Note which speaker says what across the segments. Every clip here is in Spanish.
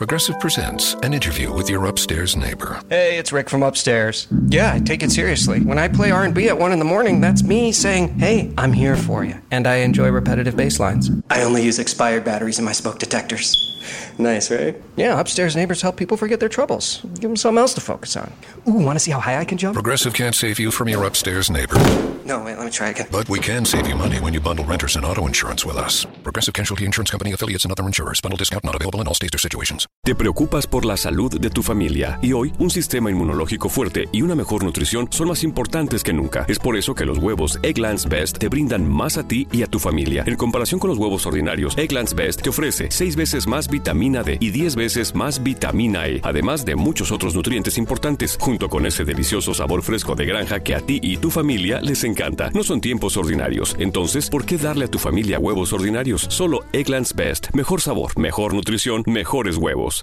Speaker 1: Progressive presents an interview with your upstairs neighbor.
Speaker 2: Hey, it's Rick from upstairs. Yeah, I take it seriously. When I play R&B at 1 in the morning, that's me saying, "Hey, I'm here for you." And I enjoy repetitive bass lines. I only use expired batteries in my smoke detectors. Nice, right? Yeah, upstairs neighbors help people forget their troubles. Give them something else to focus on. Ooh, want to see how high I can jump?
Speaker 1: Progressive can't save you from your upstairs neighbor,
Speaker 2: No, wait, let me try again.
Speaker 1: but we can save you money when you bundle renters and auto insurance with us. Progressive Casualty Insurance Company affiliates and other insurers. Bundle discount not available in all states or situations.
Speaker 3: Te preocupas por la salud de tu familia y hoy un sistema inmunológico fuerte y una mejor nutrición son más importantes que nunca. Es por eso que los huevos Egglands Best te brindan más a ti y a tu familia. En comparación con los huevos ordinarios, Egglands Best te ofrece 6 veces más vitamina D y 10 veces más vitamina E, además de muchos otros nutrientes importantes, junto con ese delicioso sabor fresco de granja que a ti y tu familia les encanta. No son tiempos ordinarios, entonces, ¿por qué darle a tu familia huevos ordinarios? Solo Egglands Best. Mejor sabor, mejor nutrición, mejores huevos.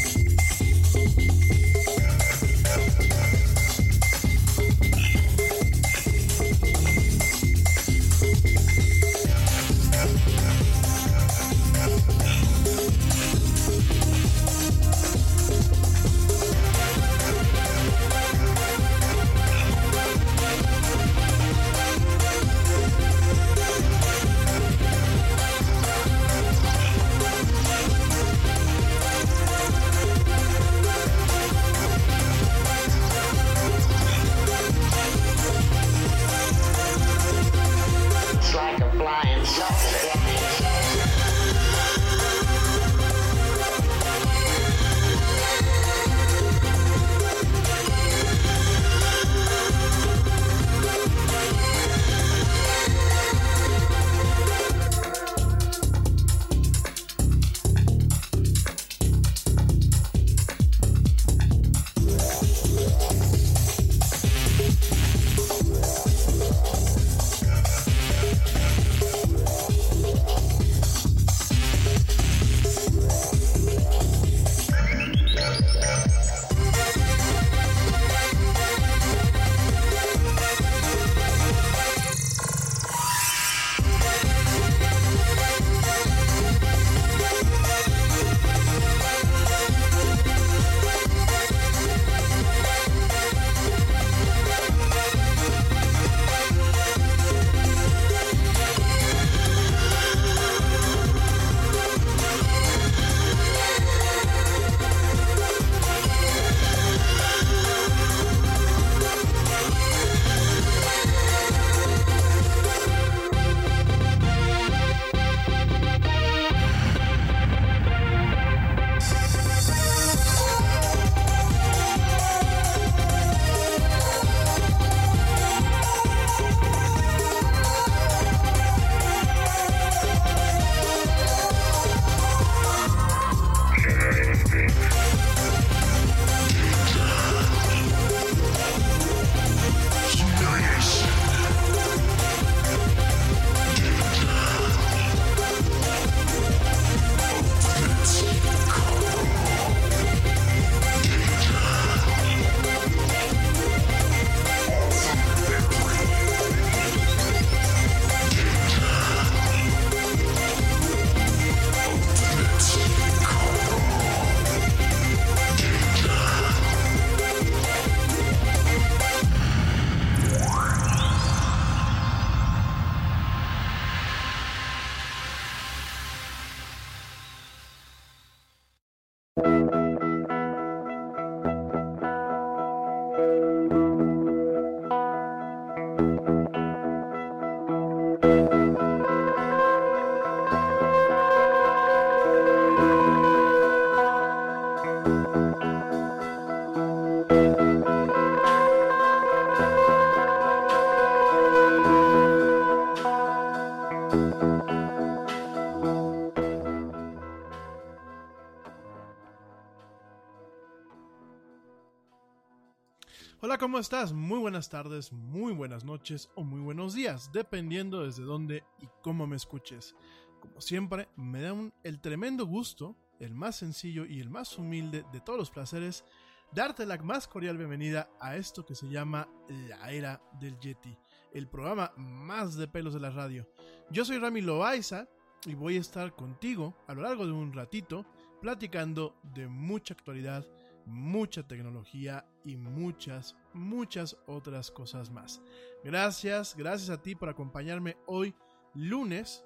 Speaker 4: ¿Cómo estás? Muy buenas tardes, muy buenas noches o muy buenos días, dependiendo desde dónde y cómo me escuches. Como siempre, me da un, el tremendo gusto, el más sencillo y el más humilde de todos los placeres, darte la más cordial bienvenida a esto que se llama La Era del Yeti, el programa más de pelos de la radio. Yo soy Rami Loaiza y voy a estar contigo a lo largo de un ratito platicando de mucha actualidad, mucha tecnología y muchas, muchas otras cosas más. Gracias, gracias a ti por acompañarme hoy lunes,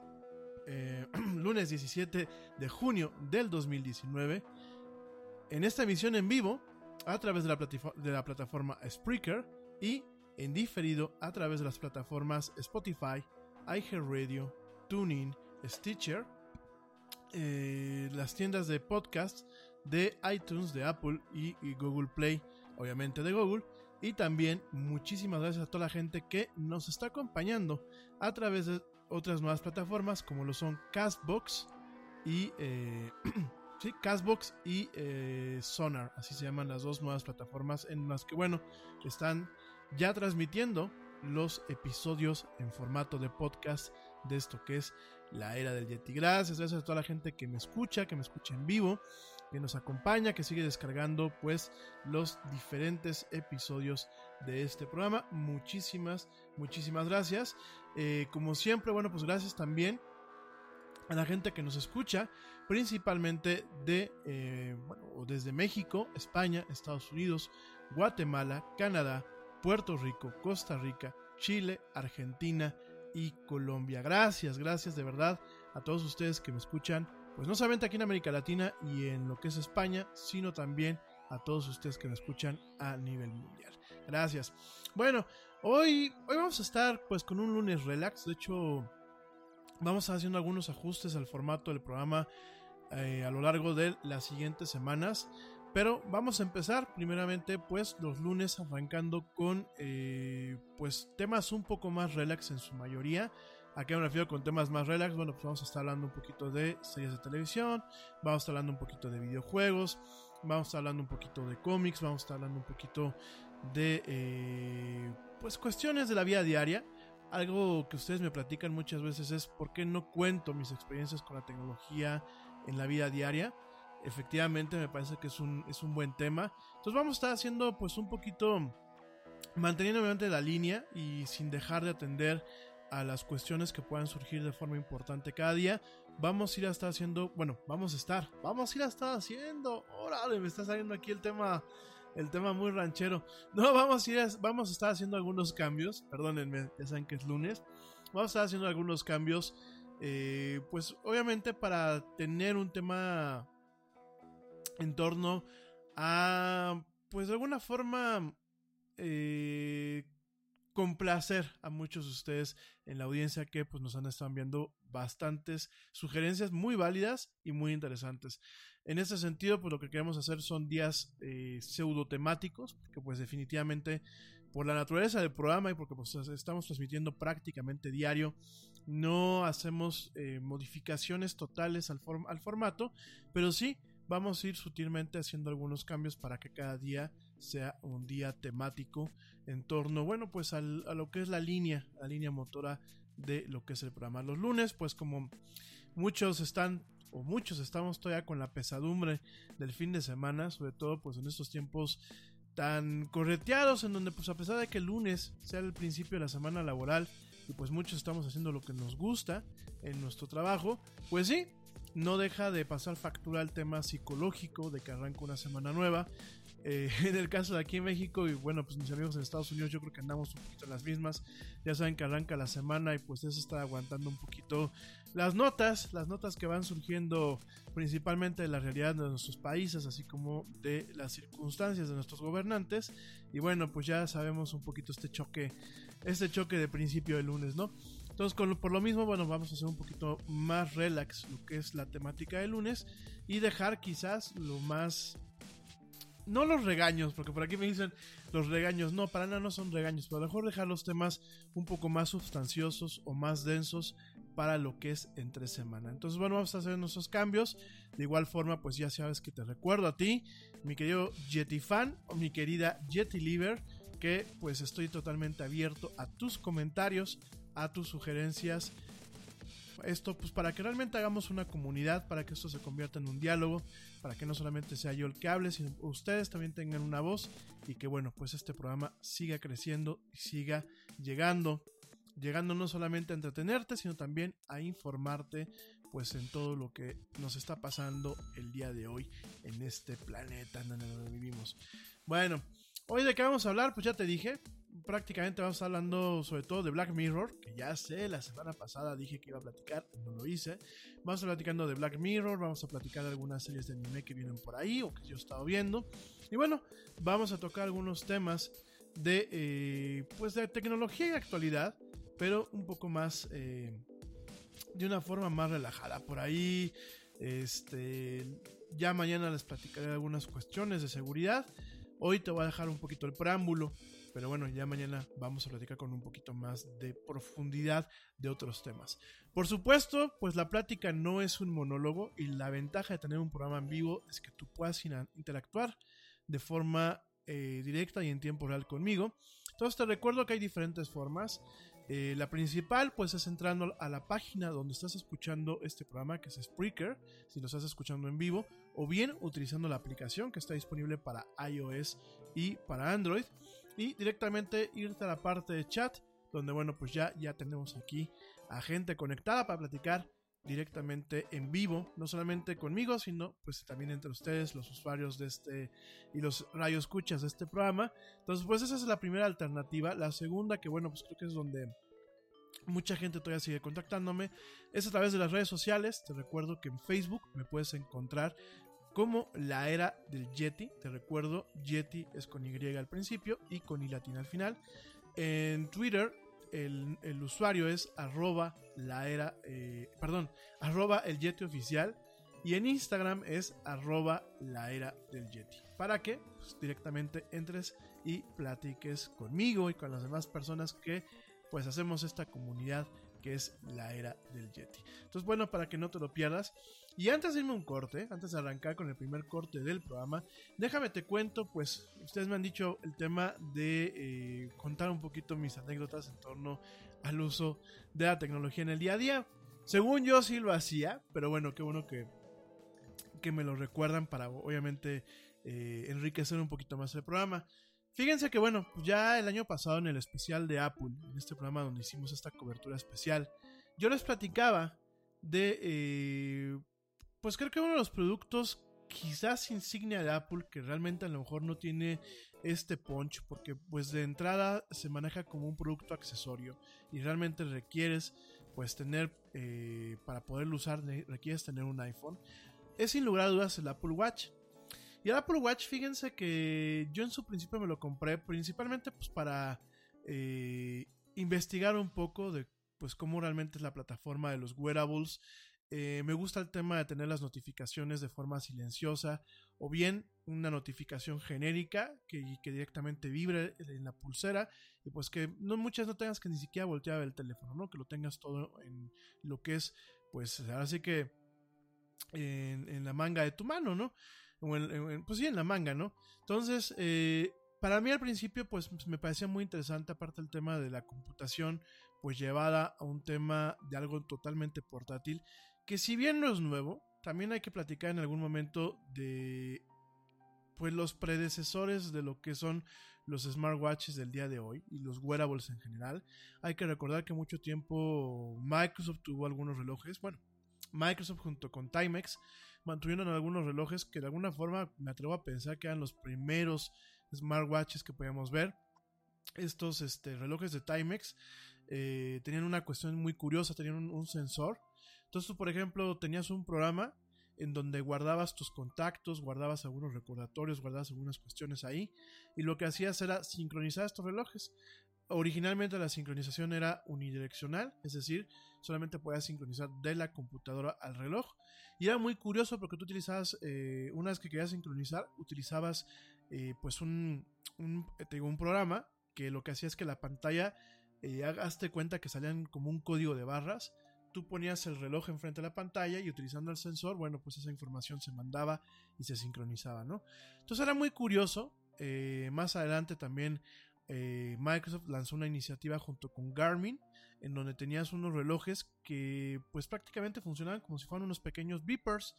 Speaker 4: eh, lunes 17 de junio del 2019, en esta emisión en vivo a través de la, de la plataforma Spreaker y en diferido a través de las plataformas Spotify, iHeartRadio, TuneIn, Stitcher, eh, las tiendas de podcast de iTunes, de Apple y, y, Google Play, obviamente de Google. Y también muchísimas gracias a toda la gente que nos está acompañando a través de otras nuevas plataformas como lo son Castbox y eh, sí, Castbox y eh, Sonar, así se llaman las dos nuevas plataformas en las que bueno están ya transmitiendo los episodios en formato de podcast de esto que es la era del Yeti. Gracias, gracias a toda la gente que me escucha, que me escucha en vivo, que nos acompaña, que sigue descargando pues los diferentes episodios de este programa. Muchísimas, muchísimas gracias. Eh, como siempre, bueno, pues gracias también a la gente que nos escucha, principalmente de, eh, bueno, desde México, España, Estados Unidos, Guatemala, Canadá, Puerto Rico, Costa Rica, Chile, Argentina y Colombia. Gracias, gracias de verdad a todos ustedes que me escuchan, pues no solamente aquí en América Latina y en lo que es España, sino también a todos ustedes que me escuchan a nivel mundial. Gracias. Bueno, hoy, hoy vamos a estar pues con un lunes relax. De hecho, vamos haciendo algunos ajustes al formato del programa eh, a lo largo de las siguientes semanas. Pero vamos a empezar primeramente pues los lunes arrancando con eh, pues temas un poco más relax en su mayoría. ¿A qué me refiero con temas más relax? Bueno, pues vamos a estar hablando un poquito de series de televisión, vamos a estar hablando un poquito de videojuegos, vamos a estar hablando un poquito de cómics, vamos a estar hablando un poquito de eh, pues cuestiones de la vida diaria. Algo que ustedes me platican muchas veces es por qué no cuento mis experiencias con la tecnología en la vida diaria efectivamente me parece que es un, es un buen tema. Entonces vamos a estar haciendo pues un poquito, manteniendo obviamente la línea y sin dejar de atender a las cuestiones que puedan surgir de forma importante cada día. Vamos a ir a estar haciendo, bueno, vamos a estar, vamos a ir a estar haciendo, órale, me está saliendo aquí el tema, el tema muy ranchero. No, vamos a ir, vamos a estar haciendo algunos cambios, perdónenme, ya saben que es lunes. Vamos a estar haciendo algunos cambios, eh, pues obviamente para tener un tema en torno a, pues de alguna forma, eh, complacer a muchos de ustedes en la audiencia que pues nos han estado enviando bastantes sugerencias muy válidas y muy interesantes. En ese sentido, pues lo que queremos hacer son días eh, pseudo temáticos, que pues definitivamente por la naturaleza del programa y porque pues estamos transmitiendo prácticamente diario, no hacemos eh, modificaciones totales al, al formato, pero sí vamos a ir sutilmente haciendo algunos cambios para que cada día sea un día temático en torno, bueno, pues a lo que es la línea, la línea motora de lo que es el programa. Los lunes, pues como muchos están o muchos estamos todavía con la pesadumbre del fin de semana, sobre todo pues en estos tiempos tan correteados en donde pues a pesar de que el lunes sea el principio de la semana laboral y pues muchos estamos haciendo lo que nos gusta en nuestro trabajo, pues sí, no deja de pasar factura al tema psicológico de que arranca una semana nueva. Eh, en el caso de aquí en México y bueno, pues mis amigos en Estados Unidos yo creo que andamos un poquito en las mismas. Ya saben que arranca la semana y pues eso está aguantando un poquito las notas, las notas que van surgiendo principalmente de la realidad de nuestros países, así como de las circunstancias de nuestros gobernantes. Y bueno, pues ya sabemos un poquito este choque, este choque de principio de lunes, ¿no? Entonces, por lo mismo, bueno, vamos a hacer un poquito más relax lo que es la temática de lunes y dejar quizás lo más... No los regaños, porque por aquí me dicen los regaños, no, para nada no son regaños, pero mejor dejar los temas un poco más sustanciosos o más densos para lo que es entre semana. Entonces, bueno, vamos a hacer nuestros cambios. De igual forma, pues ya sabes que te recuerdo a ti, mi querido Jetty fan o mi querida Jetty Liver que pues estoy totalmente abierto a tus comentarios, a tus sugerencias. Esto pues para que realmente hagamos una comunidad, para que esto se convierta en un diálogo, para que no solamente sea yo el que hable, sino ustedes también tengan una voz y que bueno, pues este programa siga creciendo y siga llegando llegando no solamente a entretenerte, sino también a informarte pues en todo lo que nos está pasando el día de hoy en este planeta en donde vivimos. Bueno, hoy de qué vamos a hablar, pues ya te dije, prácticamente vamos hablando sobre todo de Black Mirror, que ya sé, la semana pasada dije que iba a platicar, no lo hice. Vamos a platicando de Black Mirror, vamos a platicar de algunas series de anime que vienen por ahí o que yo he estado viendo. Y bueno, vamos a tocar algunos temas de, eh, pues de tecnología y actualidad, pero un poco más, eh, de una forma más relajada. Por ahí, este, ya mañana les platicaré algunas cuestiones de seguridad. Hoy te voy a dejar un poquito el preámbulo, pero bueno, ya mañana vamos a platicar con un poquito más de profundidad de otros temas. Por supuesto, pues la plática no es un monólogo y la ventaja de tener un programa en vivo es que tú puedas interactuar de forma eh, directa y en tiempo real conmigo. Entonces te recuerdo que hay diferentes formas. Eh, la principal, pues, es entrando a la página donde estás escuchando este programa, que es Spreaker, si lo estás escuchando en vivo, o bien utilizando la aplicación que está disponible para iOS y para Android, y directamente irte a la parte de chat, donde, bueno, pues ya, ya tenemos aquí a gente conectada para platicar directamente en vivo, no solamente conmigo, sino pues también entre ustedes, los usuarios de este y los escuchas de este programa. Entonces, pues esa es la primera alternativa. La segunda, que bueno, pues creo que es donde mucha gente todavía sigue contactándome, es a través de las redes sociales. Te recuerdo que en Facebook me puedes encontrar como la era del Yeti. Te recuerdo, Yeti es con Y al principio y con I latina al final. En Twitter el, usuario es arroba la era, eh, perdón, arroba el Yeti oficial. Y en Instagram es arroba la era del Yeti. Para que pues, directamente entres y platiques conmigo y con las demás personas que pues hacemos esta comunidad que es la era del Yeti. Entonces, bueno, para que no te lo pierdas. Y antes de irme un corte, antes de arrancar con el primer corte del programa, déjame te cuento, pues ustedes me han dicho el tema de eh, contar un poquito mis anécdotas en torno al uso de la tecnología en el día a día. Según yo sí lo hacía, pero bueno, qué bueno que, que me lo recuerdan para obviamente eh, enriquecer un poquito más el programa. Fíjense que bueno, ya el año pasado en el especial de Apple, en este programa donde hicimos esta cobertura especial, yo les platicaba de, eh, pues creo que uno de los productos quizás insignia de Apple que realmente a lo mejor no tiene este punch porque pues de entrada se maneja como un producto accesorio y realmente requieres pues tener eh, para poderlo usar requieres tener un iPhone. Es sin lugar a dudas el Apple Watch y el Apple Watch, fíjense que yo en su principio me lo compré principalmente pues para eh, investigar un poco de pues cómo realmente es la plataforma de los wearables. Eh, me gusta el tema de tener las notificaciones de forma silenciosa o bien una notificación genérica que, que directamente vibre en la pulsera y pues que no muchas no tengas que ni siquiera voltear el teléfono, ¿no? Que lo tengas todo en lo que es pues ahora sí que en, en la manga de tu mano, ¿no? Pues sí, en la manga, ¿no? Entonces, eh, para mí al principio, pues me parecía muy interesante, aparte el tema de la computación, pues llevada a un tema de algo totalmente portátil, que si bien no es nuevo, también hay que platicar en algún momento de pues los predecesores de lo que son los smartwatches del día de hoy y los wearables en general. Hay que recordar que mucho tiempo Microsoft tuvo algunos relojes, bueno, Microsoft junto con Timex mantuvieron algunos relojes que de alguna forma me atrevo a pensar que eran los primeros smartwatches que podíamos ver. Estos este, relojes de Timex eh, tenían una cuestión muy curiosa, tenían un, un sensor. Entonces tú, por ejemplo, tenías un programa en donde guardabas tus contactos, guardabas algunos recordatorios, guardabas algunas cuestiones ahí, y lo que hacías era sincronizar estos relojes. Originalmente la sincronización era unidireccional, es decir, solamente podías sincronizar de la computadora al reloj. Y era muy curioso porque tú utilizabas, eh, una vez que querías sincronizar, utilizabas eh, pues un, un, eh, un, programa que lo que hacía es que la pantalla, eh, cuenta que salían como un código de barras. Tú ponías el reloj enfrente de la pantalla y utilizando el sensor, bueno, pues esa información se mandaba y se sincronizaba, ¿no? Entonces era muy curioso. más adelante también Microsoft lanzó una iniciativa junto con Garmin en donde tenías unos relojes que pues prácticamente funcionaban como si fueran unos pequeños beepers.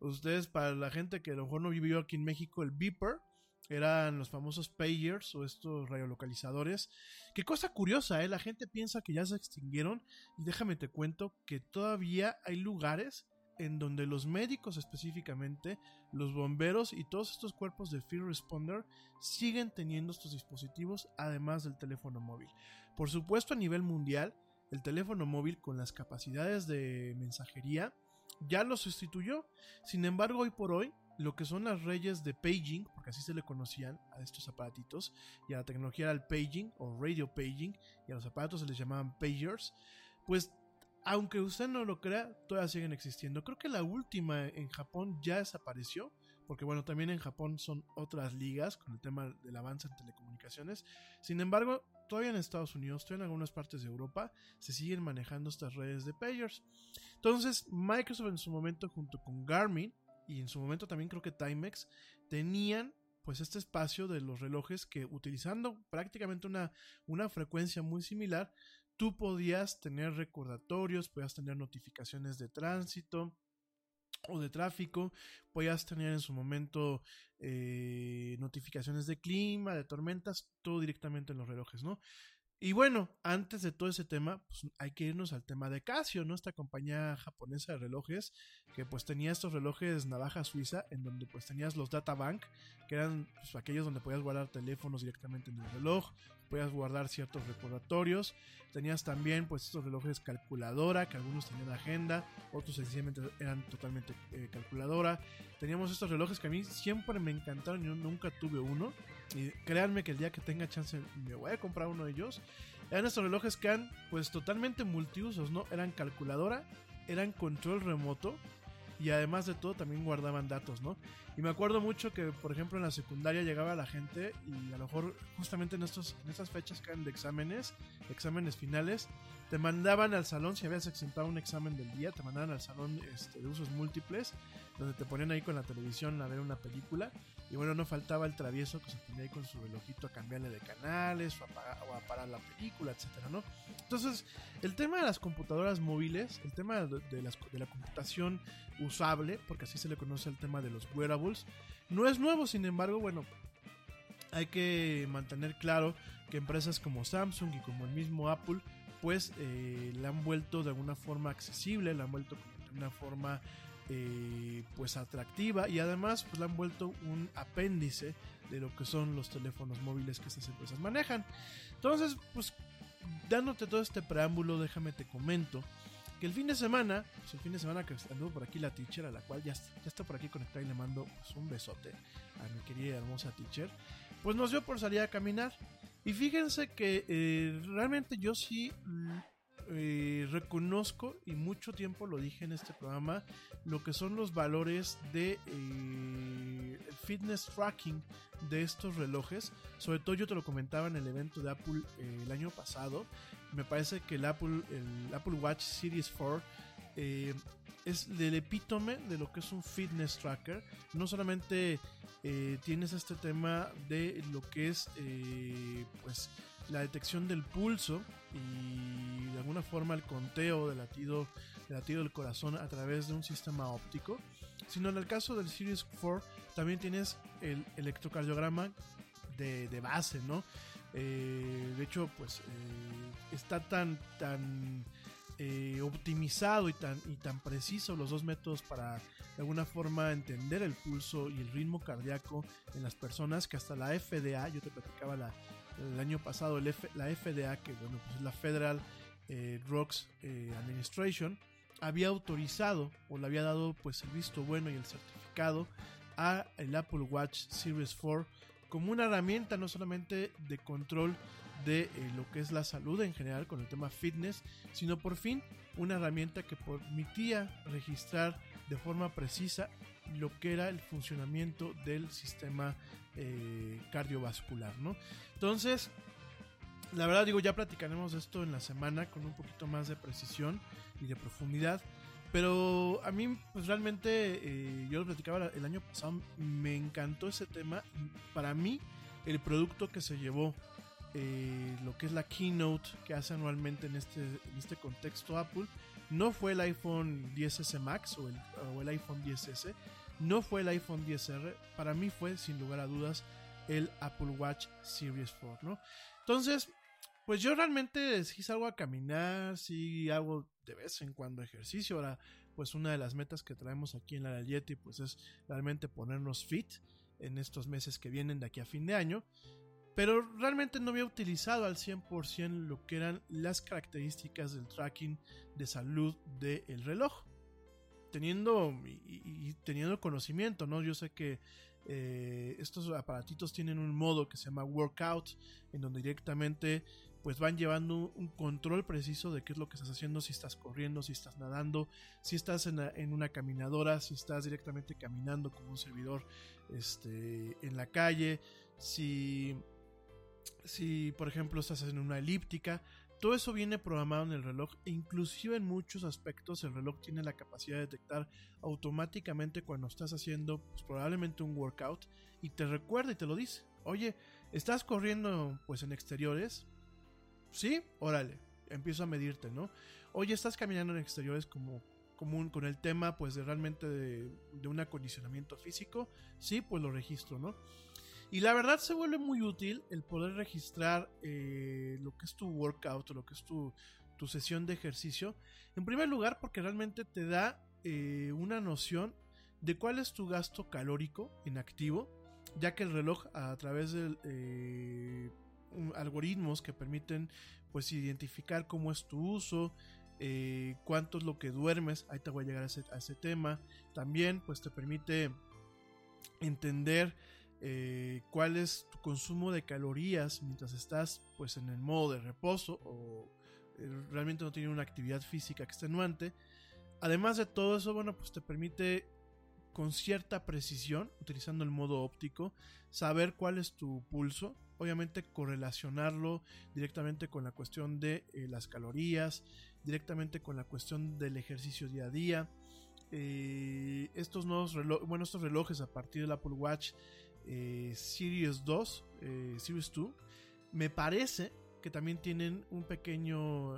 Speaker 4: Ustedes, para la gente que a lo mejor no vivió aquí en México, el beeper eran los famosos pagers o estos radiolocalizadores. Qué cosa curiosa, ¿eh? La gente piensa que ya se extinguieron y déjame te cuento que todavía hay lugares en donde los médicos específicamente, los bomberos y todos estos cuerpos de Fear Responder siguen teniendo estos dispositivos además del teléfono móvil. Por supuesto a nivel mundial, el teléfono móvil con las capacidades de mensajería ya lo sustituyó. Sin embargo, hoy por hoy, lo que son las reyes de paging, porque así se le conocían a estos aparatitos, y a la tecnología era el paging o radio paging, y a los aparatos se les llamaban pagers, pues aunque usted no lo crea, todavía siguen existiendo. Creo que la última en Japón ya desapareció, porque bueno, también en Japón son otras ligas con el tema del avance en telecomunicaciones. Sin embargo, todavía en Estados Unidos, todavía en algunas partes de Europa, se siguen manejando estas redes de pagers. Entonces, Microsoft en su momento, junto con Garmin, y en su momento también creo que Timex, tenían pues este espacio de los relojes que utilizando prácticamente una, una frecuencia muy similar, tú podías tener recordatorios, podías tener notificaciones de tránsito o de tráfico, podías tener en su momento eh, notificaciones de clima, de tormentas, todo directamente en los relojes, ¿no? Y bueno, antes de todo ese tema, pues hay que irnos al tema de Casio, ¿no? Esta compañía japonesa de relojes que pues tenía estos relojes navaja suiza en donde pues tenías los data bank, que eran pues, aquellos donde podías guardar teléfonos directamente en el reloj, podías guardar ciertos recordatorios, tenías también pues estos relojes calculadora, que algunos tenían agenda, otros sencillamente eran totalmente eh, calculadora. Teníamos estos relojes que a mí siempre me encantaron, yo nunca tuve uno. Y créanme que el día que tenga chance me voy a comprar uno de ellos. Eran estos relojes que eran pues totalmente multiusos, ¿no? Eran calculadora, eran control remoto y además de todo también guardaban datos, ¿no? Y me acuerdo mucho que, por ejemplo, en la secundaria llegaba la gente y a lo mejor justamente en, estos, en estas fechas que eran de exámenes, exámenes finales, te mandaban al salón, si habías exentado un examen del día, te mandaban al salón este, de usos múltiples, donde te ponían ahí con la televisión a ver una película. Y bueno, no faltaba el travieso que se ponía ahí con su relojito a cambiarle de canales o a, o a parar la película, etcétera, ¿no? Entonces, el tema de las computadoras móviles, el tema de, de, las, de la computación usable, porque así se le conoce el tema de los wearables, no es nuevo, sin embargo, bueno, hay que mantener claro que empresas como Samsung y como el mismo Apple, pues eh, la han vuelto de alguna forma accesible, la han vuelto de una forma eh, pues atractiva y además pues la han vuelto un apéndice de lo que son los teléfonos móviles que estas empresas manejan. Entonces, pues dándote todo este preámbulo, déjame te comento que el fin de semana, pues el fin de semana que anduvo por aquí la teacher, a la cual ya, ya está por aquí conectada y le mando pues, un besote a mi querida y hermosa teacher, pues nos dio por salir a caminar. Y fíjense que eh, realmente yo sí eh, reconozco, y mucho tiempo lo dije en este programa, lo que son los valores de eh, fitness tracking de estos relojes. Sobre todo yo te lo comentaba en el evento de Apple el año pasado. Me parece que el Apple, el Apple Watch Series 4 eh, es el epítome de lo que es un fitness tracker. No solamente eh, tienes este tema de lo que es eh, pues la detección del pulso y de alguna forma el conteo del latido, del latido del corazón a través de un sistema óptico, sino en el caso del Series 4 también tienes el electrocardiograma de, base, ¿no? De hecho, pues está tan, tan eh, optimizado y tan, y tan preciso los dos métodos para de alguna forma entender el pulso y el ritmo cardíaco en las personas que hasta la FDA, yo te platicaba la, el año pasado, el F, la FDA, que bueno, pues es la Federal eh, Drugs eh, Administration, había autorizado o le había dado pues el visto bueno y el certificado a el Apple Watch Series 4 como una herramienta no solamente de control de eh, lo que es la salud en general con el tema fitness, sino por fin una herramienta que permitía registrar de forma precisa lo que era el funcionamiento del sistema eh, cardiovascular, ¿no? Entonces, la verdad digo, ya platicaremos esto en la semana con un poquito más de precisión y de profundidad. Pero a mí, pues realmente, eh, yo lo platicaba el año pasado, me encantó ese tema. Para mí, el producto que se llevó eh, lo que es la keynote que hace anualmente en este, en este contexto Apple. No fue el iPhone 10S Max o el, iPhone 10S, no fue el iPhone 10R, para mí fue sin lugar a dudas el Apple Watch Series 4, ¿no? Entonces, pues yo realmente sí salgo a caminar, sí hago de vez en cuando ejercicio. Ahora, pues una de las metas que traemos aquí en la Yeti, pues es realmente ponernos fit en estos meses que vienen de aquí a fin de año. Pero realmente no había utilizado al 100% lo que eran las características del tracking de salud del reloj. Teniendo y, teniendo conocimiento, ¿no? Yo sé que eh, estos aparatitos tienen un modo que se llama workout, en donde directamente pues van llevando un control preciso de qué es lo que estás haciendo, si estás corriendo, si estás nadando, si estás en, una caminadora, si estás directamente caminando como un servidor este, en la calle, si, si por ejemplo estás en una elíptica, todo eso viene programado en el reloj e inclusive en muchos aspectos el reloj tiene la capacidad de detectar automáticamente cuando estás haciendo pues, probablemente un workout y te recuerda y te lo dice. Oye, estás corriendo pues en exteriores, Sí, órale, empiezo a medirte, ¿no? Oye, estás caminando en exteriores como común con el tema, pues de realmente de, un acondicionamiento físico, sí, pues lo registro, ¿no? Y la verdad se vuelve muy útil el poder registrar eh, lo que es tu workout, lo que es tu, tu, sesión de ejercicio. En primer lugar, porque realmente te da eh, una noción de cuál es tu gasto calórico en activo, ya que el reloj a través del eh, algoritmos que permiten pues identificar cómo es tu uso, eh, cuánto es lo que duermes, ahí te voy a llegar a ese, tema, también pues te permite entender eh, cuál es tu consumo de calorías mientras estás pues en el modo de reposo o eh, realmente no tiene una actividad física extenuante. Además de todo eso, bueno, pues te permite con cierta precisión, utilizando el modo óptico, saber cuál es tu pulso, obviamente correlacionarlo directamente con la cuestión de eh, las calorías, directamente con la cuestión del ejercicio día a día. Estos nuevos relojes, bueno, estos relojes a partir del Apple Watch eh, Series 2, Series 2, me parece que también tienen un pequeño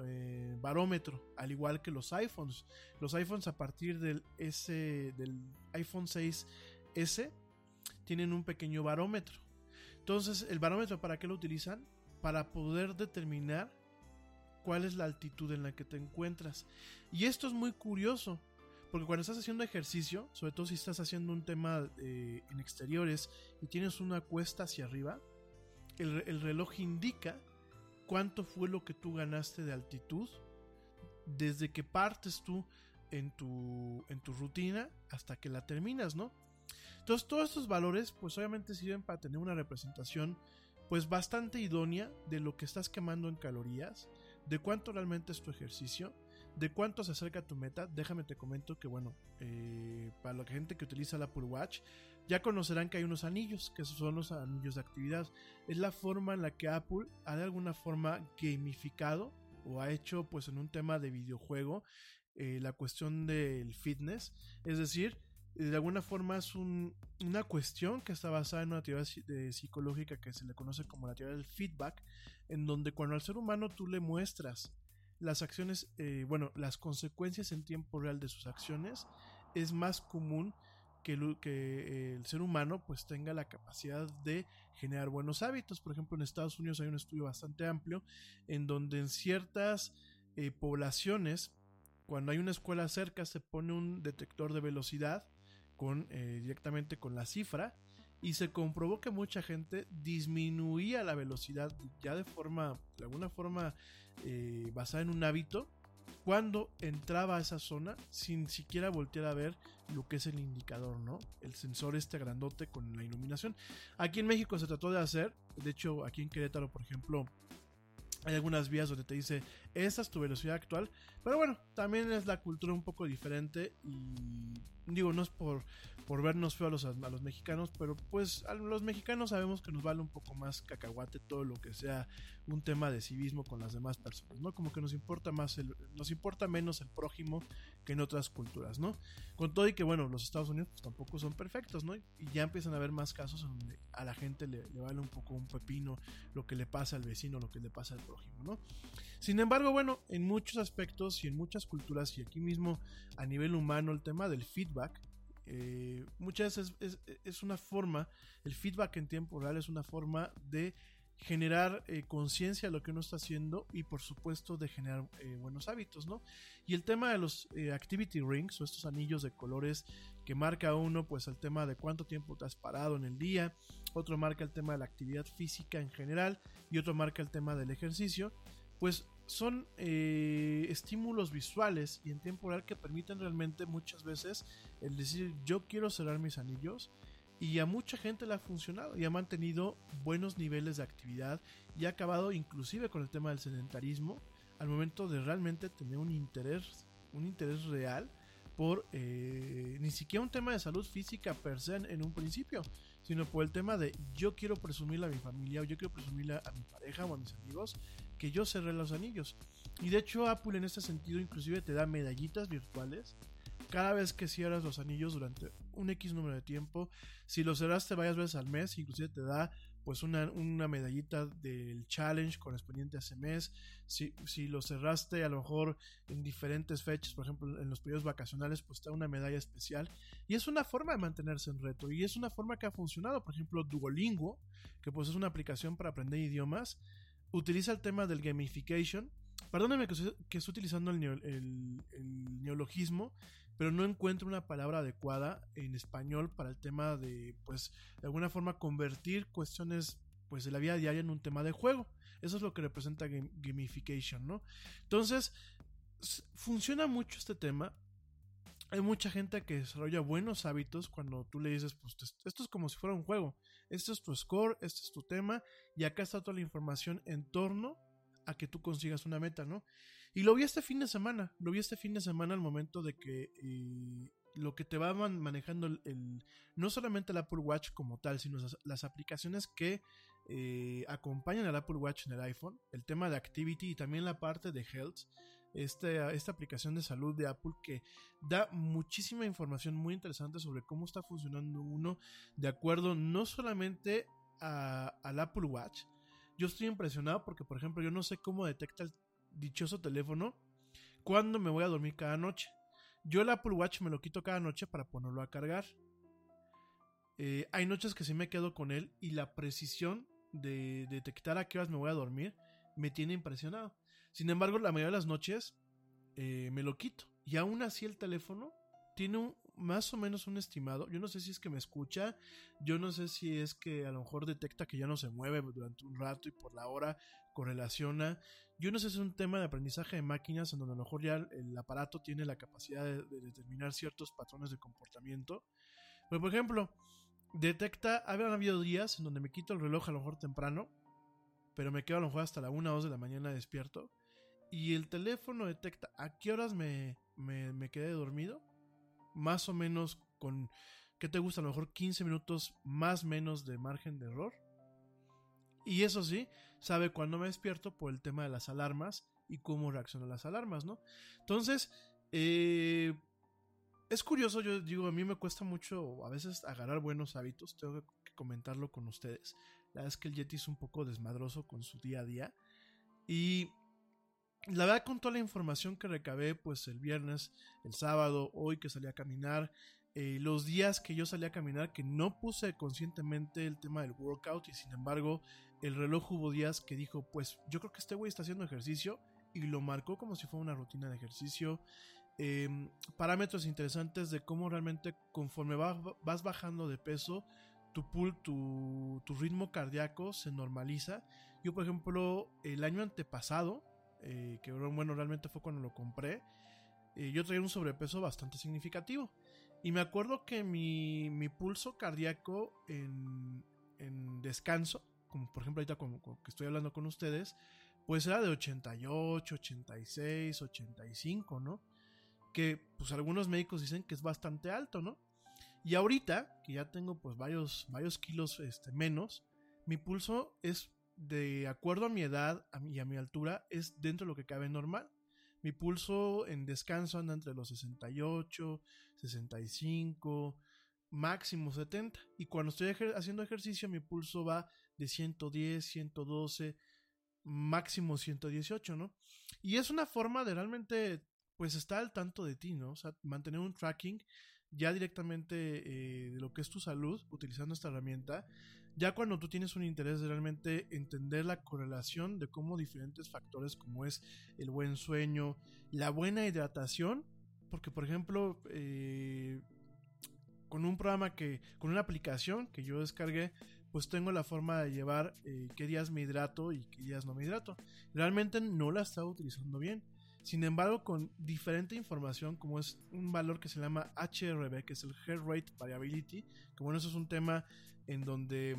Speaker 4: barómetro, al igual que los iPhones. Los iPhones a partir del, S, del iPhone 6S tienen un pequeño barómetro. Entonces, ¿el barómetro para qué lo utilizan? Para poder determinar cuál es la altitud en la que te encuentras. Y esto es muy curioso, porque cuando estás haciendo ejercicio, sobre todo si estás haciendo un tema eh, en exteriores y tienes una cuesta hacia arriba, el, el, reloj indica cuánto fue lo que tú ganaste de altitud desde que partes tú en tu, en tu rutina hasta que la terminas, ¿no? Entonces todos estos valores pues obviamente sirven para tener una representación pues bastante idónea de lo que estás quemando en calorías, de cuánto realmente es tu ejercicio, de cuánto se acerca tu meta. Déjame te comento que bueno, eh, para la gente que utiliza el Apple Watch, ya conocerán que hay unos anillos, que son los anillos de actividad. Es la forma en la que Apple ha de alguna forma gamificado o ha hecho pues en un tema de videojuego eh, la cuestión del fitness. Es decir, de alguna forma es una cuestión que está basada en una teoría psicológica que se le conoce como la teoría del feedback, en donde cuando al ser humano tú le muestras las acciones, eh, bueno, las consecuencias en tiempo real de sus acciones, es más común que, el ser humano pues tenga la capacidad de generar buenos hábitos. Por ejemplo, en Estados Unidos hay un estudio bastante amplio en donde en ciertas eh, poblaciones, cuando hay una escuela cerca, se pone un detector de velocidad con, eh, directamente con la cifra y se comprobó que mucha gente disminuía la velocidad ya de forma, de alguna forma eh, basada en un hábito cuando entraba a esa zona sin siquiera voltear a ver lo que es el indicador, ¿no? El sensor este grandote con la iluminación. Aquí en México se trató de hacer, de hecho aquí en Querétaro, por ejemplo, hay algunas vías donde te dice Esa es tu velocidad actual. Pero bueno, también es la cultura un poco diferente y digo, no es por, por vernos feo a los, a los mexicanos, pero pues a los mexicanos sabemos que nos vale un poco más cacahuate todo lo que sea un tema de civismo con las demás personas, ¿no? Como que nos importa más el, nos importa menos el prójimo que en otras culturas, ¿no? Con todo y que bueno, los Estados Unidos pues, tampoco son perfectos, ¿no? Y ya empiezan a haber más casos donde a la gente le, le vale un poco un pepino lo que le pasa al vecino, lo que le pasa al prójimo, ¿no? Sin embargo, bueno, en muchos aspectos y en muchas culturas y aquí mismo a nivel humano el tema del feedback eh, muchas veces es, es, es, una forma, el feedback en tiempo real es una forma de generar eh, conciencia de lo que uno está haciendo y por supuesto de generar eh, buenos hábitos, ¿no? Y el tema de los activity rings o estos anillos de colores que marca uno pues el tema de cuánto tiempo te has parado en el día, otro marca el tema de la actividad física en general y otro marca el tema del ejercicio, pues son eh, estímulos visuales y en tiempo real que permiten realmente muchas veces el decir yo quiero cerrar mis anillos y a mucha gente le ha funcionado y ha mantenido buenos niveles de actividad y ha acabado inclusive con el tema del sedentarismo al momento de realmente tener un interés un interés real por eh, ni siquiera un tema de salud física per se en, un principio sino por el tema de yo quiero presumirle a mi familia o yo quiero presumirle a mi pareja o a mis amigos que yo cerré los anillos. Y de hecho Apple en este sentido inclusive te da medallitas virtuales cada vez que cierras los anillos durante un X número de tiempo. Si los cerraste varias veces al mes, inclusive te da pues una, una medallita del challenge correspondiente a ese mes. Si, si lo cerraste a lo mejor en diferentes fechas, por ejemplo en los periodos vacacionales, pues te da una medalla especial. Y es una forma de mantenerse en reto. Y es una forma que ha funcionado. Por ejemplo, Duolingo, que pues es una aplicación para aprender idiomas utiliza el tema del gamification. Perdóname que, estoy utilizando el, neologismo, pero no encuentro una palabra adecuada en español para el tema de, pues, de alguna forma convertir cuestiones pues de la vida diaria en un tema de juego. Eso es lo que representa gamification, ¿no? Entonces, funciona mucho este tema. Hay mucha gente que desarrolla buenos hábitos cuando tú le dices, pues esto es como si fuera un juego. Este es tu score, este es tu tema, y acá está toda la información en torno a que tú consigas una meta, ¿no? Y lo vi este fin de semana, lo vi este fin de semana al momento de que eh, lo que te va man manejando el, no solamente el Apple Watch como tal, sino las, las aplicaciones que eh, acompañan al Apple Watch en el iPhone, el tema de Activity y también la parte de Health, este, esta aplicación de salud de Apple que da muchísima información muy interesante sobre cómo está funcionando uno de acuerdo no solamente a, al Apple Watch. Yo estoy impresionado porque, por ejemplo, yo no sé cómo detecta el dichoso teléfono cuando me voy a dormir cada noche. Yo el Apple Watch me lo quito cada noche para ponerlo a cargar. Eh, hay noches que sí me quedo con él y la precisión de detectar a qué horas me voy a dormir me tiene impresionado. Sin embargo, la mayoría de las noches eh, me lo quito. Y aún así el teléfono tiene un, más o menos un estimado. Yo no sé si es que me escucha. Yo no sé si es que a lo mejor detecta que ya no se mueve durante un rato y por la hora correlaciona. Yo no sé si es un tema de aprendizaje de máquinas en donde a lo mejor ya el, aparato tiene la capacidad de, de, determinar ciertos patrones de comportamiento. Pero por ejemplo, detecta, habrán habido días en donde me quito el reloj a lo mejor temprano, pero me quedo a lo mejor hasta la 1 o 2 de la mañana despierto y el teléfono detecta a qué horas me, me, me quedé dormido, más o menos con, ¿qué te gusta? A lo mejor 15 minutos más menos de margen de error. Y eso sí, sabe cuándo me despierto por el tema de las alarmas y cómo reaccionan las alarmas, ¿no? Entonces, eh, es curioso, yo digo, a mí me cuesta mucho a veces agarrar buenos hábitos, tengo que comentarlo con ustedes. La verdad es que el Yeti es un poco desmadroso con su día a día. Y la verdad con toda la información que recabé pues el viernes, el sábado, hoy que salí a caminar, eh, los días que yo salí a caminar que no puse conscientemente el tema del workout y sin embargo el reloj hubo días que dijo pues yo creo que este güey está haciendo ejercicio y lo marcó como si fuera una rutina de ejercicio. Eh, parámetros interesantes de cómo realmente conforme va, vas bajando de peso tu, pool, tu, tu ritmo cardíaco se normaliza. Yo por ejemplo el año antepasado eh, que bueno, realmente fue cuando lo compré, eh, yo traía un sobrepeso bastante significativo. Y me acuerdo que mi, mi pulso cardíaco en, en, descanso, como por ejemplo ahorita como, que estoy hablando con ustedes, pues era de 88, 86, 85, ¿no? Que pues algunos médicos dicen que es bastante alto, ¿no? Y ahorita, que ya tengo pues varios, varios kilos este, menos, mi pulso es de acuerdo a mi edad y a mi altura, es dentro de lo que cabe normal. Mi pulso en descanso anda entre los 68, 65, máximo 70. Y cuando estoy haciendo ejercicio, mi pulso va de 110, 112, máximo 118, ¿no? Y es una forma de realmente, pues, estar al tanto de ti, ¿no? O sea, mantener un tracking ya directamente eh, de lo que es tu salud utilizando esta herramienta. Ya cuando tú tienes un interés de realmente entender la correlación de cómo diferentes factores como es el buen sueño, la buena hidratación, porque por ejemplo, eh, con un programa que, con una aplicación que yo descargué, pues tengo la forma de llevar eh, qué días me hidrato y qué días no me hidrato. Realmente no la estaba utilizando bien. Sin embargo, con diferente información, como es un valor que se llama HRV, que es el Heart Rate Variability, que bueno, eso es un tema en donde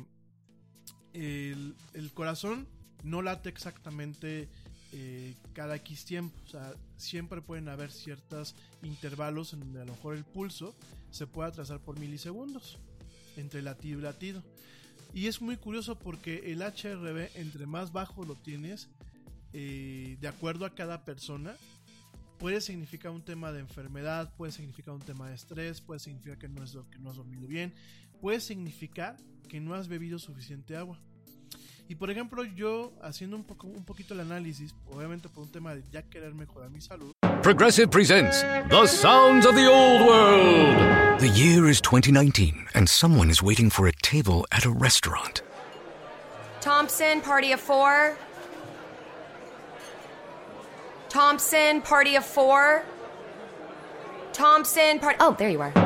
Speaker 4: el, corazón no late exactamente eh, cada X tiempo. O sea, siempre pueden haber ciertos intervalos en donde a lo mejor el pulso se puede atrasar por milisegundos entre latido y latido. Y es muy curioso porque el HRV, entre más bajo lo tienes, eh, de acuerdo a cada persona, puede significar un tema de enfermedad, puede significar un tema de estrés, puede significar que no, es, que no has dormido bien, puede significar que no has bebido suficiente agua. Y por ejemplo, yo haciendo un, poco, un poquito el análisis, obviamente por un tema de ya querer mejorar mi salud.
Speaker 5: Progressive presents The Sounds of the Old World. The year is 2019, and someone is waiting for a table at a restaurant.
Speaker 6: Thompson, party of four. Thompson, party of four. Thompson, party. Oh, there you are.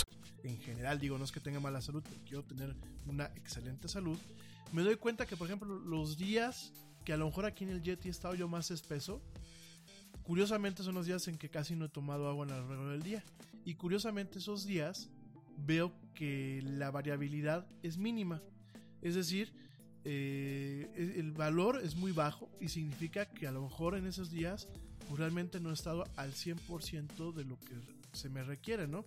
Speaker 4: digo, no es que tenga mala salud, pero quiero tener una excelente salud, me doy cuenta que, por ejemplo, los días que a lo mejor aquí en el Yeti he estado yo más espeso, curiosamente son los días en que casi no he tomado agua en el largo del día. Y curiosamente esos días veo que la variabilidad es mínima. Es decir, eh, el valor es muy bajo y significa que a lo mejor en esos días pues, realmente no he estado al 100% de lo que se me requiere, ¿no?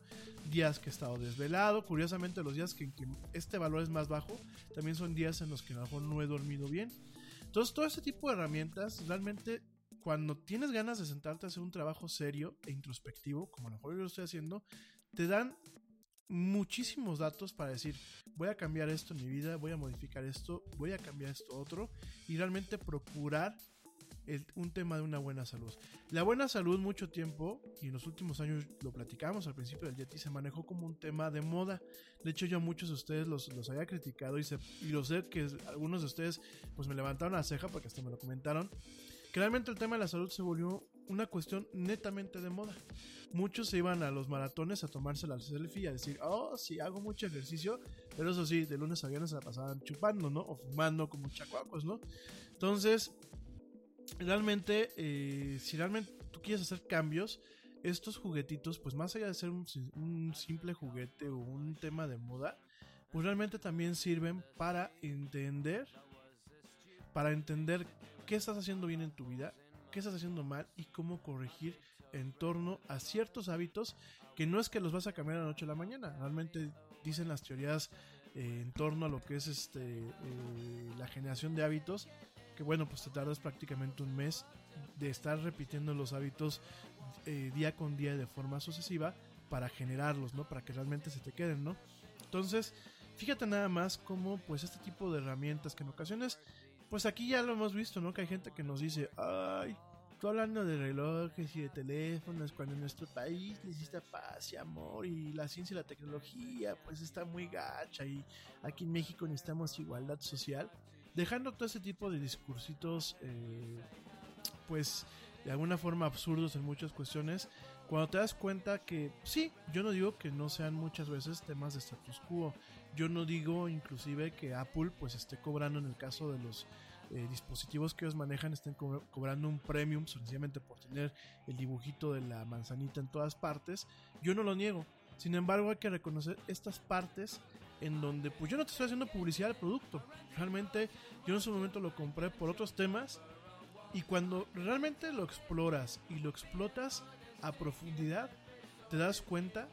Speaker 4: Días que he estado desvelado, curiosamente los días que, que este valor es más bajo, también son días en los que a lo mejor no he dormido bien. Entonces todo ese tipo de herramientas realmente cuando tienes ganas de sentarte a hacer un trabajo serio e introspectivo, como a lo mejor yo lo estoy haciendo, te dan muchísimos datos para decir, voy a cambiar esto en mi vida, voy a modificar esto, voy a cambiar esto otro y realmente procurar un tema de una buena salud. La buena salud mucho tiempo, y en los últimos años lo platicamos al principio del Yeti, se manejó como un tema de moda. De hecho yo a muchos de ustedes los, los había criticado y, se, lo sé que algunos de ustedes pues me levantaron la ceja porque hasta me lo comentaron. Realmente el tema de la salud se volvió una cuestión netamente de moda. Muchos se iban a los maratones a tomarse la selfie y a decir, oh, sí, hago mucho ejercicio, pero eso sí, de lunes a viernes se la pasaban chupando, ¿no? O fumando como chacuacos, ¿no? Entonces, realmente, eh, si realmente tú quieres hacer cambios, estos juguetitos, pues más allá de ser un, simple juguete o un tema de moda, pues realmente también sirven para entender, para entender qué estás haciendo bien en tu vida, qué estás haciendo mal y cómo corregir en torno a ciertos hábitos que no es que los vas a cambiar de la noche a la mañana, realmente dicen las teorías eh, en torno a lo que es este eh, la generación de hábitos que bueno, pues te tardas prácticamente un mes de estar repitiendo los hábitos eh, día con día de forma sucesiva para generarlos, ¿no? Para que realmente se te queden, ¿no? Entonces, fíjate nada más cómo pues este tipo de herramientas que en ocasiones, pues aquí ya lo hemos visto, ¿no? Que hay gente que nos dice, ay, Tú hablando de relojes y de teléfonos, cuando en nuestro país necesita paz y amor y la ciencia y la tecnología, pues está muy gacha y aquí en México necesitamos igualdad social. Dejando todo ese tipo de discursitos, eh, pues de alguna forma absurdos en muchas cuestiones, cuando te das cuenta que sí, yo no digo que no sean muchas veces temas de status quo, yo no digo inclusive que Apple pues esté cobrando en el caso de los eh, dispositivos que ellos manejan estén co cobrando un premium sencillamente por tener el dibujito de la manzanita en todas partes, yo no lo niego. Sin embargo, hay que reconocer estas partes en donde pues yo no te estoy haciendo publicidad al producto. Realmente yo en su momento lo compré por otros temas y cuando realmente lo exploras y lo explotas a profundidad, te das cuenta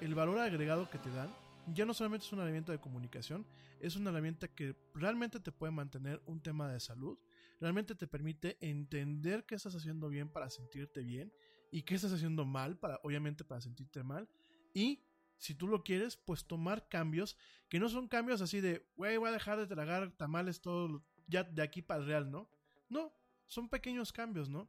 Speaker 4: el valor agregado que te dan. Ya no solamente es una herramienta de comunicación, es una herramienta que realmente te puede mantener un tema de salud, realmente te permite entender qué estás haciendo bien para sentirte bien y qué estás haciendo mal para obviamente para sentirte mal y si tú lo quieres, pues tomar cambios que no son cambios así de, güey, voy a dejar de tragar tamales todo ya de aquí para el real, ¿no? No, son pequeños cambios, ¿no?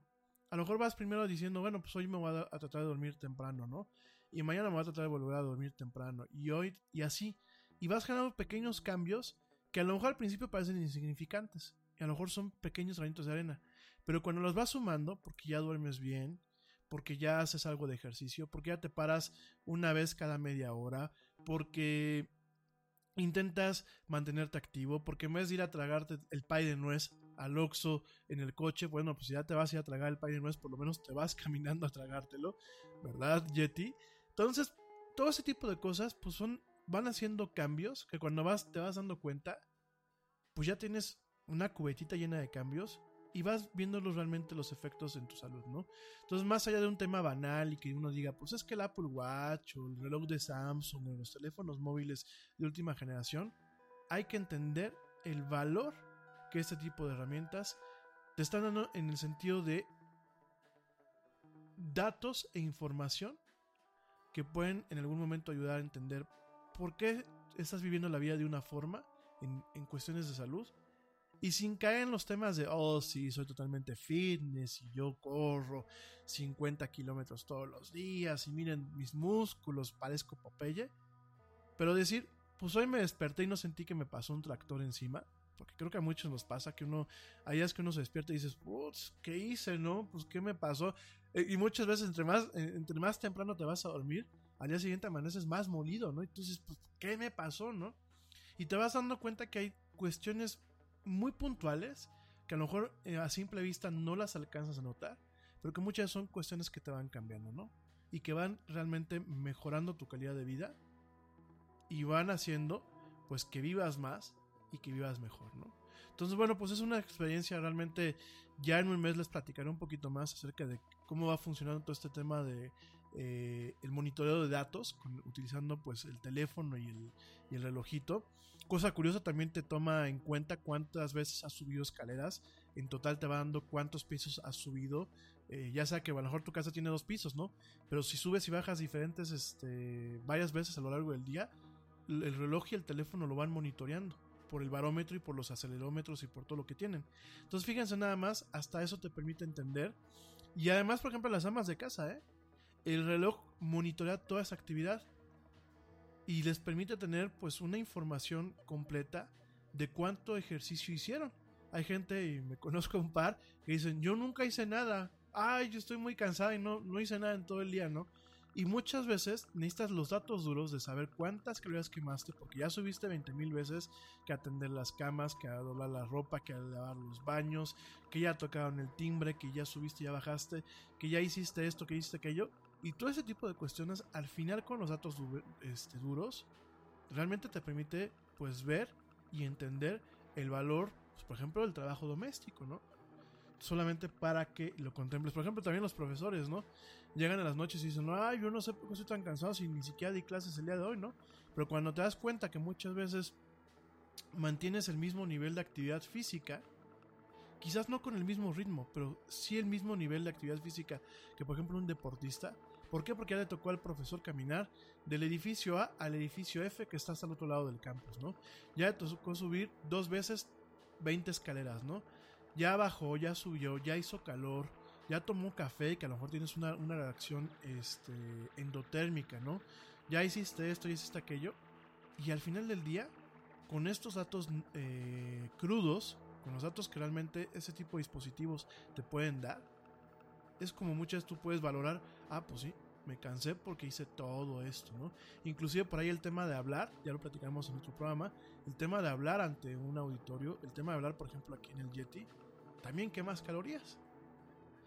Speaker 4: A lo mejor vas primero diciendo, bueno, pues hoy me voy a, tratar de dormir temprano, ¿no? Y mañana me voy a tratar de volver a dormir temprano. Y hoy, y así. Y vas generando pequeños cambios que a lo mejor al principio parecen insignificantes. Y a lo mejor son pequeños granitos de arena. Pero cuando los vas sumando, porque ya duermes bien, porque ya haces algo de ejercicio, porque ya te paras una vez cada media hora, porque intentas mantenerte activo, porque en vez de ir a tragarte el pay de nuez al Oxxo en el coche, bueno, pues ya te vas a ir a tragar el pay de nuez, por lo menos te vas caminando a tragártelo, ¿verdad, Yeti? Entonces, todo ese tipo de cosas, pues son, van haciendo cambios que cuando vas, te vas dando cuenta, pues ya tienes una cubetita llena de cambios y vas viendo realmente los efectos en tu salud, ¿no? Entonces, más allá de un tema banal y que uno diga, pues es que el Apple Watch o el reloj de Samsung o los teléfonos móviles de última generación, hay que entender el valor que este tipo de herramientas te están dando en el sentido de datos e información que pueden en algún momento ayudar a entender por qué estás viviendo la vida de una forma en, en cuestiones de salud y sin caer en los temas de, oh, sí, soy totalmente fitness y yo corro 50 kilómetros todos los días y miren mis músculos, parezco Popeye. Pero decir, pues hoy me desperté y no sentí que me pasó un tractor encima. Porque creo que a muchos nos pasa que uno, ahí es que uno se despierta y dices, putz, ¿qué hice, no? Pues, ¿qué me pasó? Eh, y muchas veces, entre más, entre más temprano te vas a dormir, al día siguiente amaneces más molido, ¿no? Y tú dices, pues, ¿qué me pasó, no? Y te vas dando cuenta que hay cuestiones muy puntuales que a lo mejor eh, a simple vista no las alcanzas a notar, pero que muchas son cuestiones que te van cambiando, ¿no? Y que van realmente mejorando tu calidad de vida y van haciendo pues que vivas más y que vivas mejor, ¿no? Entonces, bueno, pues es una experiencia realmente, ya en un mes les platicaré un poquito más acerca de cómo va funcionando todo este tema de eh, el monitoreo de datos, utilizando pues el teléfono y el, y el, relojito. Cosa curiosa, también te toma en cuenta cuántas veces has subido escaleras. En total te va dando cuántos pisos has subido. Eh, ya sea que a lo mejor tu casa tiene dos pisos, ¿no? Pero si subes y bajas diferentes, este, varias veces a lo largo del día, el reloj y el teléfono lo van monitoreando por el barómetro y por los acelerómetros y por todo lo que tienen. Entonces fíjense nada más, hasta eso te permite entender. Y además, por ejemplo, las amas de casa, ¿eh? El reloj monitorea toda esa actividad y les permite tener pues una información completa de cuánto ejercicio hicieron. Hay gente, y me conozco un par, que dicen, yo nunca hice nada. Ay, yo estoy muy cansada y no, no hice nada en todo el día, ¿no? Y muchas veces necesitas los datos duros de saber cuántas calorías quemaste, porque ya subiste 20 mil veces que atender las camas, que a doblar la ropa, que a lavar los baños, que ya tocaron el timbre, que ya subiste, ya bajaste, que ya hiciste esto, que hiciste aquello. Y todo ese tipo de cuestiones, al final con los datos este, duros, realmente te permite pues ver y entender el valor, pues, por ejemplo, del trabajo doméstico, ¿no? solamente para que lo contemples. Por ejemplo, también los profesores, ¿no? Llegan a las noches y dicen, ay, yo no sé por qué estoy tan cansado si ni siquiera di clases el día de hoy, ¿no? Pero cuando te das cuenta que muchas veces mantienes el mismo nivel de actividad física, quizás no con el mismo ritmo, pero sí el mismo nivel de actividad física que por ejemplo un deportista. ¿Por qué? Porque ya le tocó al profesor caminar del edificio A al edificio F que está hasta el otro lado del campus, ¿no? Ya le tocó subir dos veces 20 escaleras, ¿no? ya bajó, ya subió, ya hizo calor, ya tomó café que a lo mejor tienes una, una reacción este, endotérmica, ¿no? Ya hiciste esto, ya hiciste aquello. Y al final del día, con estos datos eh, crudos, con los datos que realmente ese tipo de dispositivos te pueden dar, es como muchas tú puedes valorar, ah, pues sí, me cansé porque hice todo esto, ¿no? Inclusive por ahí el tema de hablar, ya lo platicamos en otro programa, el tema de hablar ante un auditorio, el tema de hablar, por ejemplo, aquí en el Yeti, también quemas calorías.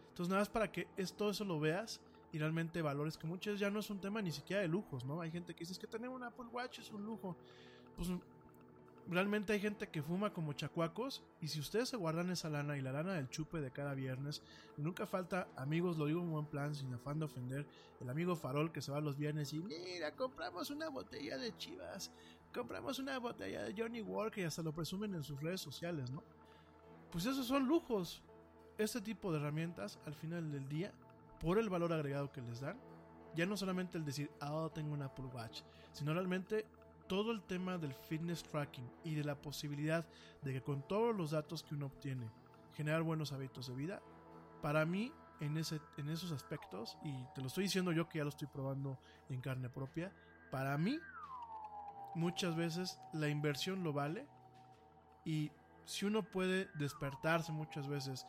Speaker 4: Entonces nada más para que es, todo eso lo veas y realmente valores que muchas ya no es un tema ni siquiera de lujos, ¿no? Hay gente que dice que tener un Apple Watch es un lujo. Pues realmente hay gente que fuma como chacuacos y si ustedes se guardan esa lana y la lana del chupe de cada viernes, nunca falta, amigos, lo digo en buen plan, sin afán de ofender, el amigo farol que se va los viernes y mira, compramos una botella de chivas, compramos una botella de Johnny Walker y hasta lo presumen en sus redes sociales, ¿no? Pues esos son lujos. Este tipo de herramientas, al final del día, por el valor agregado que les dan, ya no solamente el decir, ah, tengo un Apple Watch, sino realmente todo el tema del fitness tracking y de la posibilidad de que con todos los datos que uno obtiene generar buenos hábitos de vida, para mí en, ese, en esos aspectos, y te lo estoy diciendo yo que ya lo estoy probando en carne propia, para mí muchas veces la inversión lo vale y si uno puede despertarse muchas veces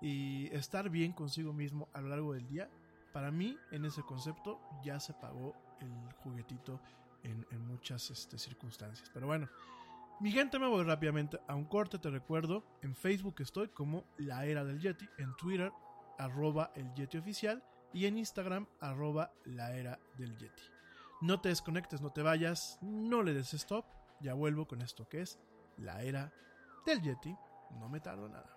Speaker 4: y estar bien consigo mismo a lo largo del día, para mí en ese concepto ya se pagó el juguetito en, muchas este, circunstancias. Pero bueno, mi gente me voy rápidamente a un corte, te recuerdo, en Facebook estoy como La Era del Yeti, en Twitter arroba el Yeti oficial y en Instagram arroba La Era del Yeti. No te desconectes, no te vayas, no le des stop, ya vuelvo con esto que es La Era del Yeti, no me tardo nada.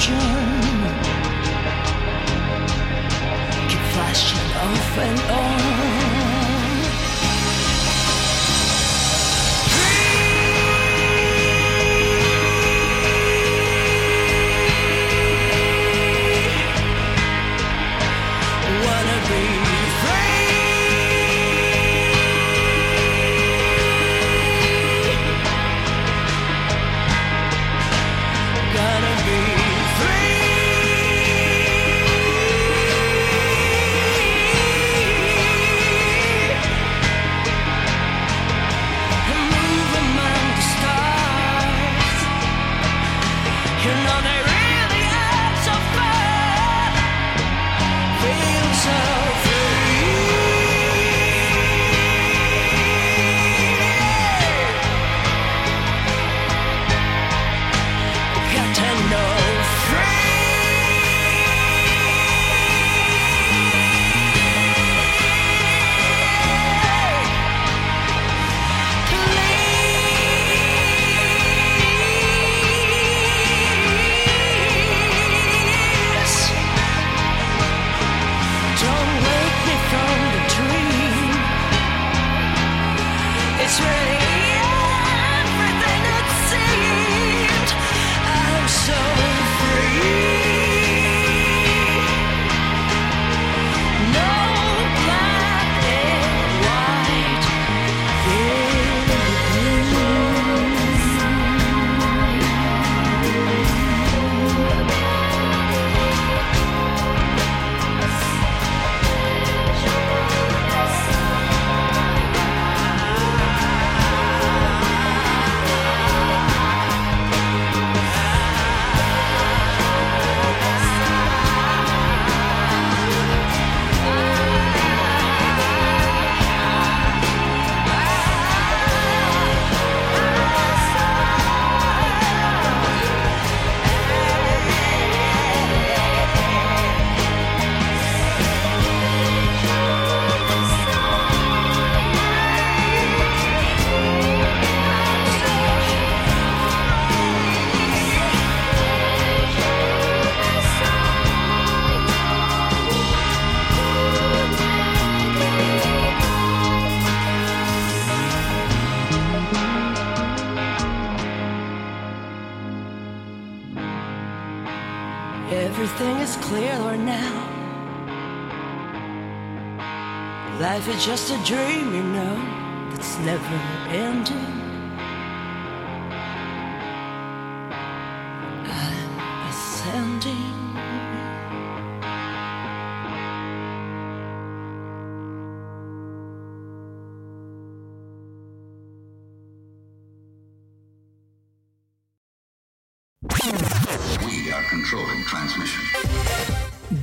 Speaker 7: Illusion. Keep flashing off and on.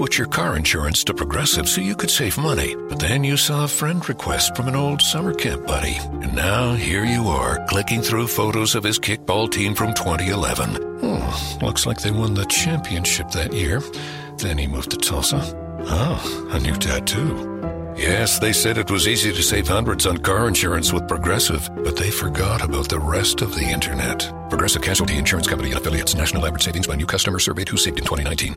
Speaker 1: Switch your car insurance to Progressive so you could save money, but then you saw a friend request from an old summer camp buddy. And now here you are, clicking through photos of his kickball team from 2011. Hmm, looks like they won the championship that year. Then he moved to Tulsa. Oh, a new tattoo. Yes, they said it was easy to save hundreds on car insurance with Progressive, but they forgot about the rest of the internet. Progressive Casualty Insurance Company and affiliates. National average savings by new customer surveyed who saved in 2019.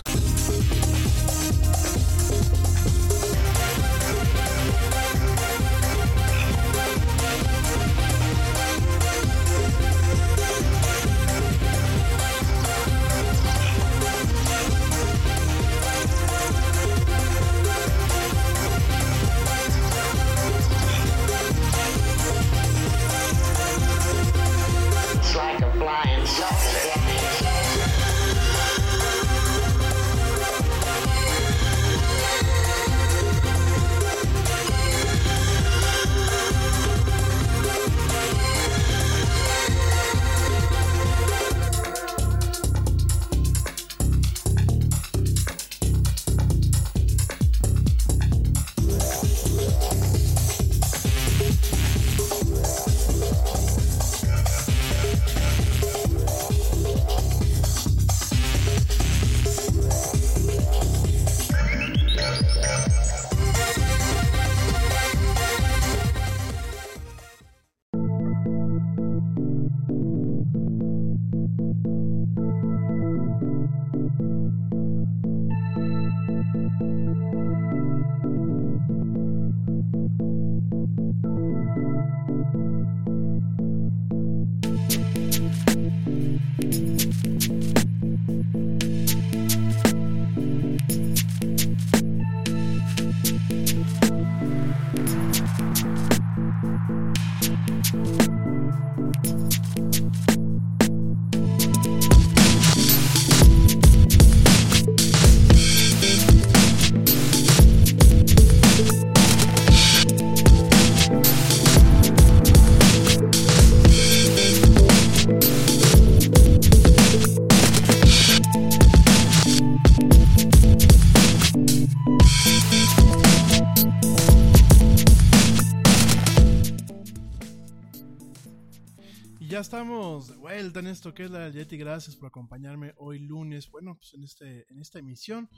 Speaker 4: Bos. Vuelta en esto que es la Yeti. Gracias por acompañarme hoy lunes. Bueno, pues en, este, en esta emisión,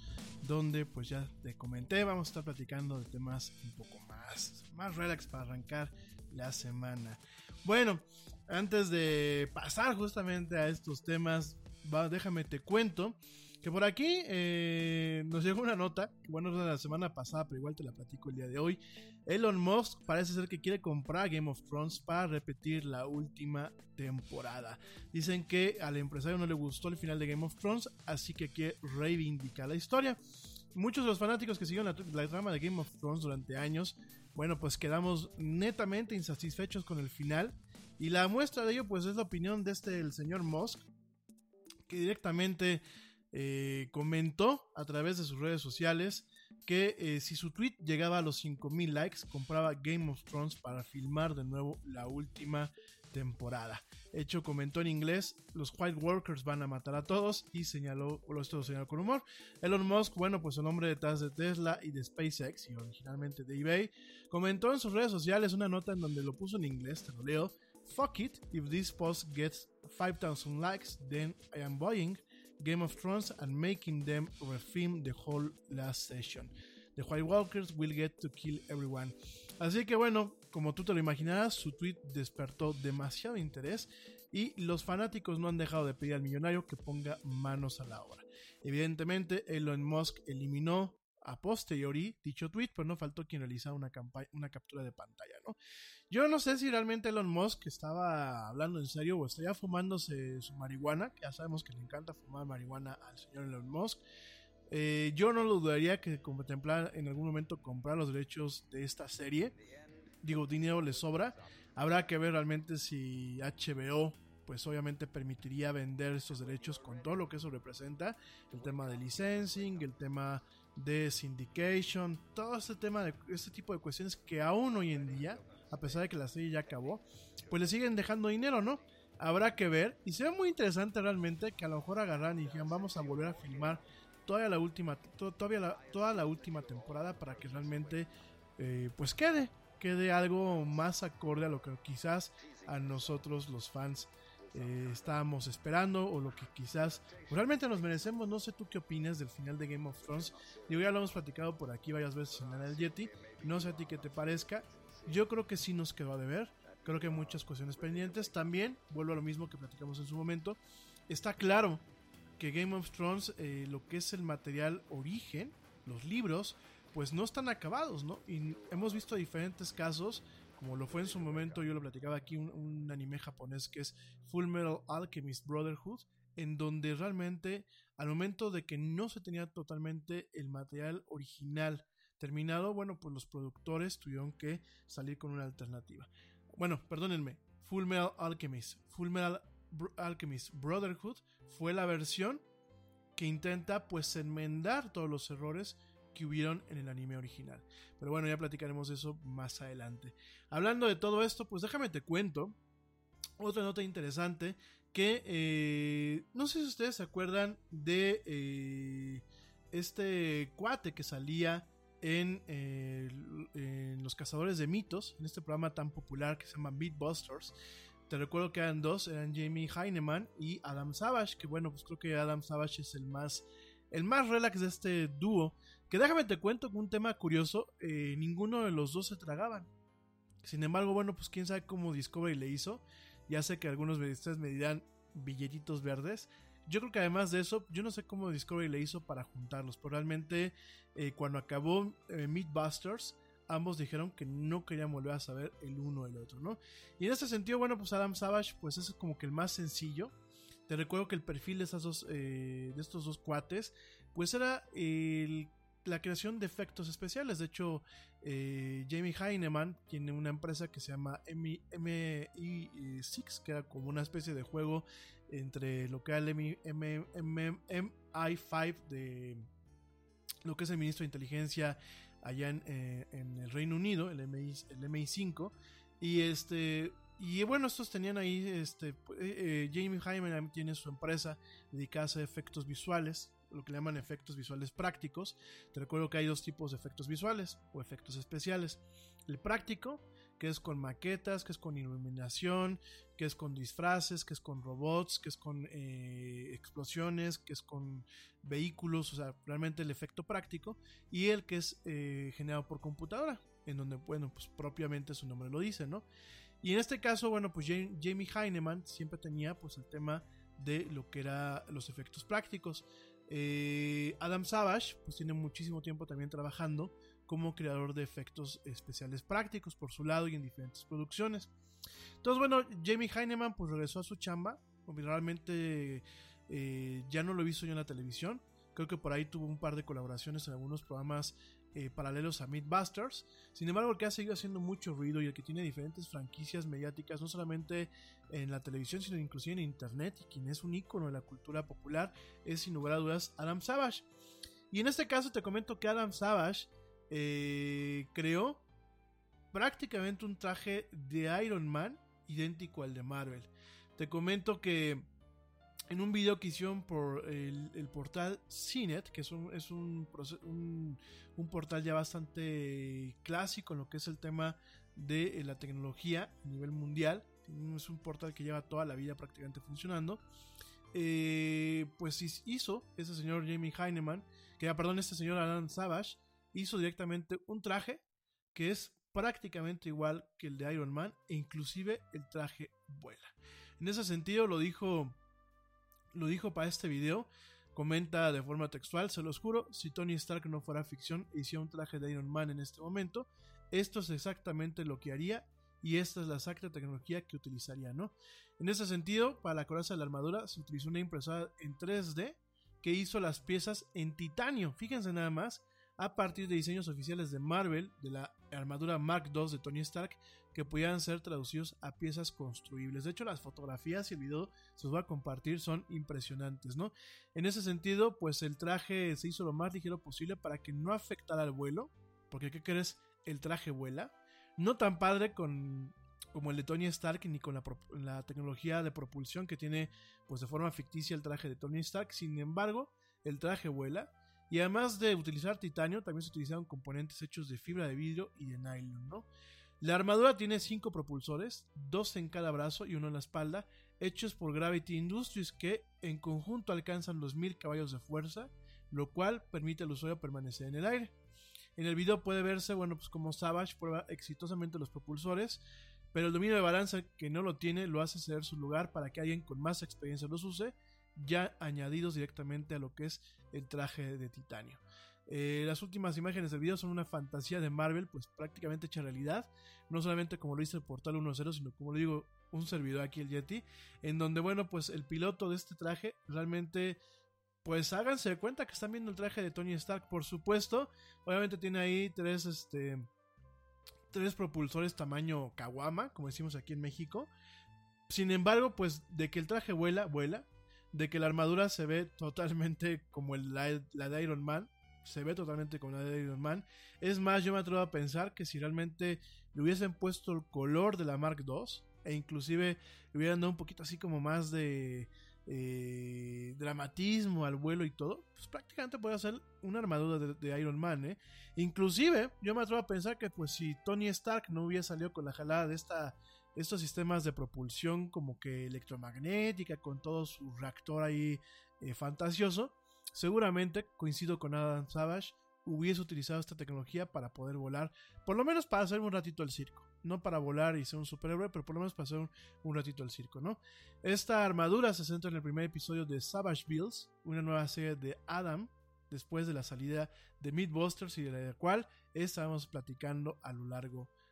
Speaker 4: donde pues ya te comenté, vamos a estar platicando de temas un poco más, más relax para arrancar la semana. Bueno, antes de pasar justamente a estos temas, va, déjame te cuento que por aquí eh, nos llegó una nota, bueno, de la semana pasada, pero igual te la platico el día de hoy. Elon Musk parece ser que quiere comprar Game of Thrones para repetir la última temporada. Dicen que al empresario no le gustó el final de Game of Thrones, así que quiere reivindicar la historia. Muchos de los fanáticos que siguieron la, trama de Game of Thrones durante años, bueno, pues quedamos netamente insatisfechos con el final. Y la muestra de ello, pues es la opinión de este, el señor Musk, que directamente eh, comentó a través de sus redes sociales que eh, si su tweet llegaba a los 5000 likes, compraba Game of Thrones para filmar de nuevo la última temporada. Hecho comentó en inglés, los White Workers van a matar a todos y señaló, o esto lo señaló con humor. Elon Musk, bueno, pues el hombre detrás de Tesla y de SpaceX y originalmente de eBay, comentó en sus redes sociales una nota en donde lo puso en inglés, te lo leo. Fuck it, if this post gets 5000 likes, then I am buying Game of Thrones and making them refilm the whole last session. The White Walkers will get to kill everyone. Así que bueno, como tú te lo imaginarás, su tweet despertó demasiado interés y los fanáticos no han dejado de pedir al millonario que ponga manos a la obra. Evidentemente, Elon Musk eliminó a posteriori dicho tweet, pero no faltó quien realizara una, una captura de pantalla, ¿no? Yo no sé si realmente Elon Musk estaba hablando en serio o estaría fumándose su marihuana, ya sabemos que le encanta fumar marihuana al señor Elon Musk. Eh, yo no lo dudaría que contemplar en algún momento comprar los derechos de esta serie. Digo, dinero le sobra. Habrá que ver realmente si HBO pues obviamente permitiría vender estos derechos con todo lo que eso representa, el tema de licensing, el tema de syndication, todo este tema de este tipo de cuestiones que aún hoy en día, a pesar de que la serie ya acabó, pues le siguen dejando dinero, ¿no? Habrá que ver y se ve muy interesante realmente que a lo mejor agarran y digan vamos a volver a filmar toda la última todavía toda la última temporada para que realmente eh, pues quede quede algo más acorde a lo que quizás a nosotros los fans eh, estábamos esperando o lo que quizás realmente nos merecemos. No sé tú qué opinas del final de Game of Thrones. Digo, ya lo hemos platicado por aquí varias veces en el Yeti. No sé a ti qué te parezca. Yo creo que sí nos quedó a deber. Creo que hay muchas cuestiones pendientes. También, vuelvo a lo mismo que platicamos en su momento. Está claro que Game of Thrones, eh, lo que es el material origen, los libros, pues no están acabados, ¿no? Y hemos visto diferentes casos como lo fue en su momento, yo lo platicaba aquí, un, anime japonés que es Full Metal Alchemist Brotherhood, en donde realmente al momento de que no se tenía totalmente el material original terminado, bueno, pues los productores tuvieron que salir con una alternativa. Bueno, perdónenme, Full Metal Alchemist, Full Metal Alchemist Brotherhood fue la versión que intenta pues enmendar todos los errores que hubieron en el anime original. Pero bueno, ya platicaremos eso más adelante. Hablando de todo esto, pues déjame te cuento otra nota interesante que eh, no sé si ustedes se acuerdan de eh, este cuate que salía en, eh, en, Los Cazadores de Mitos, en este programa tan popular que se llama Beatbusters. Te recuerdo que eran dos, eran Jamie Heineman y Adam Savage, que bueno, pues creo que Adam Savage es el más el más relax de este dúo. Que déjame te cuento que un tema curioso, eh, ninguno de los dos se tragaban. Sin embargo, bueno, pues quién sabe cómo Discovery le hizo. Ya sé que algunos de ustedes me dirán billetitos verdes. Yo creo que además de eso, yo no sé cómo Discovery le hizo para juntarlos. Pero realmente, eh, cuando acabó eh, Meatbusters, ambos dijeron que no querían volver a saber el uno del otro, ¿no? Y en ese sentido, bueno, pues Adam Savage, pues es como que el más sencillo. Te recuerdo que el perfil de, dos, eh, de estos dos cuates, pues era la creación de efectos especiales. De hecho, eh, Jamie Heineman tiene una empresa que se llama MI6, que era como una especie de juego entre lo que era el MI5 de lo que es el ministro de inteligencia allá en, eh, el Reino Unido, el, MI, el MI5, y este y bueno, estos tenían ahí, este, eh, Jamie Hyman tiene su empresa dedicada a efectos visuales, lo que llaman efectos visuales prácticos. Te recuerdo que hay dos tipos de efectos visuales o efectos especiales. El práctico, que es con maquetas, que es con iluminación, que es con disfraces, que es con robots, que es con eh, explosiones, que es con vehículos, o sea, realmente el efecto práctico. Y el que es generado por computadora, en donde, bueno, pues propiamente su nombre lo dice, ¿no? Y en este caso, bueno, pues Jamie Heineman siempre tenía pues el tema de lo que era los efectos prácticos. Eh, Adam Savage pues tiene muchísimo tiempo también trabajando como creador de efectos especiales prácticos por su lado y en diferentes producciones. Entonces, bueno, Jamie Heineman pues regresó a su chamba. Realmente eh, ya no lo he visto yo en la televisión. Creo que por ahí tuvo un par de colaboraciones en algunos programas eh, paralelos a Mythbusters. Sin embargo, el que ha seguido haciendo mucho ruido y el que tiene diferentes franquicias mediáticas, no solamente en la televisión, sino inclusive en internet, y quien es un ícono de la cultura popular, es sin lugar a dudas Adam Savage. Y en este caso te comento que Adam Savage eh, creó prácticamente un traje de Iron Man idéntico al de Marvel. Te comento que en un video que hicieron por el, portal CNET, que es, un, es un, un, portal ya bastante clásico en lo que es el tema de eh, la tecnología a nivel mundial, es un portal que lleva toda la vida prácticamente funcionando, eh, pues hizo ese señor Jamie Heineman, que ah, perdón, este señor Alan Savage, hizo directamente un traje que es prácticamente igual que el de Iron Man e inclusive el traje vuela. En ese sentido lo dijo lo dijo para este video. Comenta de forma textual, se los juro, si Tony Stark no fuera ficción e hiciera un traje de Iron Man en este momento, esto es exactamente lo que haría y esta es la exacta tecnología que utilizaría, ¿no? En ese sentido, para la coraza de la armadura se utilizó una impresora en 3D que hizo las piezas en titanio. Fíjense nada más, a partir de diseños oficiales de Marvel de la armadura Mark II de Tony Stark que pudieran ser traducidos a piezas construibles. De hecho, las fotografías y el video se los voy a compartir son impresionantes, ¿no? En ese sentido, pues el traje se hizo lo más ligero posible para que no afectara el vuelo, porque ¿qué crees? El traje vuela. No tan padre con como el de Tony Stark ni con la, la, tecnología de propulsión que tiene pues de forma ficticia el traje de Tony Stark. Sin embargo, el traje vuela y además de utilizar titanio, también se utilizaron componentes hechos de fibra de vidrio y de nylon. La armadura tiene cinco propulsores, dos en cada brazo y uno en la espalda, hechos por Gravity Industries que en conjunto alcanzan los 1000 caballos de fuerza, lo cual permite al usuario permanecer en el aire. En el video puede verse, bueno, pues como Savage prueba exitosamente los propulsores, pero el dominio de balanza que no lo tiene lo hace ceder su lugar para que alguien con más experiencia los use ya añadidos directamente a lo que es el traje de titanio. Eh, las últimas imágenes del video son una fantasía de Marvel, pues prácticamente hecha realidad, no solamente como lo dice el portal 1.0, sino como lo digo un servidor aquí, el Yeti, en donde, bueno, pues el piloto de este traje realmente pues háganse de cuenta que están viendo el traje de Tony Stark, por supuesto. Obviamente tiene ahí tres, este, tres propulsores tamaño Kawama, como decimos aquí en México. Sin embargo, pues de que el traje vuela, vuela de que la armadura se ve totalmente como la, de Iron Man. Se ve totalmente como la de Iron Man. Es más, yo me atrevo a pensar que si realmente le hubiesen puesto el color de la Mark II, e inclusive le hubieran dado un poquito así como más de eh, dramatismo al vuelo y todo, pues prácticamente puede ser una armadura de, de, Iron Man, ¿eh? Inclusive, yo me atrevo a pensar que pues si Tony Stark no hubiera salido con la jalada de esta estos sistemas de propulsión como que electromagnética con todo su reactor ahí eh, fantasioso, seguramente, coincido con Adam Savage, hubiese utilizado esta tecnología para poder volar, por lo menos para hacer un ratito el circo. No para volar y ser un superhéroe, pero por lo menos para hacer un, ratito el circo, ¿no? Esta armadura se centra en el primer episodio de Savage Bills, una nueva serie de Adam, después de la salida de Mythbusters y de la cual estábamos platicando a lo largo de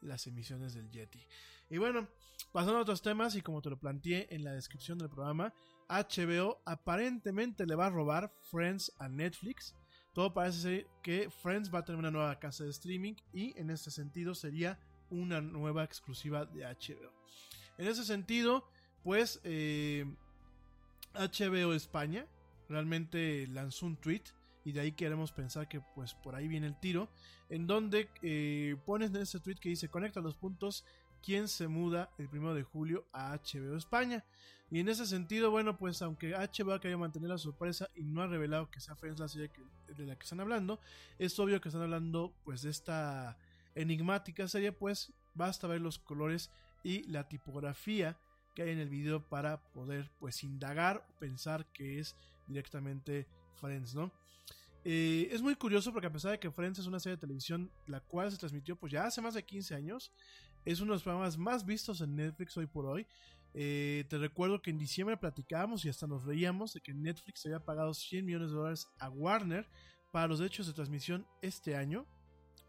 Speaker 4: las emisiones del Yeti. Y bueno, pasando a otros temas y como te lo planteé en la descripción del programa, HBO aparentemente le va a robar Friends a Netflix. Todo parece ser que Friends va a tener una nueva casa de streaming y en este sentido sería una nueva exclusiva de HBO. En ese sentido, pues HBO eh, España realmente lanzó un tweet y de ahí queremos pensar que pues por ahí viene el tiro, en donde eh, pones en ese tweet que dice conecta los puntos quien se muda el primero de julio a HBO España. Y en ese sentido, bueno, pues aunque HBO ha querido mantener la sorpresa y no ha revelado que sea Friends la serie de la que están hablando, es obvio que están hablando pues de esta enigmática serie, pues basta ver los colores y la tipografía que hay en el video para poder pues indagar o pensar que es directamente Friends, ¿no? Eh, es muy curioso porque a pesar de que Friends es una serie de televisión la cual se transmitió pues ya hace más de 15 años, es uno de los programas más vistos en Netflix hoy por hoy. Eh, te recuerdo que en diciembre platicábamos y hasta nos reíamos de que Netflix había pagado 100 millones de dólares a Warner para los derechos de transmisión este año,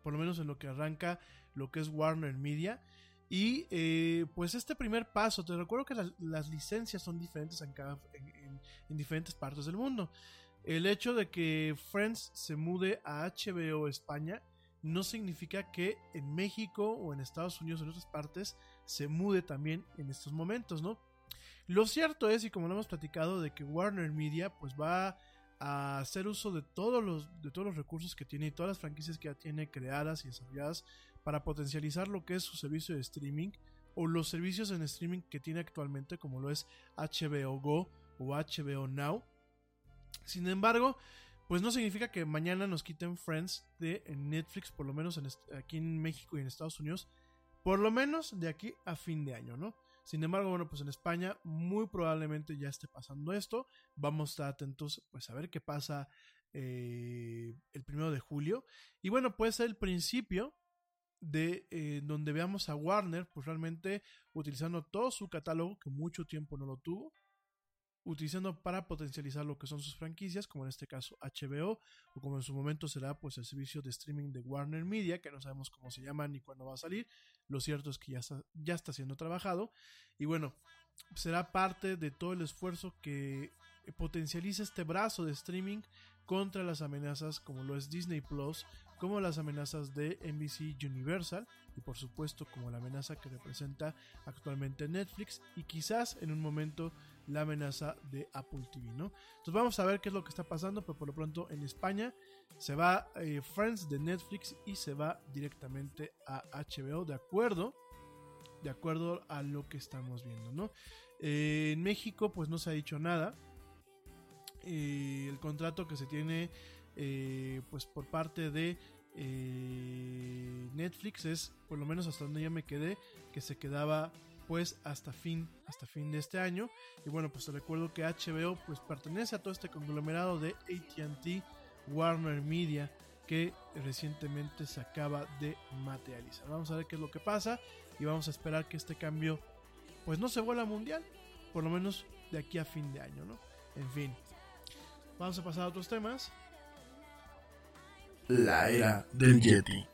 Speaker 4: por lo menos en lo que arranca lo que es Warner Media. Y eh, pues este primer paso, te recuerdo que las, licencias son diferentes en, en, diferentes partes del mundo. El hecho de que Friends se mude a HBO España no significa que en México o en Estados Unidos o en otras partes se mude también en estos momentos, ¿no? Lo cierto es, y como lo hemos platicado, de que Warner Media pues va a hacer uso de todos los, de todos los recursos que tiene y todas las franquicias que ya tiene creadas y desarrolladas para potencializar lo que es su servicio de streaming o los servicios en streaming que tiene actualmente como lo es HBO Go o HBO Now. Sin embargo, pues no significa que mañana nos quiten Friends de Netflix, por lo menos aquí en México y en Estados Unidos, por lo menos de aquí a fin de año, ¿no? Sin embargo, bueno, pues en España muy probablemente ya esté pasando esto. Vamos a estar atentos, pues a ver qué pasa eh, el primero de julio. Y bueno, puede ser el principio de eh, donde veamos a Warner, pues realmente utilizando todo su catálogo, que mucho tiempo no lo tuvo, utilizando para potencializar lo que son sus franquicias, como en este caso HBO, o como en su momento será pues el servicio de streaming de Warner Media, que no sabemos cómo se llama ni cuándo va a salir. Lo cierto es que ya está, ya está siendo trabajado. Y bueno, será parte de todo el esfuerzo que potencializa este brazo de streaming contra las amenazas como lo es Disney Plus, como las amenazas de NBC Universal y por supuesto como la amenaza que representa actualmente Netflix y quizás en un momento la amenaza de Apple TV, ¿no? Entonces vamos a ver qué es lo que está pasando, pero por lo pronto en España se va eh, Friends de Netflix y se va directamente a HBO de acuerdo de acuerdo a lo que estamos viendo, ¿no? Eh, en México pues no se ha dicho nada. Eh, el contrato que se tiene pues por parte de Netflix es por lo menos hasta donde ya me quedé que se quedaba pues hasta fin, hasta fin de este año. Y bueno, pues te recuerdo que HBO pues pertenece a todo este conglomerado de AT&T, Warner Media, que recientemente se acaba de materializar. Vamos a ver qué es lo que pasa y vamos a esperar que este cambio pues no se vuelva mundial, por lo menos de aquí a fin de año, ¿no? En fin. Vamos a pasar a otros temas.
Speaker 8: La era del Yeti.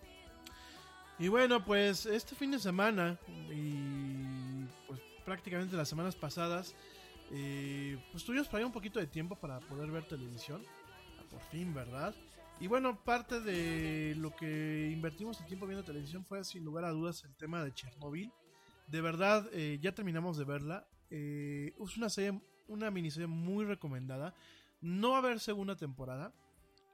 Speaker 4: Y bueno, pues este fin de semana y prácticamente las semanas pasadas, eh, pues tuvimos para ahí un poquito de tiempo para poder ver televisión. Ah, por fin, ¿verdad? Y bueno, parte de lo que invertimos el tiempo viendo televisión fue sin lugar a dudas el tema de Chernobyl. De verdad, eh, ya terminamos de verla. Eh, es una serie, una miniserie muy recomendada. No va a haber segunda temporada.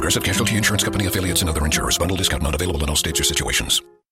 Speaker 1: Progressive Casualty Insurance Company affiliates and other insurers. Bundle discount not available in all states or situations.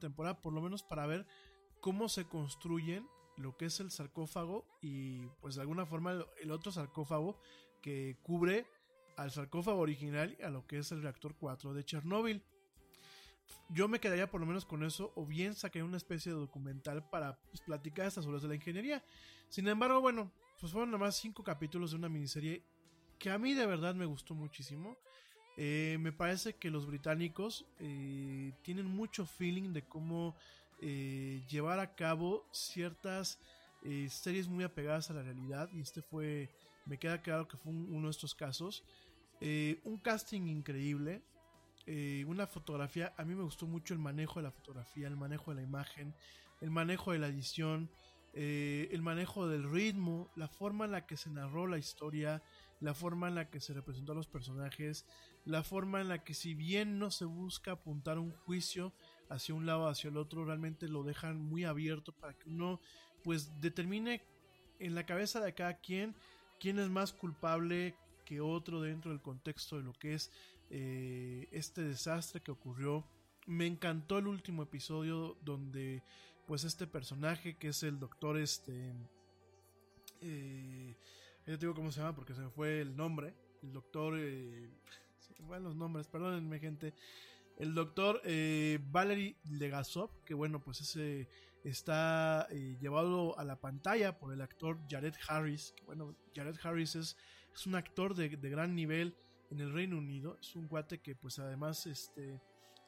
Speaker 4: temporada, por lo menos para ver cómo se construyen lo que es el sarcófago y pues de alguna forma el, otro sarcófago que cubre al sarcófago original y a lo que es el reactor 4 de Chernóbil. Yo me quedaría por lo menos con eso o bien saqué una especie de documental para pues, platicar estas horas de la ingeniería. Sin embargo, bueno, pues fueron nada más cinco capítulos de una miniserie que a mí de verdad me gustó muchísimo. Eh, me parece que los británicos eh, tienen mucho feeling de cómo eh, llevar a cabo ciertas series muy apegadas a la realidad y este fue, me queda claro que fue uno de estos casos. un casting increíble, una fotografía, a mí me gustó mucho el manejo de la fotografía, el manejo de la imagen, el manejo de la edición, el manejo del ritmo, la forma en la que se narró la historia, la forma en la que se representó a los personajes, la forma en la que si bien no se busca apuntar un juicio hacia un lado hacia el otro, realmente lo dejan muy abierto para que uno pues determine en la cabeza de cada quien quién es más culpable, que otro dentro del contexto de lo que es eh, este desastre que ocurrió. Me encantó el último episodio donde pues este personaje que es el doctor este... Eh, ya te digo cómo se llama porque se me fue el nombre. El doctor... Eh, los nombres, perdónenme gente. El doctor eh, Valery Legasov, que bueno, pues ese está eh, llevado a la pantalla por el actor Jared Harris. Bueno, Jared Harris es, es un actor de, de, gran nivel en el Reino Unido. Es un guate que pues además este,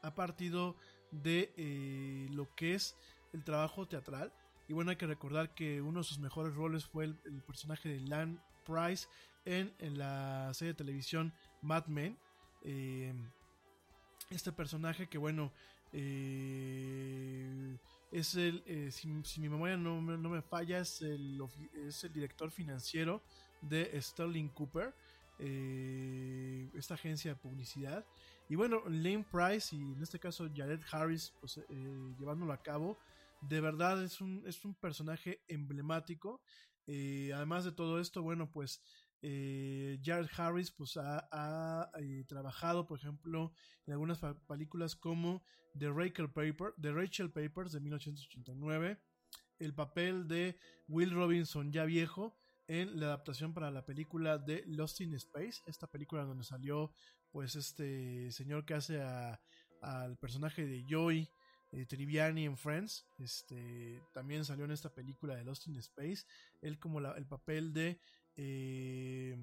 Speaker 4: ha partido de eh, lo que es el trabajo teatral. Y bueno, hay que recordar que uno de sus mejores roles fue el, el personaje de Lan Price en, en, la serie de televisión Mad Men. Eh, este personaje que bueno eh, es el eh, si, mi memoria no, no, me falla es el, es el director financiero de Sterling Cooper eh, esta agencia de publicidad y bueno Lane Price y en este caso Jared Harris pues, llevándolo a cabo de verdad es un, es un personaje emblemático además de todo esto bueno pues eh, Jared Harris pues ha, eh, trabajado por ejemplo en algunas películas como The Rachel, The Rachel Papers de 1989 el papel de Will Robinson ya viejo en la adaptación para la película de Lost in Space esta película donde salió pues este señor que hace al personaje de Joey eh, Triviani en Friends, este, también salió en esta película de Lost in Space, él como el papel de eh,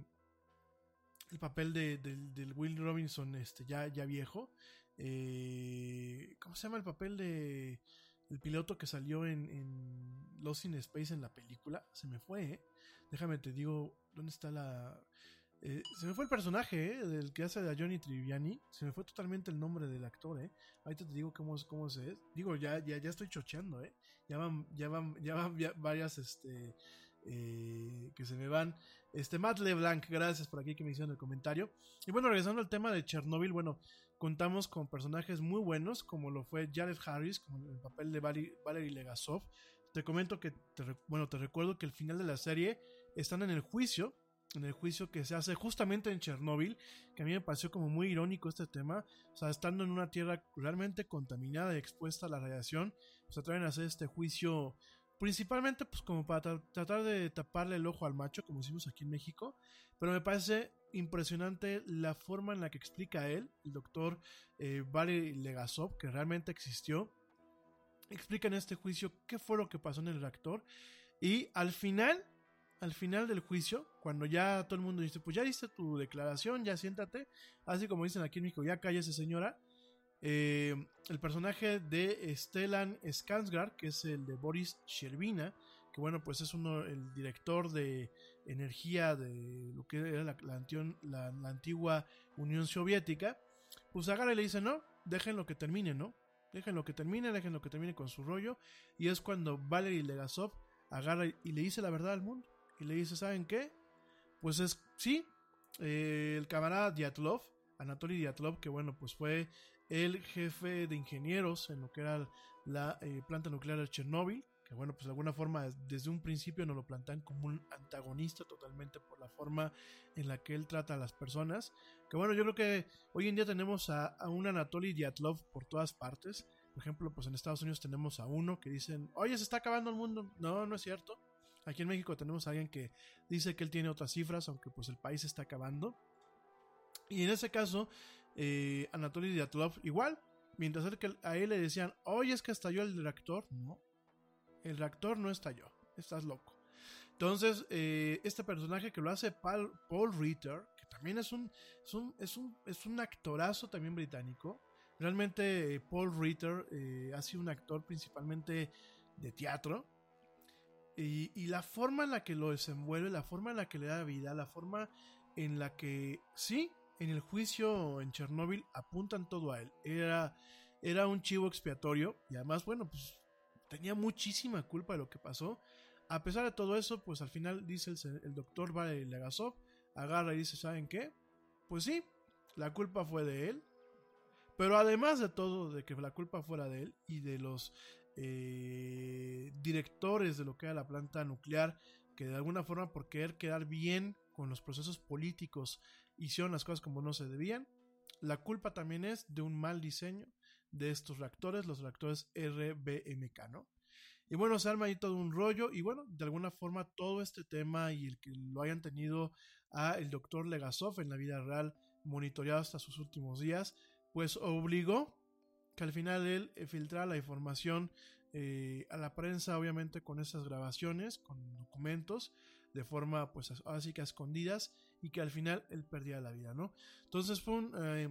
Speaker 4: el papel de, Will Robinson este, ya, ya viejo. Eh, ¿Cómo se llama el papel de el piloto que salió en, en, Lost in Space en la película? Se me fue, ¿eh? Déjame te digo, ¿dónde está la... Eh, se me fue el personaje ¿eh? del que hace a Johnny Triviani. Se me fue totalmente el nombre del actor. ¿eh? Ahorita te digo cómo, cómo se es. Digo, ya, ya, ya estoy chocheando. ¿eh? Ya van, ya van, ya van varias este, eh, que se me van. Este, Matt LeBlanc, gracias por aquí que me hicieron el comentario. Y bueno, regresando al tema de Chernobyl, bueno, contamos con personajes muy buenos, como lo fue Jared Harris, como el papel de Valery, Valery Legasov. Te comento que, te, bueno, te recuerdo que el final de la serie están en el juicio en el juicio que se hace justamente en Chernóbil, que a mí me pareció como muy irónico este tema, o sea, estando en una tierra realmente contaminada y expuesta a la radiación, se atreven a hacer este juicio principalmente pues como para tra tratar de taparle el ojo al macho, como hicimos aquí en México, pero me parece impresionante la forma en la que explica él, el doctor eh, Legasov, que realmente existió, explica en este juicio qué fue lo que pasó en el reactor y al final al final del juicio, cuando ya todo el mundo dice, pues ya diste tu declaración, ya siéntate, así como dicen aquí en México, ya cállese señora, eh, el personaje de Stellan Skarsgård, que es el de Boris Sherbina, que bueno, pues es uno, el director de energía de lo que era la, antigua Unión Soviética, pues agarra y le dice, no, dejen lo que termine, ¿no? Dejen lo que termine, dejen lo que termine con su rollo, y es cuando Valery Legasov agarra y le dice la verdad al mundo y le dice, ¿saben qué? Pues es, sí, eh, el camarada Diatlov, Anatoly Diatlov, que bueno, pues fue el jefe de ingenieros en lo que era la eh, planta nuclear de Chernóbil, que bueno, pues de alguna forma desde un principio nos lo plantean como un antagonista totalmente por la forma en la que él trata a las personas, que bueno, yo creo que hoy en día tenemos a, a un Anatoly Diatlov por todas partes, por ejemplo, pues en Estados Unidos tenemos a uno que dicen, oye, se está acabando el mundo, no, no es cierto, Aquí en México tenemos a alguien que dice que él tiene otras cifras, aunque pues el país está acabando. Y en ese caso, eh, Anatoly Diatlov igual, mientras a él le decían, oye, es que estalló el reactor. No, el reactor no estalló, estás loco. Entonces, eh, este personaje que lo hace Paul, Paul Ritter, que también es un, es un, es un, actorazo también británico. Realmente eh, Paul Ritter ha sido un actor principalmente de teatro. Y, y, la forma en la que lo desenvuelve, la forma en la que le da vida, la forma en la que, sí, en el juicio en Chernóbil apuntan todo a él. Era, era un chivo expiatorio y además, bueno, pues tenía muchísima culpa de lo que pasó. A pesar de todo eso, pues al final dice el, el doctor Valery Legasov, agarra y dice, ¿saben qué? Pues sí, la culpa fue de él. Pero además de todo, de que la culpa fuera de él y de los eh, directores de lo que era la planta nuclear, que de alguna forma por querer quedar bien con los procesos políticos hicieron las cosas como no se debían. La culpa también es de un mal diseño de estos reactores, los reactores RBMK, ¿no? Y bueno, se arma ahí todo un rollo y bueno, de alguna forma todo este tema y el que lo hayan tenido a el doctor Legasov en la vida real monitoreado hasta sus últimos días, pues obligó que al final él eh, filtrara la información eh, a la prensa, obviamente con esas grabaciones, con documentos, de forma pues así que a escondidas y que al final él perdía la vida, ¿no? Entonces fue un... Eh,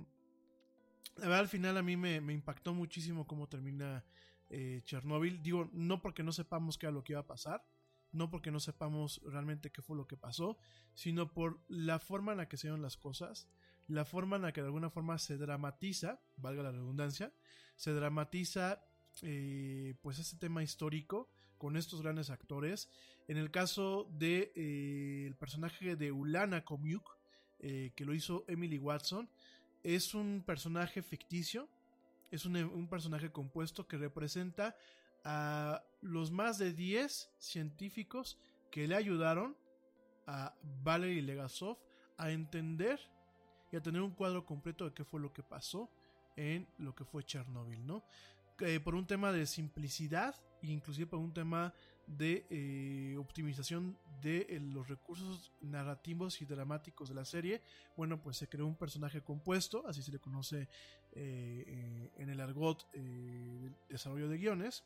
Speaker 4: la verdad, al final a mí me, impactó muchísimo cómo termina eh, Chernóbil. Digo, no porque no sepamos qué era lo que iba a pasar, no porque no sepamos realmente qué fue lo que pasó, sino por la forma en la que se dieron las cosas, la forma en la que de alguna forma se dramatiza, valga la redundancia, se dramatiza eh, pues este tema histórico con estos grandes actores. En el caso de eh, personaje de Ulana Komiuk, eh, que lo hizo Emily Watson, es un personaje ficticio, es un, personaje compuesto que representa a los más de 10 científicos que le ayudaron a Valery Legasov a entender y a tener un cuadro completo de qué fue lo que pasó en lo que fue Chernobyl, ¿no? por un tema de simplicidad inclusive por un tema de eh, optimización de eh, los recursos narrativos y dramáticos de la serie, bueno, pues se creó un personaje compuesto, así se le conoce eh, en el argot del desarrollo de guiones,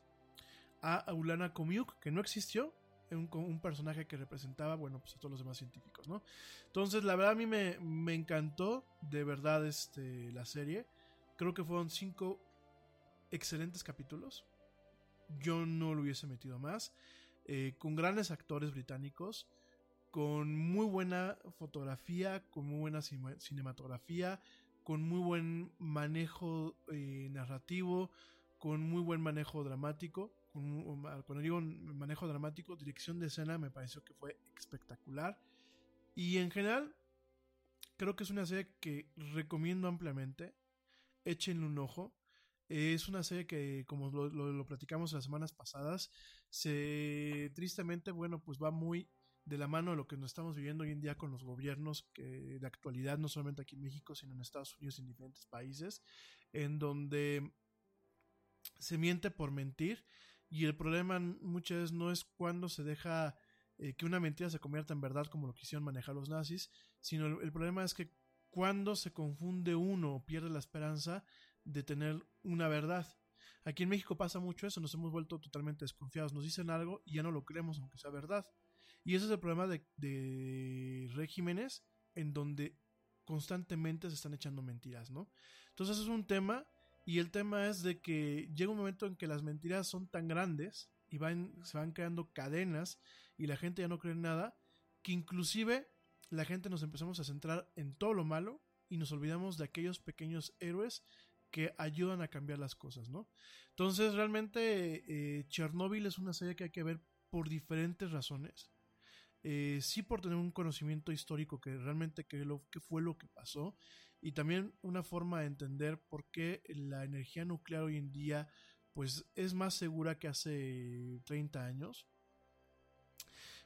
Speaker 4: a Aulana Komiuk, que no existió, un, un, personaje que representaba, bueno, pues a todos los demás científicos, ¿no? Entonces, la verdad a mí me, me encantó de verdad este, la serie. Creo que fueron cinco excelentes capítulos. Yo no lo hubiese metido más. Eh, con grandes actores británicos, con muy buena fotografía, con muy buena cinematografía, con muy buen manejo eh, narrativo, con muy buen manejo dramático. cuando digo manejo dramático, dirección de escena me pareció que fue espectacular. Y en general, creo que es una serie que recomiendo ampliamente. Échenle un ojo. Es una serie que, como lo, platicamos las semanas pasadas, se tristemente, bueno, pues va muy de la mano de lo que nos estamos viviendo hoy en día con los gobiernos que, de actualidad, no solamente aquí en México, sino en Estados Unidos y en diferentes países, en donde se miente por mentir y el problema muchas veces no es cuando se deja eh, que una mentira se convierta en verdad como lo quisieron manejar los nazis, sino el problema es que cuando se confunde uno o pierde la esperanza de tener una verdad. Aquí en México pasa mucho eso, nos hemos vuelto totalmente desconfiados, nos dicen algo y ya no lo creemos aunque sea verdad. Y ese es el problema de, regímenes en donde constantemente se están echando mentiras, ¿no? Entonces es un tema y el tema es de que llega un momento en que las mentiras son tan grandes y van, se van creando cadenas y la gente ya no cree en nada, que inclusive la gente nos empezamos a centrar en todo lo malo y nos olvidamos de aquellos pequeños héroes que ayudan a cambiar las cosas, ¿no? Entonces, realmente, eh, Chernobyl es una serie que hay que ver por diferentes razones. Eh, sí por tener un conocimiento histórico que realmente qué, lo, fue lo que pasó y también una forma de entender por qué la energía nuclear hoy en día pues es más segura que hace 30 años.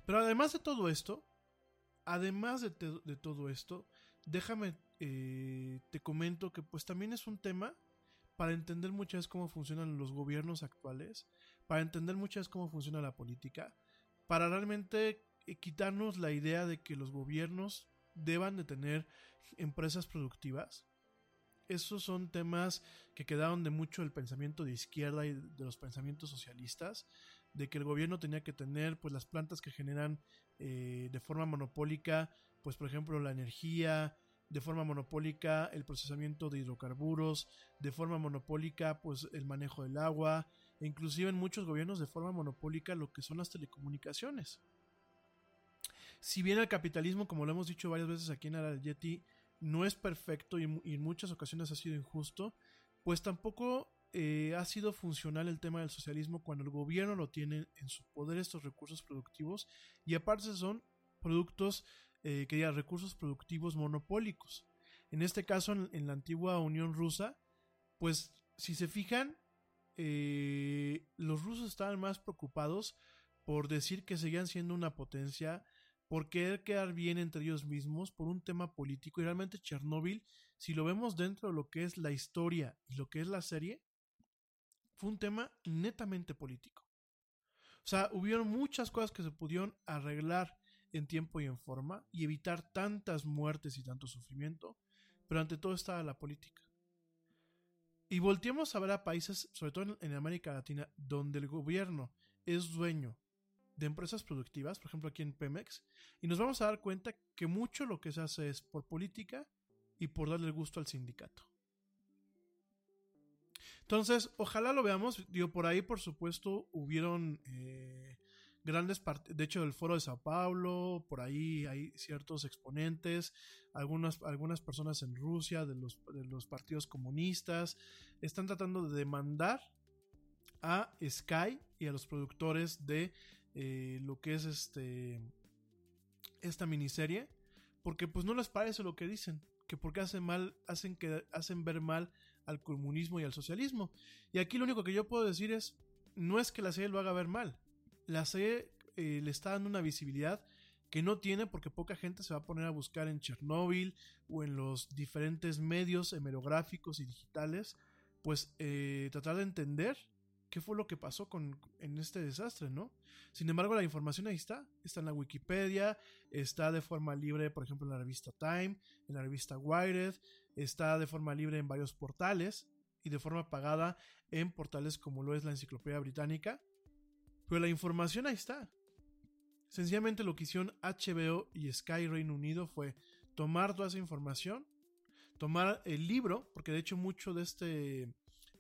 Speaker 4: Pero además de todo esto, además de, de todo esto, déjame eh, te comento que pues también es un tema para entender muchas cómo funcionan los gobiernos actuales, para entender muchas cómo funciona la política, para realmente eh, quitarnos la idea de que los gobiernos deban de tener empresas productivas. Esos son temas que quedaron de mucho del pensamiento de izquierda y de los pensamientos socialistas, de que el gobierno tenía que tener pues las plantas que generan eh, de forma monopólica, pues por ejemplo la energía, de forma monopólica el procesamiento de hidrocarburos, de forma monopólica pues el manejo del agua, e inclusive en muchos gobiernos de forma monopólica lo que son las telecomunicaciones. Si bien el capitalismo, como lo hemos dicho varias veces aquí en Ara Yeti, no es perfecto y, en muchas ocasiones ha sido injusto, pues tampoco eh, ha sido funcional el tema del socialismo cuando el gobierno lo tiene en su poder estos recursos productivos y aparte son productos eh, que recursos productivos monopólicos. En este caso, en, la antigua Unión Rusa, pues si se fijan, eh, los rusos estaban más preocupados por decir que seguían siendo una potencia, por querer quedar bien entre ellos mismos, por un tema político. Y realmente Chernóbil, si lo vemos dentro de lo que es la historia y lo que es la serie, fue un tema netamente político. O sea, hubieron muchas cosas que se pudieron arreglar en tiempo y en forma y evitar tantas muertes y tanto sufrimiento, pero ante todo estaba la política. Y volteamos a ver a países, sobre todo en, América Latina, donde el gobierno es dueño de empresas productivas, por ejemplo aquí en Pemex, y nos vamos a dar cuenta que mucho lo que se hace es por política y por darle gusto al sindicato. Entonces, ojalá lo veamos. Digo, por ahí, por supuesto, hubieron eh, grandes de hecho el foro de Sao Paulo, por ahí hay ciertos exponentes, algunas, algunas personas en Rusia de los, de los partidos comunistas, están tratando de demandar a Sky y a los productores de eh, lo que es este esta miniserie, porque pues no les parece lo que dicen, que porque hacen mal, hacen que hacen ver mal al comunismo y al socialismo. Y aquí lo único que yo puedo decir es, no es que la serie lo haga ver mal, la serie eh, le está dando una visibilidad que no tiene porque poca gente se va a poner a buscar en Chernóbil o en los diferentes medios hemerográficos y digitales, pues eh, tratar de entender qué fue lo que pasó con, en este desastre, ¿no? Sin embargo, la información ahí está, está en la Wikipedia, está de forma libre, por ejemplo, en la revista Time, en la revista Wired, está de forma libre en varios portales y de forma pagada en portales como lo es la Enciclopedia Británica. Pero la información ahí está. Sencillamente lo que hicieron HBO y Sky Reino Unido fue tomar toda esa información, tomar el libro, porque de hecho mucho de este,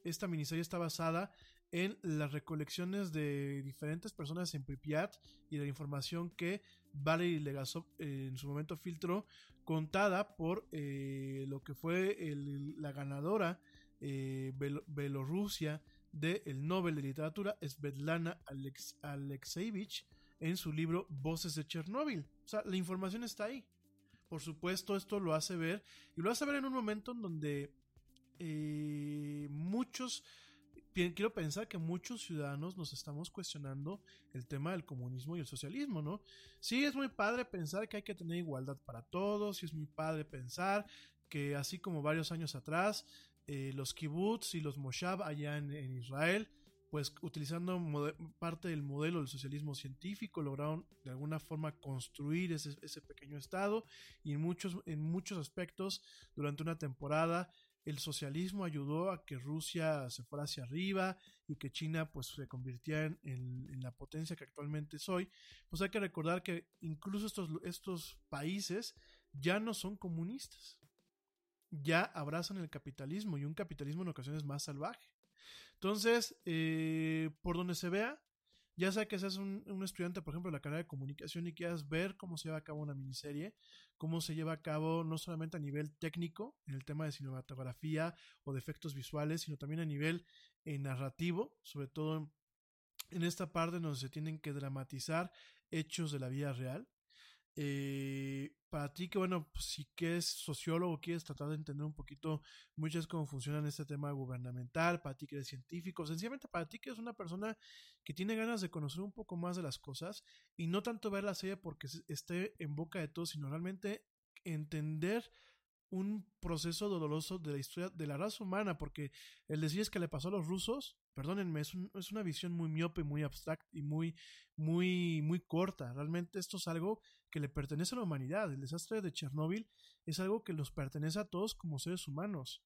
Speaker 4: esta miniserie está basada en las recolecciones de diferentes personas en Pripyat y la información que Valery Legasov en su momento filtró, contada por eh, lo que fue la ganadora eh, Bielorrusia del Nobel de Literatura, Svetlana Alex Alexeyevich, en su libro Voces de Chernóbil. O sea, la información está ahí. Por supuesto, esto lo hace ver, y lo hace ver en un momento en donde eh, muchos, quiero pensar que muchos ciudadanos nos estamos cuestionando el tema del comunismo y el socialismo, ¿no? Sí, es muy padre pensar que hay que tener igualdad para todos, y es muy padre pensar que así como varios años atrás, eh, los kibbutz y los moshav allá en, Israel, pues utilizando parte del modelo del socialismo científico, lograron de alguna forma construir ese, pequeño estado y en muchos, en muchos aspectos durante una temporada el socialismo ayudó a que Rusia se fuera hacia arriba y que China pues se convirtiera en, en, la potencia que actualmente es hoy, pues hay que recordar que incluso estos, estos países ya no son comunistas ya abrazan el capitalismo y un capitalismo en ocasiones más salvaje. Entonces, eh, por donde se vea, ya sea que seas un, estudiante, por ejemplo, de la carrera de comunicación y quieras ver cómo se lleva a cabo una miniserie, cómo se lleva a cabo no solamente a nivel técnico, en el tema de cinematografía o de efectos visuales, sino también a nivel eh, narrativo, sobre todo en esta parte donde se tienen que dramatizar hechos de la vida real. Eh, para ti que, bueno, pues, si que es sociólogo, quieres tratar de entender un poquito muchas cómo funciona este tema gubernamental, para ti que eres científico, sencillamente para ti que es una persona que tiene ganas de conocer un poco más de las cosas y no tanto ver la serie porque esté en boca de todos, sino realmente entender un proceso doloroso de la historia de la raza humana, porque el decir es que le pasó a los rusos, perdónenme, es, es una visión muy miope, muy abstracta y muy, muy, muy corta. Realmente esto es algo que le pertenece a la humanidad. El desastre de Chernóbil es algo que nos pertenece a todos como seres humanos.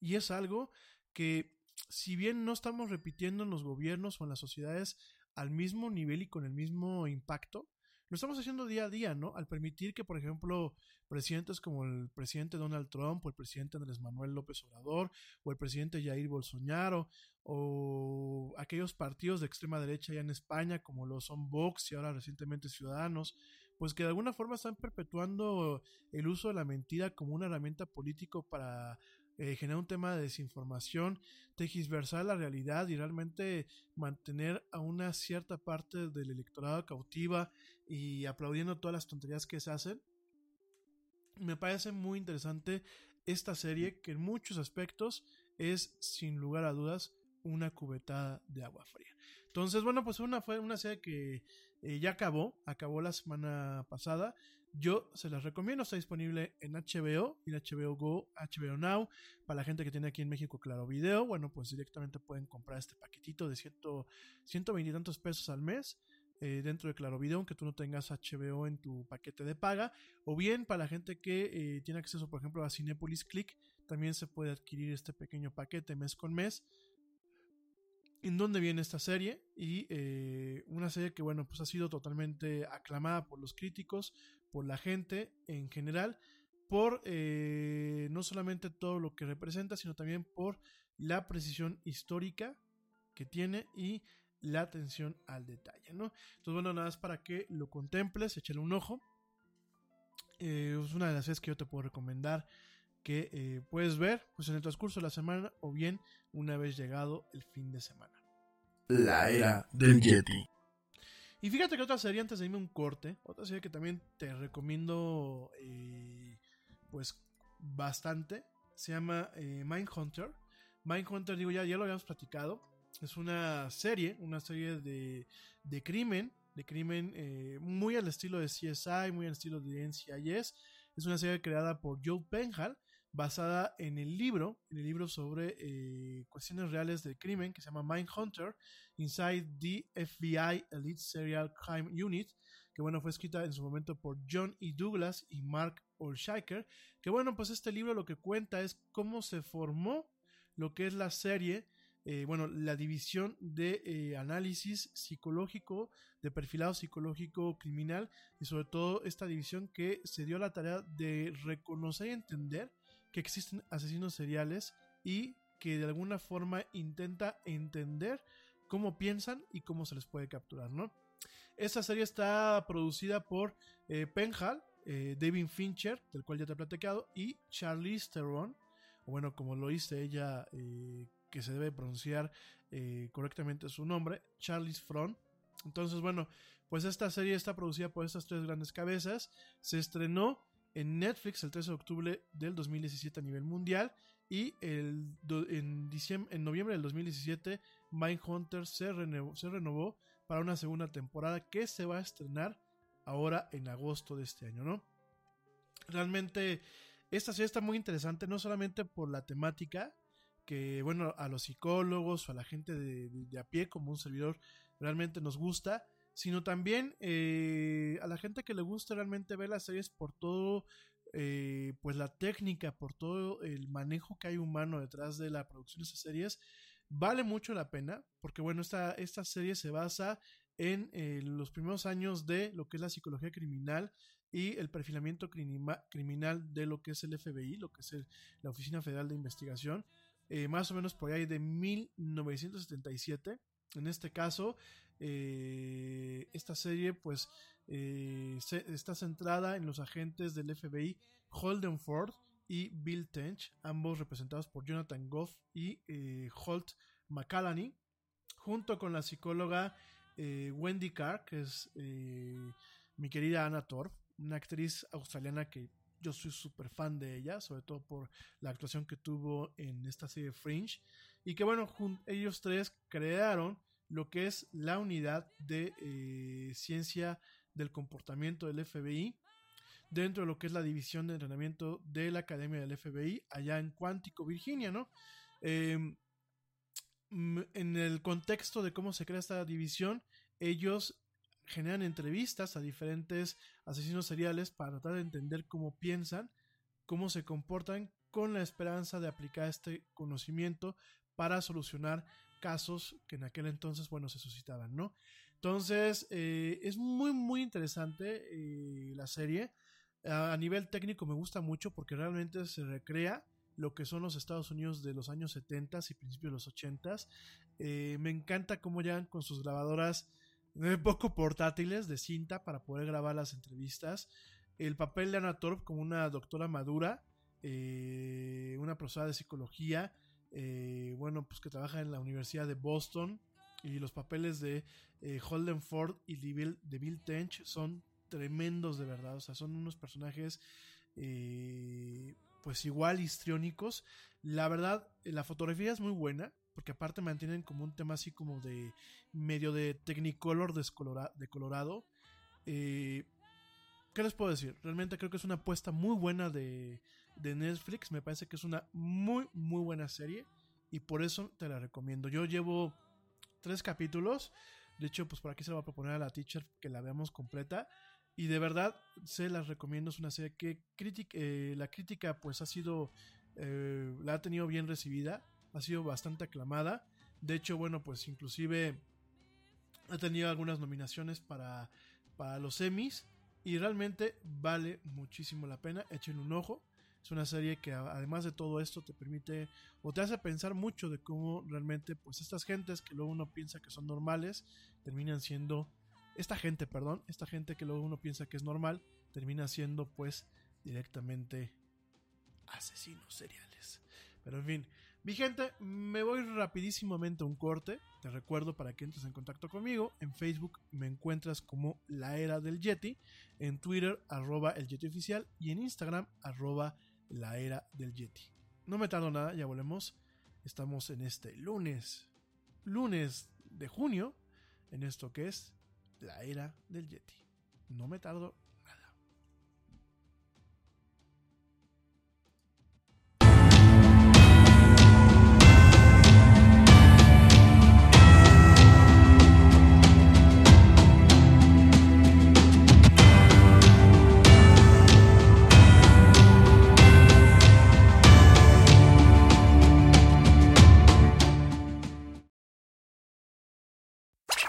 Speaker 4: Y es algo que, si bien no estamos repitiendo en los gobiernos o en las sociedades al mismo nivel y con el mismo impacto, lo estamos haciendo día a día, ¿no? Al permitir que, por ejemplo, presidentes como el presidente Donald Trump o el presidente Andrés Manuel López Obrador o el presidente Jair Bolsonaro o aquellos partidos de extrema derecha ya en España como lo son Vox y ahora recientemente Ciudadanos, pues que de alguna forma están perpetuando el uso de la mentira como una herramienta político para eh, generar un tema de desinformación, tegisversar la realidad y realmente mantener a una cierta parte del electorado cautiva y aplaudiendo todas las tonterías que se hacen. Me parece muy interesante esta serie que en muchos aspectos es sin lugar a dudas una cubetada de agua fría. Entonces, bueno, pues una fue una serie que eh, ya acabó, acabó la semana pasada. Yo se las recomiendo, está disponible en HBO, en HBO Go, HBO Now, para la gente que tiene aquí en México Claro Video, bueno, pues directamente pueden comprar este paquetito de ciento, 120 y tantos pesos al mes. Eh, dentro de Claro Video, aunque tú no tengas HBO en tu paquete de paga, o bien para la gente que eh, tiene acceso, por ejemplo, a Cinepolis Click, también se puede adquirir este pequeño paquete mes con mes. En donde viene esta serie y eh, una serie que bueno pues ha sido totalmente aclamada por los críticos, por la gente en general, por no solamente todo lo que representa, sino también por la precisión histórica que tiene y la atención al detalle, ¿no? Entonces, bueno, nada más para que lo contemples, échale un ojo. Eh, es una de las series que yo te puedo recomendar que eh, puedes ver pues en el transcurso de la semana o bien una vez llegado el fin de semana.
Speaker 8: La era del Yeti.
Speaker 4: Y fíjate que otra serie, antes de irme un corte, otra serie que también te recomiendo eh, pues bastante, se llama Mindhunter. Mindhunter, digo, ya, ya lo habíamos platicado. Es una serie, una serie de, de crimen, de crimen eh, muy al estilo de CSI, muy al estilo de NCIS. Es una serie creada por Joe Penhall, basada en el libro, en el libro sobre eh, cuestiones reales del crimen que se llama Mindhunter, Inside the FBI Elite Serial Crime Unit, que bueno, fue escrita en su momento por John E. Douglas y Mark Olshaker, que bueno, pues este libro lo que cuenta es cómo se formó lo que es la serie eh, bueno, la división de eh, análisis psicológico, de perfilado psicológico criminal y sobre todo esta división que se dio la tarea de reconocer y entender que existen asesinos seriales y que de alguna forma intenta entender cómo piensan y cómo se les puede capturar, ¿no? Esta serie está producida por eh, Penhal, David Fincher, del cual ya te he platicado, y Charlize Theron, bueno, como lo hice ella que se debe pronunciar eh, correctamente su nombre, Charles Front. Entonces, bueno, pues esta serie está producida por estas tres grandes cabezas. Se estrenó en Netflix el 13 de octubre del 2017 a nivel mundial y el, en, diciembre, en noviembre del 2017 Mindhunter se renovó, se renovó para una segunda temporada que se va a estrenar ahora en agosto de este año, ¿no? Realmente esta serie está muy interesante, no solamente por la temática, que, bueno, a los psicólogos o a la gente de, a pie como un servidor realmente nos gusta, sino también eh, a la gente que le gusta realmente ver las series por todo, eh, pues la técnica, por todo el manejo que hay humano detrás de la producción de esas series, vale mucho la pena, porque bueno, esta, esta serie se basa en eh, los primeros años de lo que es la psicología criminal y el perfilamiento criminal de lo que es el FBI, lo que es la Oficina Federal de Investigación. Eh, más o menos por ahí de 1977. En este caso, eh, esta serie pues eh, está centrada en los agentes del FBI Holden Ford y Bill Tench, ambos representados por Jonathan Goff y Holt McCallany, junto con la psicóloga Wendy Carr, que es mi querida Anna Torf, una actriz australiana que yo soy súper fan de ella, sobre todo por la actuación que tuvo en esta serie Fringe. Y que bueno, ellos tres crearon lo que es la unidad de eh, ciencia del comportamiento del FBI dentro de lo que es la división de entrenamiento de la Academia del FBI allá en Cuántico, Virginia, ¿no? Em, en el contexto de cómo se crea esta división, ellos generan entrevistas a diferentes asesinos seriales para tratar de entender cómo piensan, cómo se comportan, con la esperanza de aplicar este conocimiento para solucionar casos que en aquel entonces, bueno, se suscitaban, ¿no? Entonces, eh, es muy, muy interesante eh, la serie. A, nivel técnico me gusta mucho porque realmente se recrea lo que son los Estados Unidos de los años 70 y principios de los 80. Eh, me encanta cómo llegan con sus grabadoras poco portátiles de cinta para poder grabar las entrevistas. El papel de Anna Torp como una doctora madura, eh, una profesora de psicología, eh, bueno, pues que trabaja en la Universidad de Boston. Y los papeles de eh, Holden Ford y de Bill, de Tench son tremendos de verdad. O sea, son unos personajes pues igual histriónicos. La verdad, la fotografía es muy buena. Porque aparte mantienen como un tema así como de medio de Technicolor descolora- de Colorado. Eh, ¿Qué les puedo decir? Realmente creo que es una apuesta muy buena de, de Netflix. Me parece que es una muy, muy buena serie. Y por eso te la recomiendo. Yo llevo tres capítulos. De hecho, pues por aquí se la va a proponer a la teacher que la veamos completa. Y de verdad, se las recomiendo. Es una serie que critic- eh, la crítica pues ha sido, eh, la ha tenido bien recibida. Ha sido bastante aclamada. De hecho, bueno, pues inclusive ha tenido algunas nominaciones para, para los Emmys. Y realmente vale muchísimo la pena. Echen un ojo. Es una serie que además de todo esto te permite o te hace pensar mucho de cómo realmente pues estas gentes que luego uno piensa que son normales terminan siendo esta gente, perdón, esta gente que luego uno piensa que es normal termina siendo pues directamente asesinos seriales. Pero en fin, mi gente, me voy rapidísimamente a un corte. Te recuerdo para que entres en contacto conmigo. En Facebook me encuentras como La Era del Yeti. En Twitter, arroba el Yeti Oficial. Y en Instagram, arroba La Era del Yeti. No me tardo nada, ya volvemos. Estamos en este lunes, lunes de junio, en esto que es La Era del Yeti. No me tardo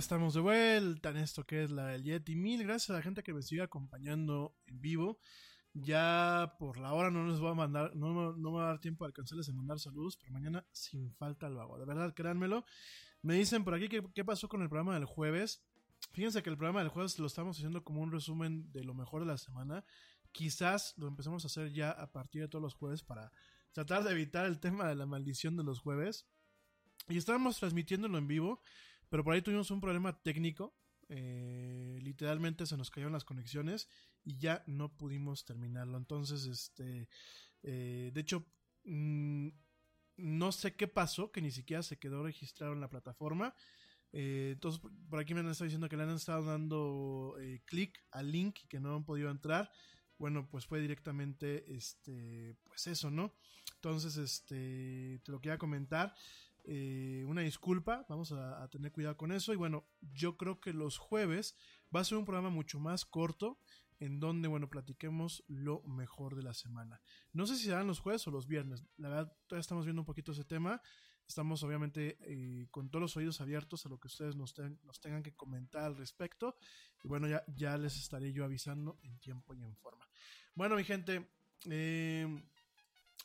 Speaker 4: Estamos de vuelta en esto que es la del Yeti. Mil gracias a la gente que me sigue acompañando en vivo. Ya por la hora no les voy a mandar, no, no me va a dar tiempo a alcanzarles a mandar saludos, pero mañana sin falta lo hago. De verdad, créanmelo. Me dicen por aquí que qué pasó con el programa del jueves. Fíjense que el programa del jueves lo estamos haciendo como un resumen de lo mejor de la semana. Quizás lo empecemos a hacer ya a partir de todos los jueves para tratar de evitar el tema de la maldición de los jueves. Y estábamos transmitiéndolo en vivo, pero por ahí tuvimos un problema técnico. Eh, literalmente se nos cayeron las conexiones y ya no pudimos terminarlo. Entonces, este, eh, de hecho, mmm, no sé qué pasó, que ni siquiera se quedó registrado en la plataforma. Eh, entonces, por aquí me han estado diciendo que le han estado dando eh, clic al link y que no han podido entrar. Bueno, pues fue directamente, este, pues eso, ¿no? Entonces, este, te lo quería comentar. Eh, una disculpa, vamos a, tener cuidado con eso. Y bueno, yo creo que los jueves va a ser un programa mucho más corto, en donde, bueno, platiquemos lo mejor de la semana. No sé si serán los jueves o los viernes, la verdad, todavía estamos viendo un poquito ese tema. Estamos obviamente eh, con todos los oídos abiertos a lo que ustedes nos, ten, nos, tengan que comentar al respecto. Y bueno, ya, ya les estaré yo avisando en tiempo y en forma. Bueno, mi gente, eh,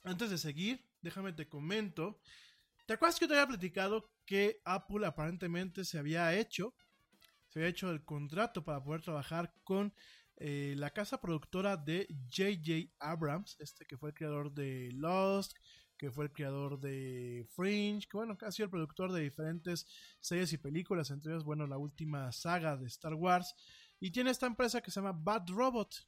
Speaker 4: antes de seguir, déjame te comento. ¿Te acuerdas que te había platicado que Apple aparentemente se había hecho, se había hecho el contrato para poder trabajar con eh, la casa productora de J.J. Abrams, este que fue el creador de Lost, que fue el creador de Fringe, que bueno, que ha sido el productor de diferentes series y películas, entre ellas, bueno, la última saga de Star Wars, y tiene esta empresa que se llama Bad Robot.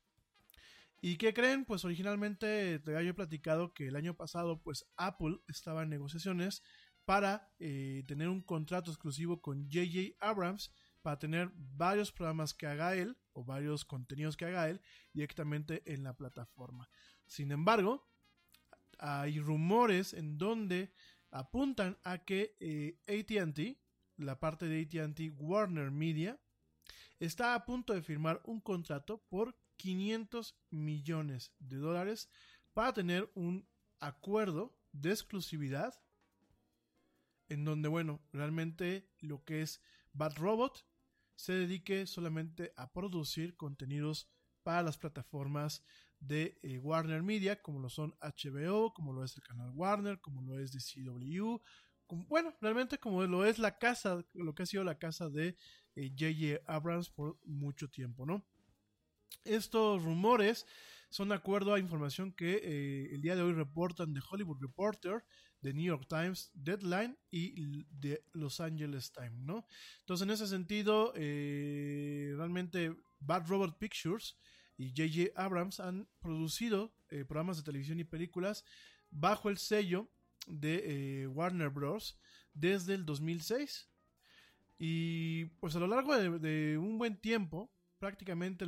Speaker 4: ¿Y qué creen? Pues originalmente te había platicado que el año pasado, pues Apple estaba en negociaciones para eh, tener un contrato exclusivo con JJ Abrams para tener varios programas que haga él o varios contenidos que haga él directamente en la plataforma. Sin embargo, hay rumores en donde apuntan a que eh, ATT, la parte de ATT Warner Media, está a punto de firmar un contrato por 500 millones de dólares para tener un acuerdo de exclusividad en donde, bueno, realmente lo que es Bad Robot se dedique solamente a producir contenidos para las plataformas de eh, Warner Media, como lo son HBO, como lo es el canal Warner, como lo es de CW, como, bueno, realmente como lo es la casa, lo que ha sido la casa de J.J. Eh, Abrams por mucho tiempo, ¿no? Estos rumores son de acuerdo a información que eh, el día de hoy reportan de Hollywood Reporter, de New York Times, Deadline y de Los Angeles Times, ¿no? Entonces, en ese sentido, eh, realmente Bad Robot Pictures y J.J. Abrams han producido eh, programas de televisión y películas bajo el sello de Warner Bros. desde el 2006. Y pues a lo largo de, de un buen tiempo, prácticamente...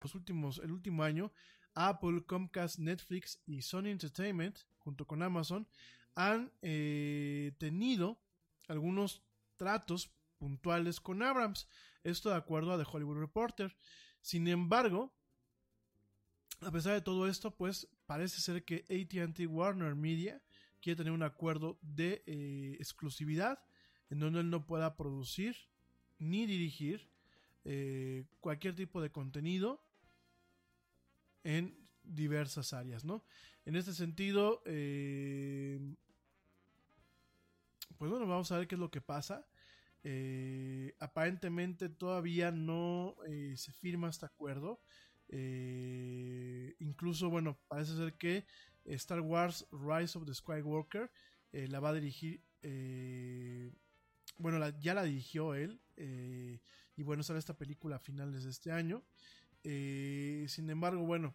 Speaker 4: Los últimos, el último año, Apple, Comcast, Netflix y Sony Entertainment, junto con Amazon, han eh, tenido algunos tratos puntuales con Abrams. Esto de acuerdo a The Hollywood Reporter. Sin embargo, a pesar de todo esto, pues parece ser que ATT Warner Media quiere tener un acuerdo de eh, exclusividad en donde él no pueda producir ni dirigir eh, cualquier tipo de contenido en diversas áreas, ¿no? En este sentido, eh, pues bueno, vamos a ver qué es lo que pasa. Eh, aparentemente todavía no eh, se firma este acuerdo. Incluso, bueno, parece ser que Star Wars Rise of the Skywalker la va a dirigir. bueno, ya la dirigió él. y bueno, sale esta película a finales de este año. Eh, sin embargo, bueno,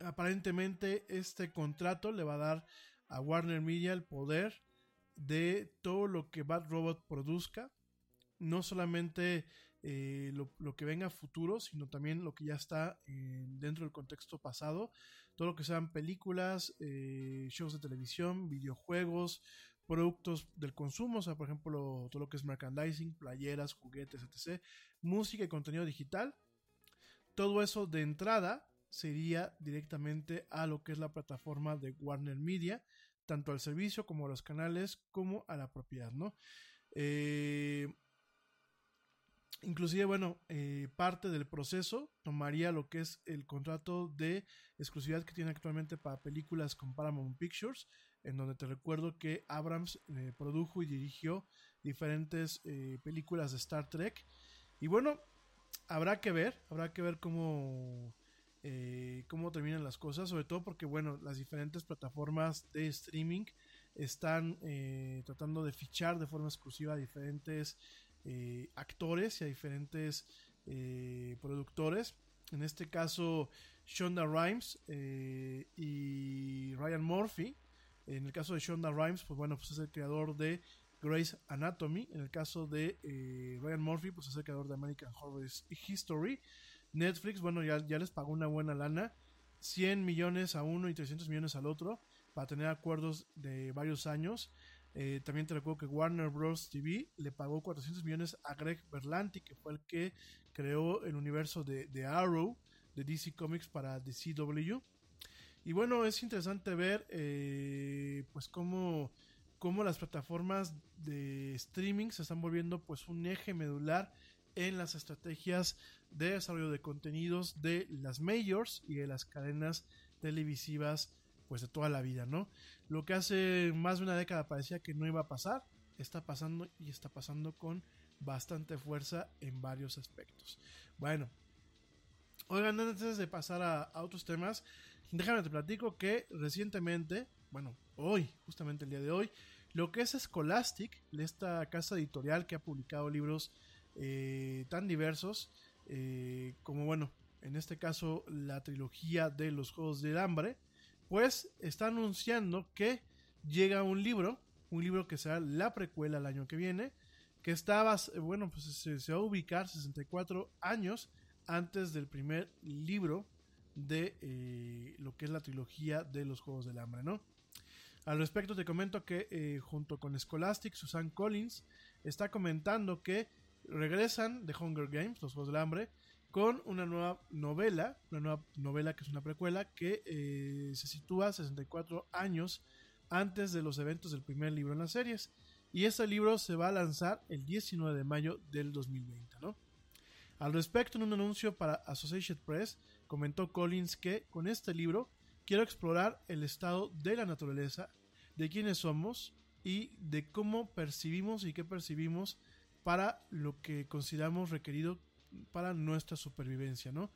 Speaker 4: aparentemente este contrato le va a dar a Warner Media el poder de todo lo que Bad Robot produzca. No solamente eh, lo, que venga futuro, sino también lo que ya está eh, dentro del contexto pasado. Todo lo que sean películas, eh, shows de televisión, videojuegos, productos del consumo, o sea, por ejemplo, todo lo que es merchandising, playeras, juguetes, etc. Música y contenido digital. Todo eso de entrada sería directamente a lo que es la plataforma de Warner Media, tanto al servicio como a los canales, como a la propiedad, ¿no? Eh, inclusive, bueno, eh, parte del proceso tomaría lo que es el contrato de exclusividad que tiene actualmente para películas con Paramount Pictures, en donde te recuerdo que Abrams eh, produjo y dirigió diferentes eh, películas de Star Trek. Y bueno, habrá que ver, habrá que ver cómo, eh, cómo terminan las cosas, sobre todo porque, bueno, las diferentes plataformas de streaming están tratando de fichar de forma exclusiva a diferentes actores y a diferentes productores. En este caso, Shonda Rhimes y Ryan Murphy. En el caso de Shonda Rhimes, pues bueno, pues es el creador de Grey's Anatomy. En el caso de eh, Ryan Murphy, pues es el creador de American Horror History. Netflix, bueno, ya, les pagó una buena lana. 100 millones a uno y 300 millones al otro para tener acuerdos de varios años. Eh, también te recuerdo que Warner Bros. TV le pagó 400 millones a Greg Berlanti, que fue el que creó el universo de, de Arrow, de DC Comics para the CW. Y bueno, es interesante ver eh, pues cómo, cómo las plataformas de streaming se están volviendo pues un eje medular en las estrategias de desarrollo de contenidos de las majors y de las cadenas televisivas pues de toda la vida, ¿no? Lo que hace más de una década parecía que no iba a pasar, está pasando y está pasando con bastante fuerza en varios aspectos. Bueno, oigan, antes de pasar a, a otros temas, déjame te platico que recientemente, bueno, hoy, justamente el día de hoy, lo que es Scholastic, esta casa editorial que ha publicado libros eh, tan diversos eh, como, bueno, en este caso la trilogía de los Juegos del Hambre, pues está anunciando que llega un libro, un libro que será la precuela el año que viene, que está, bueno, pues se va a ubicar 64 años antes del primer libro de eh, lo que es la trilogía de los Juegos del Hambre, ¿no? Al respecto te comento que eh, junto con Scholastic, Susan Collins está comentando que regresan de Hunger Games, los Juegos del Hambre, con una nueva novela, una nueva novela que es una precuela que eh, se sitúa 64 años antes de los eventos del primer libro en las series. Y este libro se va a lanzar el 19 de mayo del 2020, ¿no? Al respecto, en un anuncio para Associated Press, comentó Collins que con este libro quiero explorar el estado de la naturaleza, de quiénes somos y de cómo percibimos y qué percibimos para lo que consideramos requerido para nuestra supervivencia, ¿no?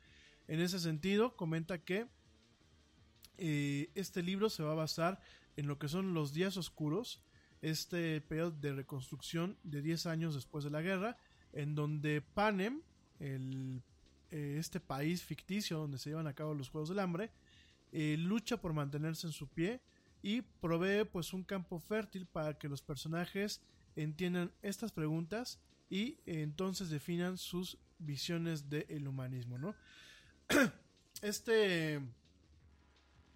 Speaker 4: En ese sentido, comenta que eh, este libro se va a basar en lo que son los días oscuros, este periodo de reconstrucción de 10 años después de la guerra, en donde Panem, el, eh, este país ficticio donde se llevan a cabo los Juegos del Hambre, eh, lucha por mantenerse en su pie y provee pues un campo fértil para que los personajes entiendan estas preguntas y eh, entonces definan sus visiones del humanismo, ¿no? Este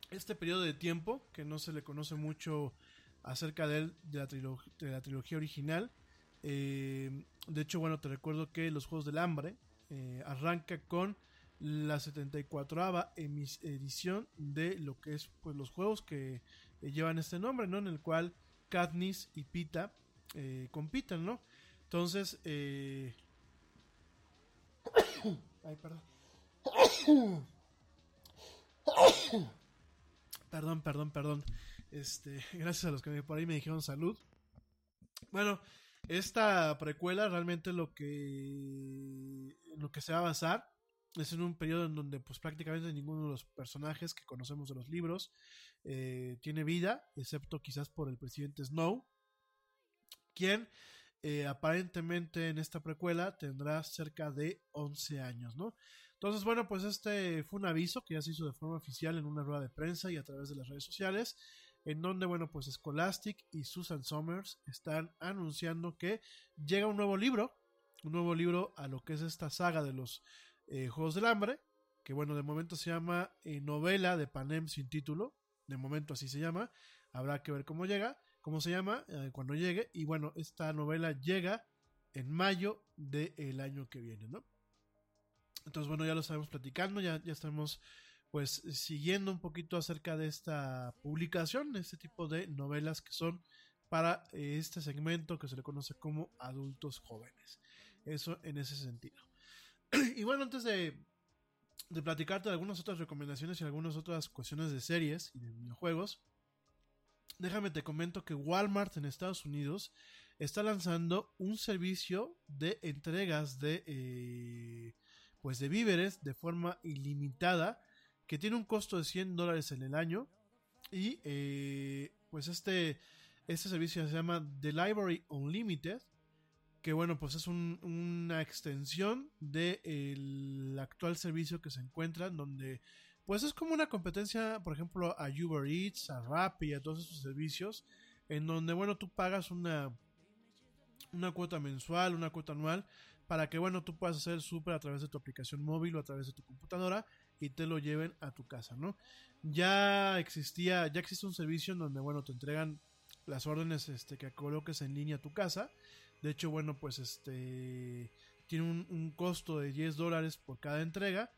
Speaker 4: este periodo de tiempo que no se le conoce mucho acerca de, él, de, la, trilog de la trilogía original de hecho, bueno, te recuerdo que los Juegos del Hambre eh, arranca con la 74 edición de lo que es pues los juegos que eh, llevan este nombre, ¿no? En el cual Katniss y Pita eh, compiten, ¿no? Entonces, eh... ay, perdón. perdón, perdón, perdón. Este, gracias a los que por ahí me dijeron salud. Bueno, esta precuela realmente lo que lo que se va a basar es en un periodo en donde pues prácticamente ninguno de los personajes que conocemos de los libros eh, tiene vida, excepto quizás por el presidente Snow, quien eh, aparentemente en esta precuela tendrá cerca de 11 años, ¿no? Entonces, bueno, pues este fue un aviso que ya se hizo de forma oficial en una rueda de prensa y a través de las redes sociales, en donde, bueno, pues Scholastic y Susan Somers están anunciando que llega un nuevo libro, un nuevo libro a lo que es esta saga de los eh, Juegos del Hambre, que bueno, de momento se llama eh, Novela de Panem sin título, de momento así se llama, habrá que ver cómo llega, cómo se llama eh, cuando llegue, y bueno, esta novela llega en mayo del año que viene, ¿no? Entonces, bueno, ya lo estamos platicando, ya, ya estamos pues siguiendo un poquito acerca de esta publicación, este tipo de novelas que son para este segmento que se le conoce como adultos jóvenes. Eso en ese sentido. y bueno, antes de, de platicarte de algunas otras recomendaciones y algunas otras cuestiones de series y de videojuegos, déjame te comento que Walmart en Estados Unidos está lanzando un servicio de entregas de eh, pues de víveres de forma ilimitada que tiene un costo de 100 dólares en el año. Y eh, pues este este servicio se llama Delivery Unlimited que bueno, pues es una extensión del actual servicio que se encuentra, donde pues es como una competencia, por ejemplo, a Uber Eats, a Rappi, a todos esos servicios, en donde bueno, tú pagas una, una cuota mensual, una cuota anual, para que bueno, tú puedas hacer súper a través de tu aplicación móvil o a través de tu computadora y te lo lleven a tu casa, ¿no? Ya existía, ya existe un servicio en donde bueno, te entregan las órdenes este, que coloques en línea a tu casa de hecho, bueno, pues este tiene un, costo de 10 dólares por cada entrega.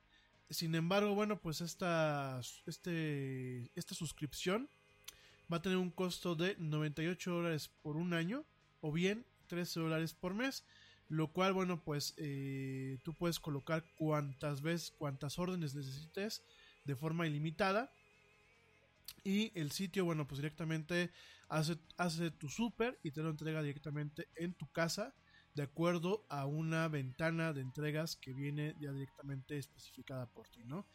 Speaker 4: Sin embargo, bueno, pues esta, este, esta suscripción va a tener un costo de 98 dólares por un año o bien 13 dólares por mes. Lo cual, bueno, pues eh, tú puedes colocar cuantas veces, cuantas órdenes necesites de forma ilimitada. Y el sitio, bueno, pues directamente hace, hace tu súper y te lo entrega directamente en tu casa de acuerdo a una ventana de entregas que viene ya directamente especificada por ti, ¿no?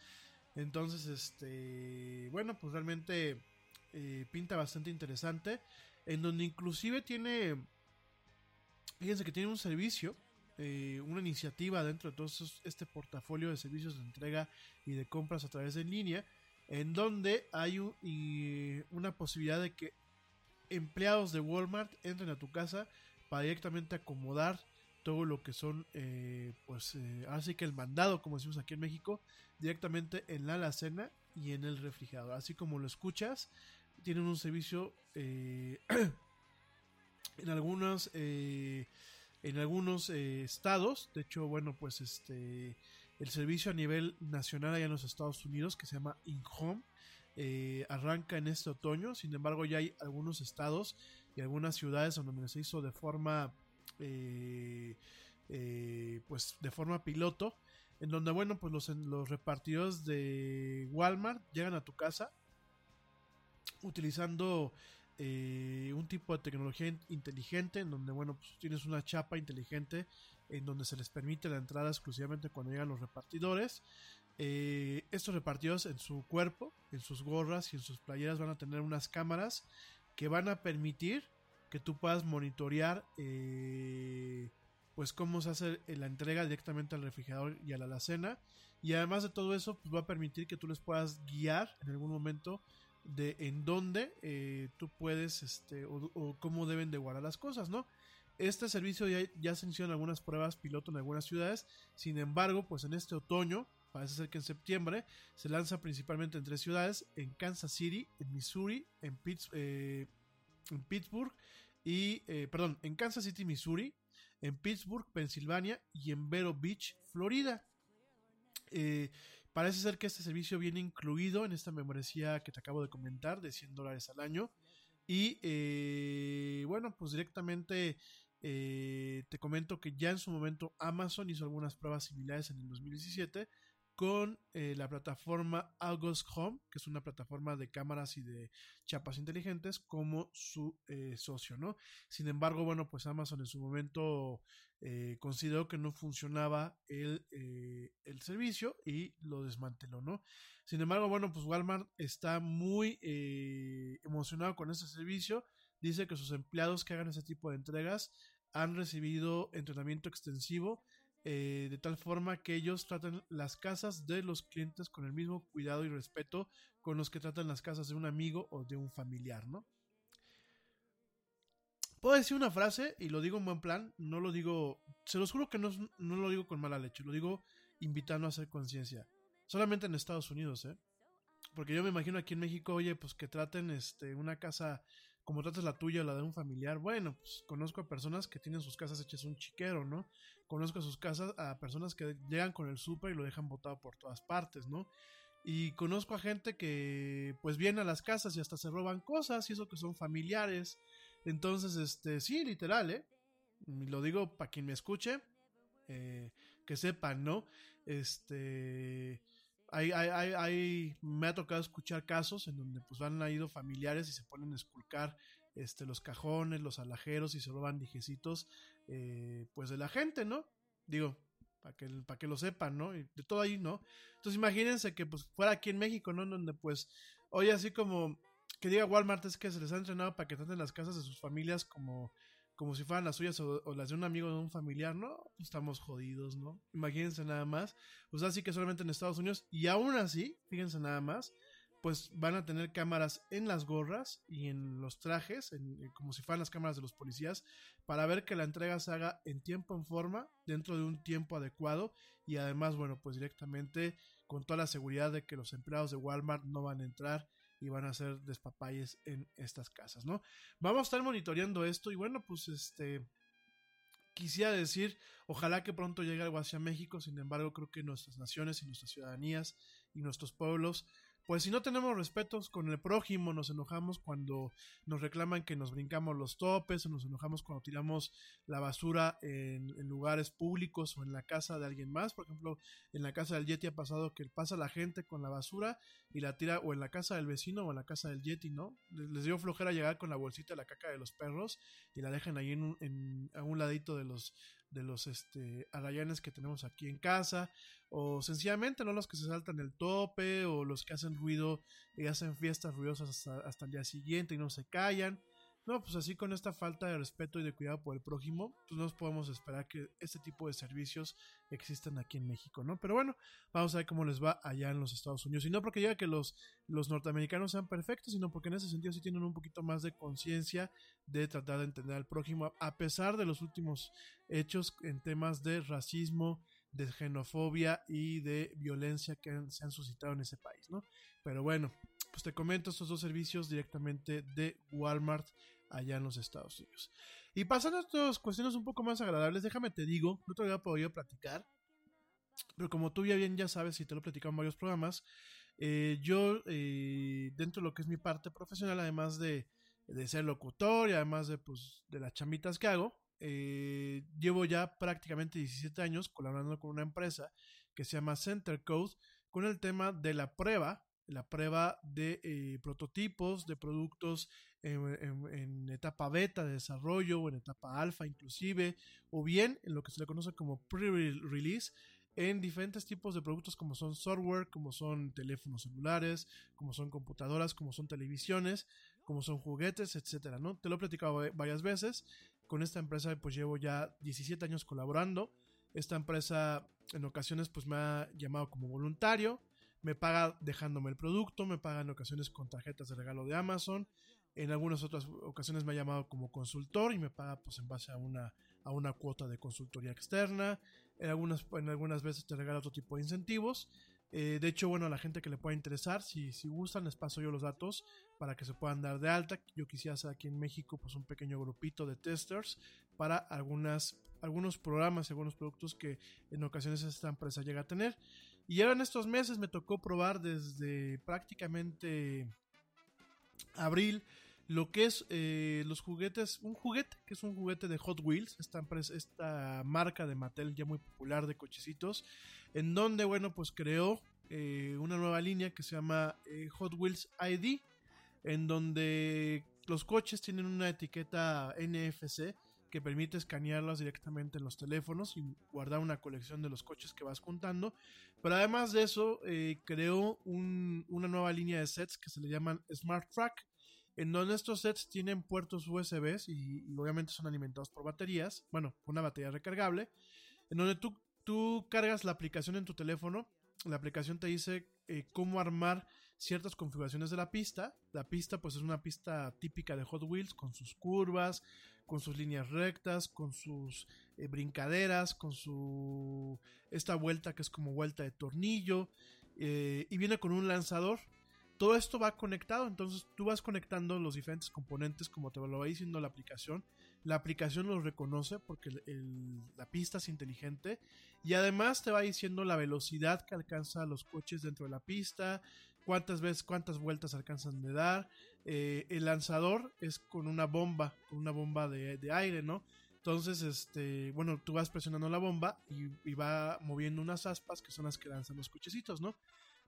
Speaker 4: Entonces, este, bueno, pues realmente eh, pinta bastante interesante, en donde inclusive tiene, fíjense que tiene un servicio, eh, una iniciativa dentro de todo este portafolio de servicios de entrega y de compras a través de línea, en donde hay una posibilidad de que empleados de Walmart entren a tu casa para directamente acomodar todo lo que son, eh, pues, eh, así que el mandado, como decimos aquí en México, directamente en la alacena y en el refrigerador. Así como lo escuchas, tienen un servicio en algunos, en algunos estados. De hecho, bueno, pues este el servicio a nivel nacional allá en los Estados Unidos que se llama InHome eh, arranca en este otoño. Sin embargo, ya hay algunos estados y algunas ciudades donde se hizo de forma, eh, eh, pues de forma piloto, en donde bueno, pues los, los repartidores de Walmart llegan a tu casa utilizando un tipo de tecnología inteligente en donde bueno pues tienes una chapa inteligente en donde se les permite la entrada exclusivamente cuando llegan los repartidores. Eh, estos repartidores en su cuerpo, en sus gorras y en sus playeras van a tener unas cámaras que van a permitir que tú puedas monitorear eh, pues cómo se hace la entrega directamente al refrigerador y a la alacena y además de todo eso pues va a permitir que tú les puedas guiar en algún momento de en dónde eh, tú puedes este o, o, cómo deben de guardar las cosas no este servicio ya, se hicieron algunas pruebas piloto en algunas ciudades. Sin embargo, pues en este otoño, parece ser que en septiembre, se lanza principalmente en tres ciudades: en Kansas City, en Missouri, en, eh, Pittsburgh y, eh, perdón, en Kansas City, Missouri, en Pittsburgh, Pensilvania y en Vero Beach, Florida. Eh, parece ser que este servicio viene incluido en esta membresía que te acabo de comentar de 100 dólares al año. Y eh, bueno, pues directamente eh, te comento que ya en su momento Amazon hizo algunas pruebas similares en el 2017 con eh, la plataforma August Home, que es una plataforma de cámaras y de chapas inteligentes, como su eh, socio, ¿no? Sin embargo, bueno, pues Amazon en su momento eh, consideró que no funcionaba el, el, servicio y lo desmanteló, ¿no? Sin embargo, bueno, pues Walmart está muy emocionado con ese servicio. Dice que sus empleados que hagan ese tipo de entregas han recibido entrenamiento extensivo eh, de tal forma que ellos tratan las casas de los clientes con el mismo cuidado y respeto con los que tratan las casas de un amigo o de un familiar, ¿no? Puedo decir una frase y lo digo en buen plan, no lo digo, se los juro que no, no lo digo con mala leche, lo digo invitando a hacer conciencia. Solamente en Estados Unidos, ¿eh? Porque yo me imagino aquí en México, oye, pues que traten este, una casa como tratas la tuya o la de un familiar. Bueno, pues conozco a personas que tienen sus casas hechas un chiquero, ¿no? Conozco a sus casas a personas que llegan con el súper y lo dejan botado por todas partes, ¿no? Y conozco a gente que pues viene a las casas y hasta se roban cosas y eso que son familiares. Entonces, este, sí, literal, ¿eh? Lo digo para quien me escuche, eh, que sepan, ¿no? Este hay, hay, hay, me ha tocado escuchar casos en donde pues han ido familiares y se ponen a esculcar este, los cajones, los alajeros y se roban dijecitos eh, pues de la gente, ¿no? Digo, para que, para que lo sepan, ¿no? Y de todo ahí, ¿no? Entonces imagínense que pues fuera aquí en México, ¿no? En donde pues, oye, así como que diga Walmart es que se les ha entrenado para que traten las casas de sus familias como como si fueran las suyas o, las de un amigo o de un familiar, ¿no? Pues estamos jodidos, ¿no? Imagínense nada más. Pues así que solamente en Estados Unidos. Y aún así, fíjense nada más, pues van a tener cámaras en las gorras y en los trajes, como si fueran las cámaras de los policías, para ver que la entrega se haga en tiempo, en forma, dentro de un tiempo adecuado y además, bueno, pues directamente con toda la seguridad de que los empleados de Walmart no van a entrar y van a hacer despapalles en estas casas, ¿no? Vamos a estar monitoreando esto y bueno, pues este quisiera decir, ojalá que pronto llegue algo hacia México, sin embargo creo que nuestras naciones y nuestras ciudadanías y nuestros pueblos pues si no tenemos respetos con el prójimo, nos enojamos cuando nos reclaman que nos brincamos los topes, o nos enojamos cuando tiramos la basura en, lugares públicos o en la casa de alguien más. Por ejemplo, en la casa del Yeti ha pasado que pasa la gente con la basura y la tira o en la casa del vecino o en la casa del Yeti, ¿no? Les, dio flojera llegar con la bolsita de la caca de los perros y la dejan ahí en en, a un ladito de los de los este, arayanes que tenemos aquí en casa, o sencillamente no los que se saltan el tope, o los que hacen ruido y hacen fiestas ruidosas hasta, hasta el día siguiente y no se callan. No, pues así con esta falta de respeto y de cuidado por el prójimo, pues no podemos esperar que este tipo de servicios existan aquí en México, ¿no? Pero bueno, vamos a ver cómo les va allá en los Estados Unidos. Y no porque diga que los, los norteamericanos sean perfectos, sino porque en ese sentido sí tienen un poquito más de conciencia de tratar de entender al prójimo, a pesar de los últimos hechos en temas de racismo, de xenofobia y de violencia que se han suscitado en ese país, ¿no? Pero bueno, pues te comento estos dos servicios directamente de Walmart allá en los Estados Unidos. Y pasando a estas cuestiones un poco más agradables, déjame te digo, no te había podido platicar, pero como tú ya bien ya sabes y te lo he platicado en varios programas, eh, yo eh, dentro de lo que es mi parte profesional, además de, ser locutor y además de, pues, de las chamitas que hago, eh, llevo ya prácticamente 17 años colaborando con una empresa que se llama Center Code con el tema de la prueba la prueba de eh, prototipos de productos en, etapa beta de desarrollo o en etapa alfa inclusive, o bien en lo que se le conoce como pre-release en diferentes tipos de productos como son software, como son teléfonos celulares, como son computadoras, como son televisiones, como son juguetes, etcétera, ¿no? Te lo he platicado varias veces. Con esta empresa pues llevo ya 17 años colaborando. Esta empresa en ocasiones pues me ha llamado como voluntario, me paga dejándome el producto, me paga en ocasiones con tarjetas de regalo de Amazon, en algunas otras ocasiones me ha llamado como consultor y me paga pues en base a una, a una cuota de consultoría externa, en algunas, en algunas veces te regala otro tipo de incentivos. Eh, de hecho, bueno, a la gente que le pueda interesar, si, si gustan, les paso yo los datos para que se puedan dar de alta. Yo quisiera hacer aquí en México pues un pequeño grupito de testers para algunas, algunos programas y algunos productos que en ocasiones esta empresa llega a tener. Y ahora en estos meses me tocó probar desde prácticamente abril lo que es eh, los juguetes, un juguete que es un juguete de Hot Wheels, esta, empresa, esta marca de Mattel ya muy popular de cochecitos, en donde, bueno, pues creó eh, una nueva línea que se llama eh, Hot Wheels ID, en donde los coches tienen una etiqueta NFC que permite escanearlos directamente en los teléfonos y guardar una colección de los coches que vas juntando. Pero además de eso, creó una nueva línea de sets que se le llaman Smart Track, en donde estos sets tienen puertos USB y, obviamente son alimentados por baterías, bueno, una batería recargable, en donde tú, tú cargas la aplicación en tu teléfono, la aplicación te dice eh, cómo armar ciertas configuraciones de la pista, la pista pues es una pista típica de Hot Wheels, con sus curvas, con sus líneas rectas, con sus eh, brincaderas, con su esta vuelta que es como vuelta de tornillo, eh, y viene con un lanzador todo esto va conectado, entonces tú vas conectando los diferentes componentes como te lo va diciendo la aplicación. La aplicación los reconoce porque la pista es inteligente y además te va diciendo la velocidad que alcanza los coches dentro de la pista, cuántas veces, cuántas vueltas alcanzan de dar. Eh, el lanzador es con una bomba, con una bomba de, aire, ¿no? Entonces, este, bueno, tú vas presionando la bomba y, va moviendo unas aspas que son las que lanzan los cochecitos, ¿no?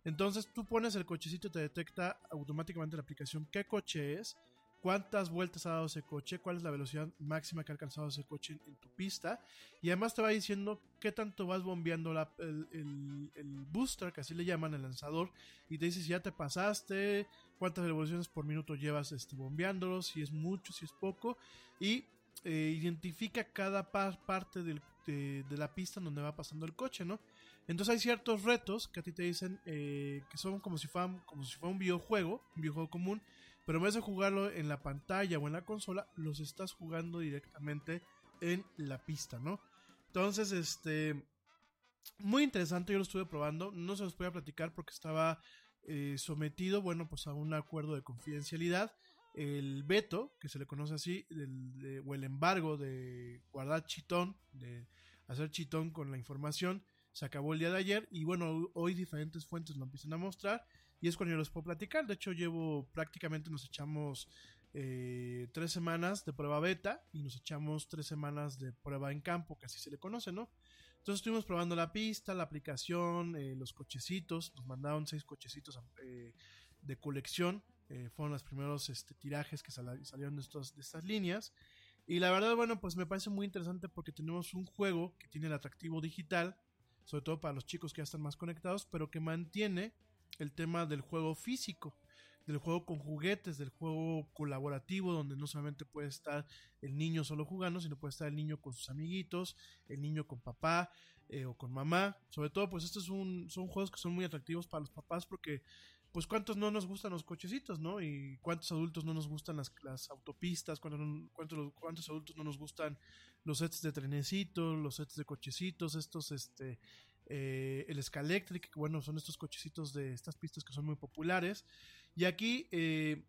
Speaker 4: Entonces tú pones el cochecito te detecta automáticamente la aplicación qué coche es, cuántas vueltas ha dado ese coche, cuál es la velocidad máxima que ha alcanzado ese coche en, tu pista. Y además te va diciendo qué tanto vas bombeando el, booster, que así le llaman el lanzador. Y te dice si ya te pasaste, cuántas revoluciones por minuto llevas este, bombeándolo, si es mucho, si es poco. Y eh, identifica cada parte de, la pista donde va pasando el coche, ¿no? Entonces hay ciertos retos que a ti te dicen eh, que son como si, fueran, como si fuera un videojuego, un videojuego común, pero en vez de jugarlo en la pantalla o en la consola, los estás jugando directamente en la pista, ¿no? Entonces, este, muy interesante, yo lo estuve probando, no se los voy a platicar porque estaba eh, sometido, bueno, pues a un acuerdo de confidencialidad. El veto, que se le conoce así, o el embargo de guardar chitón, de hacer chitón con la información, se acabó el día de ayer y bueno, hoy diferentes fuentes lo empiezan a mostrar y es cuando yo les puedo platicar. De hecho, llevo prácticamente nos echamos eh, tres semanas de prueba beta y nos echamos tres semanas de prueba en campo, que así se le conoce, ¿no? Entonces estuvimos probando la pista, la aplicación, eh, los cochecitos, nos mandaron seis cochecitos eh, de colección, fueron los primeros este, tirajes que salieron de, estos, de estas líneas. Y la verdad, bueno, pues me parece muy interesante porque tenemos un juego que tiene el atractivo digital, sobre todo para los chicos que ya están más conectados, pero que mantiene el tema del juego físico, del juego con juguetes, del juego colaborativo, donde no solamente puede estar el niño solo jugando, sino puede estar el niño con sus amiguitos, el niño con papá eh, o con mamá. Sobre todo, pues estos son, son juegos que son muy atractivos para los papás porque pues cuántos no nos gustan los cochecitos, ¿no? Y cuántos adultos no nos gustan las, las autopistas, cuántos, cuántos adultos no nos gustan los sets de trenecitos, los sets de cochecitos, estos, este, eh, el Scalectric, bueno, son estos cochecitos de estas pistas que son muy populares. Y aquí eh,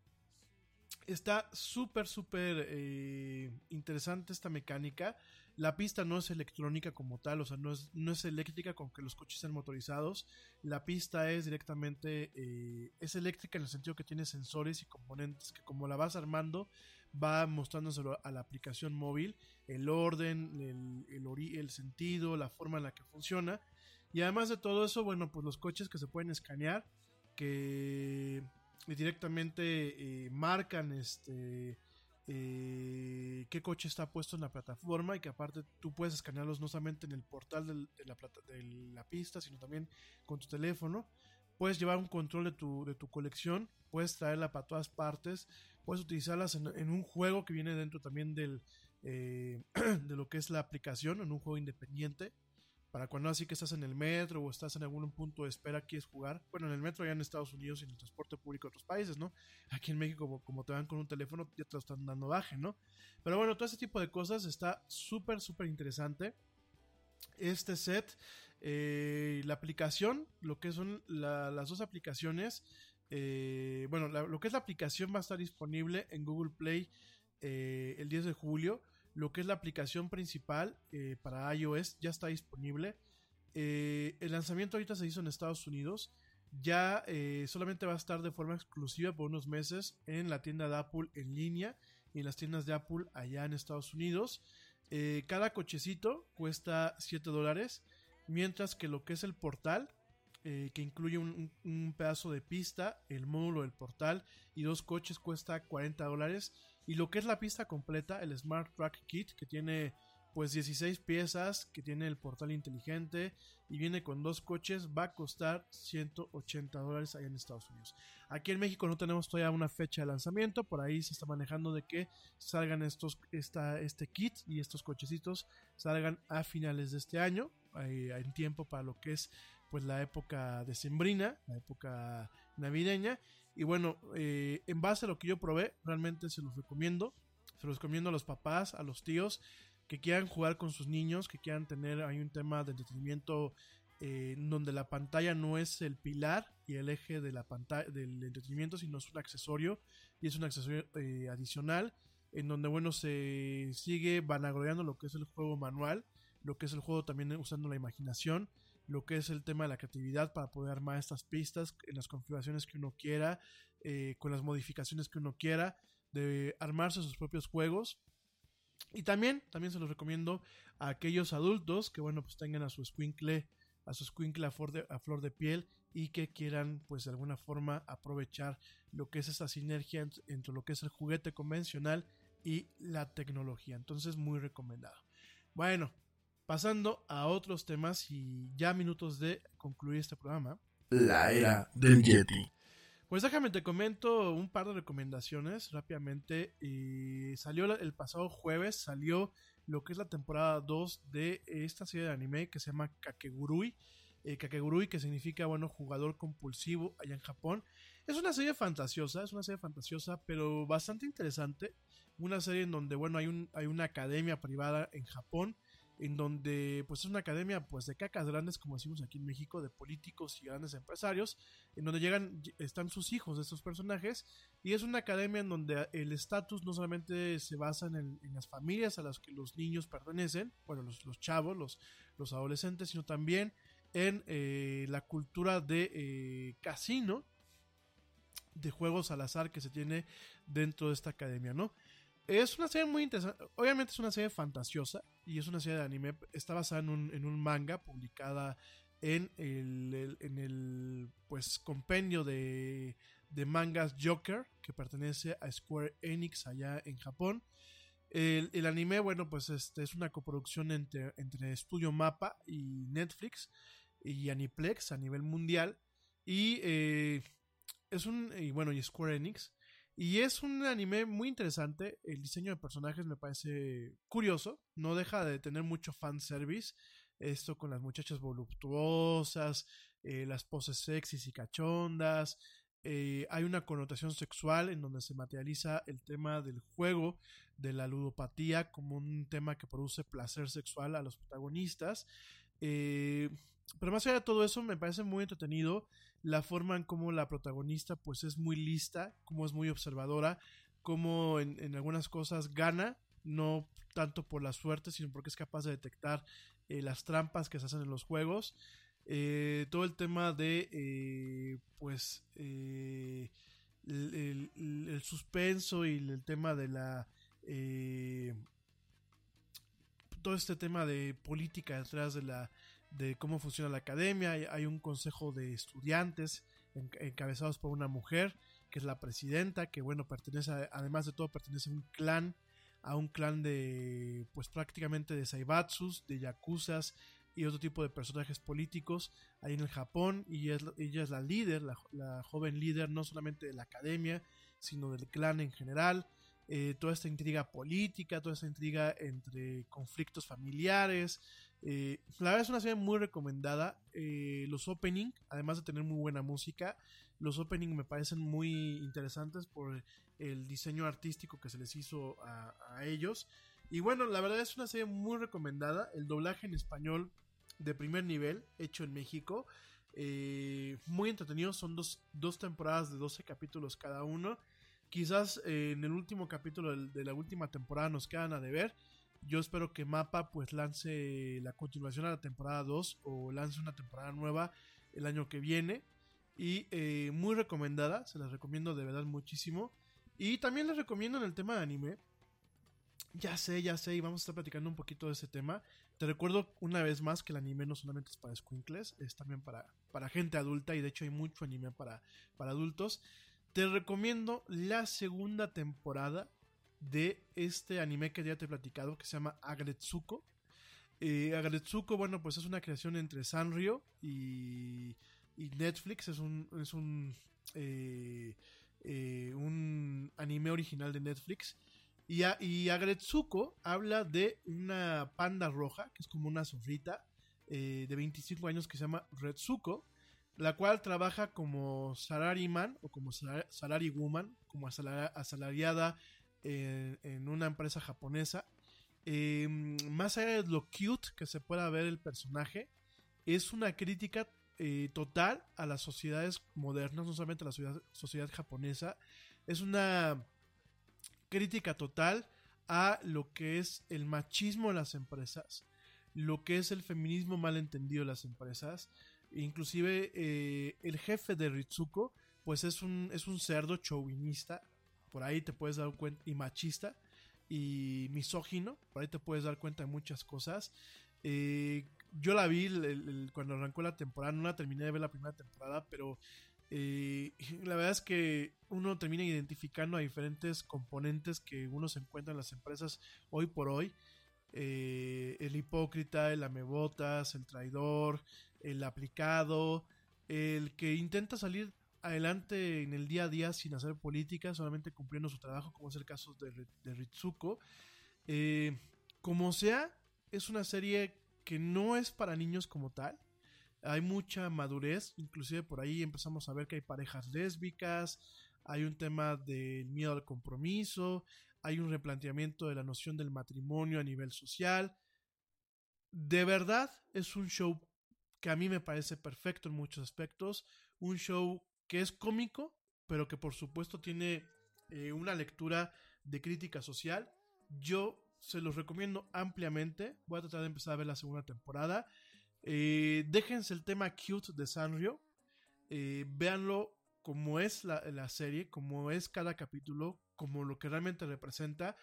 Speaker 4: está súper, súper eh, interesante esta mecánica. La pista no es electrónica como tal, o sea, no es, no es eléctrica con que los coches sean motorizados. La pista es directamente, es eléctrica en el sentido que tiene sensores y componentes que como la vas armando, va mostrándoselo a la aplicación móvil, el orden, el, el sentido, la forma en la que funciona. Y además de todo eso, bueno, pues los coches que se pueden escanear, que directamente eh, marcan este eh, qué coche está puesto en la plataforma y que aparte tú puedes escanearlos no solamente en el portal de, la pista, sino también con tu teléfono. Puedes llevar un control de tu, de tu colección, puedes traerla para todas partes, puedes utilizarlas en, un juego que viene dentro también del, eh, de lo que es la aplicación, en un juego independiente para cuando así que estás en el metro o estás en algún punto de espera quieres jugar. Bueno, en el metro ya en Estados Unidos y en el transporte público de otros países, ¿no? Aquí en México, como, te van con un teléfono, ya te lo están dando baje, ¿no? Pero bueno, todo ese tipo de cosas está súper, súper interesante. Este set, eh, la aplicación, lo que son las dos aplicaciones, Eh, bueno, lo que es la aplicación va a estar disponible en Google Play eh, el 10 de julio. Lo que es la aplicación principal eh, para iOS ya está disponible. Eh, el lanzamiento ahorita se hizo en Estados Unidos. Ya eh, solamente va a estar de forma exclusiva por unos meses en la tienda de Apple en línea y en las tiendas de Apple allá en Estados Unidos. Cada cochecito cuesta 7 dólares, mientras que lo que es el portal, que incluye un, un- un pedazo de pista, el módulo del portal y dos coches cuesta 40 dólares. Y lo que es la pista completa, el Smart Track Kit, que tiene pues 16 piezas, que tiene el portal inteligente y viene con dos coches, va a costar 180 dólares allá en Estados Unidos. Aquí en México no tenemos todavía una fecha de lanzamiento, por ahí se está manejando de que salgan estos, esta, este kit y estos cochecitos salgan a finales de este año, en tiempo para lo que es pues la época decembrina, la época navideña. Y bueno, eh, en base a lo que yo probé, realmente se los recomiendo. Se los recomiendo a los papás, a los tíos que quieran jugar con sus niños, que quieran tener hay un tema de entretenimiento eh, donde la pantalla no es el pilar y el eje de la pantalla del entretenimiento, sino es un accesorio y es un accesorio eh, adicional en donde bueno se sigue vanagloriando lo que es el juego manual, lo que es el juego también usando la imaginación, lo que es el tema de la creatividad para poder armar estas pistas en las configuraciones que uno quiera, eh, con las modificaciones que uno quiera, de armarse sus propios juegos. Y también, también se los recomiendo a aquellos adultos que, bueno, pues tengan a su squinkle, a su squinkle a flor, de, a flor de piel y que quieran, pues de alguna forma, aprovechar lo que es esa sinergia ent- entre lo que es el juguete convencional y la tecnología. Entonces, muy recomendado. Bueno, pasando a otros temas y ya minutos de concluir este programa.
Speaker 8: La era del Yeti.
Speaker 4: Pues déjame te comento un par de recomendaciones rápidamente. Y salió el pasado jueves, salió lo que es la temporada 2 de esta serie de anime que se llama Kakegurui. Eh, Kakegurui que significa, bueno, jugador compulsivo allá en Japón. Es una serie fantasiosa, es una serie fantasiosa, pero bastante interesante. Una serie en donde, bueno, hay, un, hay una academia privada en Japón en donde pues es una academia pues de cacas grandes como decimos aquí en México de políticos y grandes empresarios en donde llegan están sus hijos de estos personajes y es una academia en donde el estatus no solamente se basa en, el- en las familias a las que los niños pertenecen bueno los, los chavos los, los adolescentes sino también en eh, la cultura de eh, casino de juegos al azar que se tiene dentro de esta academia, ¿no? Es una serie muy interesante. Obviamente es una serie fantasiosa y es una serie de anime. Está basada en un, en un manga publicada en el, en el pues compendio de, de mangas Joker que pertenece a Square Enix allá en Japón. El, el anime, bueno, pues este es una coproducción entre, entre Studio Mapa y Netflix y Aniplex a nivel mundial. Y eh, es un. Y bueno, y Square Enix. Y es un anime muy interesante. El diseño de personajes me parece curioso. No deja de tener mucho fanservice. Esto con las muchachas voluptuosas, eh, las poses sexys y cachondas. Eh, hay una connotación sexual en donde se materializa el tema del juego, de la ludopatía, como un tema que produce placer sexual a los protagonistas. Eh, pero más allá de todo eso, me parece muy entretenido la forma en cómo la protagonista pues es muy lista, como es muy observadora, como en, en algunas cosas gana, no tanto por la suerte, sino porque es capaz de detectar eh, las trampas que se hacen en los juegos. Eh, todo el tema de eh, pues eh, el, el- el suspenso y el tema de la todo este tema de política detrás de la de cómo funciona la academia hay, un consejo de estudiantes en- encabezados por una mujer que es la presidenta que bueno pertenece a- además de todo pertenece a un clan a un clan de pues prácticamente de saibatsus de yakuzas y otro tipo de personajes políticos ahí en el Japón y es, la- ella es la líder, la, la joven líder no solamente de la academia, sino del clan en general. Eh, toda esta intriga política, toda esta intriga entre conflictos familiares. Eh, la verdad es una serie muy recomendada. Eh, los opening, además de tener muy buena música, los opening me parecen muy interesantes por el diseño artístico que se les hizo a, ellos. Y bueno, la verdad es una serie muy recomendada. El doblaje en español de primer nivel, hecho en México. Eh, muy entretenidos, son dos, dos, temporadas de 12 capítulos cada uno. Quizás en el último capítulo de, de, la última temporada nos quedan a deber. Yo espero que Mapa pues lance la continuación a la temporada 2 o lance una temporada nueva el año que viene. Y eh, muy recomendada, se las recomiendo de verdad muchísimo. Y también les recomiendo en el tema de anime. Ya sé, ya sé, y vamos a estar platicando un poquito de ese tema. Te recuerdo una vez más que el anime no solamente es para squinkles, es también para, para gente adulta y de hecho hay mucho anime para, para adultos. Te recomiendo la segunda temporada de este anime que ya te he platicado que se llama Agretsuko. Eh, Agretsuko, bueno, pues es una creación entre Sanrio y, y Netflix. Es un, es un, eh, eh, un anime original de Netflix. Y, y Agretsuko habla de una panda roja, que es como una sofrita, eh, de 25 años que se llama Retsuko, la cual trabaja como salaryman o como salary woman, como asalariada en, una empresa japonesa. Eh, más allá de lo cute que se pueda ver el personaje, es una crítica eh, total a las sociedades modernas, no solamente a la sociedad, japonesa. Es una crítica total a lo que es el machismo en las empresas, lo que es el feminismo mal entendido en las empresas. Inclusive eh, el jefe de Ritsuko, pues es un, es un cerdo chauvinista, por ahí te puedes dar cuenta, y machista, y misógino, por ahí te puedes dar cuenta de muchas cosas. Eh, yo la vi cuando arrancó la temporada, no la terminé de ver la primera temporada, pero eh, la verdad es que uno termina identificando a diferentes componentes que uno se encuentra en las empresas hoy por hoy. Eh, el hipócrita, el amebotas, el traidor, el aplicado, el que intenta salir adelante en el día a día sin hacer política, solamente cumpliendo su trabajo, como es el caso de, de Ritsuko. Eh, como sea, es una serie que no es para niños como tal. Hay mucha madurez, inclusive por ahí empezamos a ver que hay parejas lésbicas, hay un tema del miedo al compromiso, hay un replanteamiento de la noción del matrimonio a nivel social. De verdad es un show que a mí me parece perfecto en muchos aspectos, un show que es cómico, pero que por supuesto tiene eh, una lectura de crítica social. Yo se los recomiendo ampliamente. Voy a tratar de empezar a ver la segunda temporada. Eh, déjense el tema cute de Sanrio. Eh, véanlo como es la, la, serie, como es cada capítulo, como lo que realmente representa.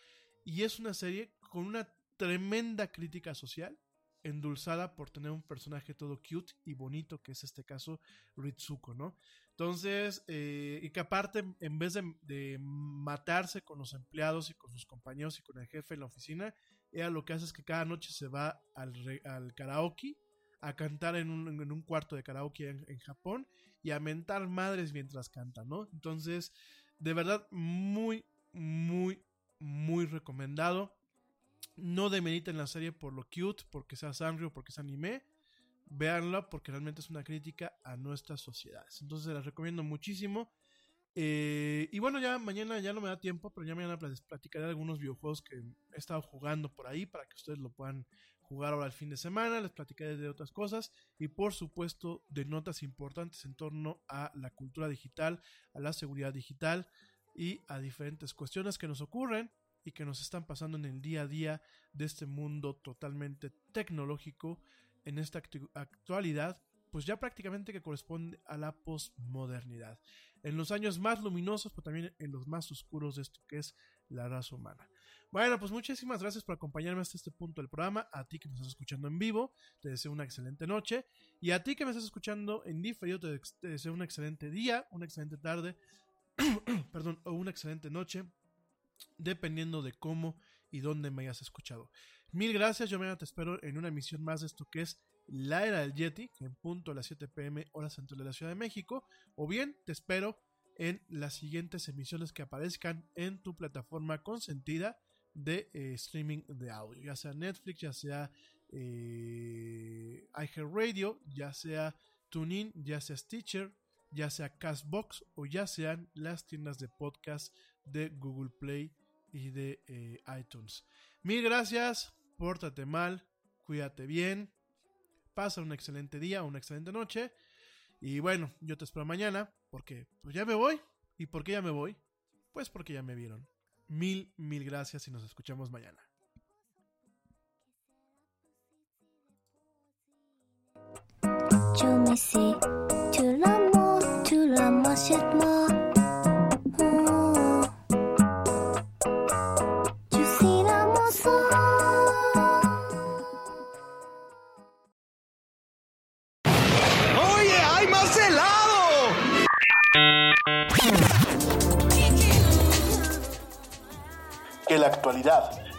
Speaker 4: Y es una serie con una tremenda crítica social, endulzada por tener un personaje todo cute y bonito, que es este caso Ritsuko, ¿no? Entonces, eh, y que aparte, en vez de, de, matarse con los empleados y con sus compañeros y con el jefe en la oficina, ella lo que hace es que cada noche se va al, al karaoke a cantar en un, en un, cuarto de karaoke en, Japón y a mentar madres mientras canta, ¿no? Entonces, de verdad, muy, muy, muy recomendado. No demeriten la serie por lo cute, porque sea Sanrio, porque sea anime véanla porque realmente es una crítica a nuestras sociedades. Entonces se las recomiendo muchísimo. Eh, y bueno, ya mañana ya no me da tiempo, pero ya mañana platicaré algunos videojuegos que he estado jugando por ahí para que ustedes lo puedan jugar ahora el fin de semana. Les platicaré de otras cosas y por supuesto de notas importantes en torno a la cultura digital, a la seguridad digital y a diferentes cuestiones que nos ocurren y que nos están pasando en el día a día de este mundo totalmente tecnológico en esta actu actualidad, pues ya prácticamente que corresponde a la posmodernidad. En los años más luminosos, pero también en los más oscuros de esto que es la raza humana. Bueno, pues muchísimas gracias por acompañarme hasta este punto del programa. A ti que me estás escuchando en vivo, te deseo una excelente noche. Y a ti que me estás escuchando en diferido, te deseo un excelente día, una excelente tarde, perdón, o una excelente noche, dependiendo de cómo y dónde me hayas escuchado. Mil gracias, yo mañana te espero en una emisión más de esto que es La Era del Yeti, en punto a las 7 pm hora central de la Ciudad de México, o bien te espero en las siguientes emisiones que aparezcan en tu plataforma consentida de eh, streaming de audio, ya sea Netflix, ya sea eh, iHeartRadio, ya sea TuneIn, ya sea Stitcher, ya sea Castbox o ya sean las tiendas de podcast de Google Play y de eh, iTunes. Mil gracias pórtate mal, cuídate bien, pasa un excelente día, una excelente noche. Y bueno, yo te espero mañana porque pues ya me voy. ¿Y por qué ya me voy? Pues porque ya me vieron. Mil, mil gracias y nos escuchamos mañana.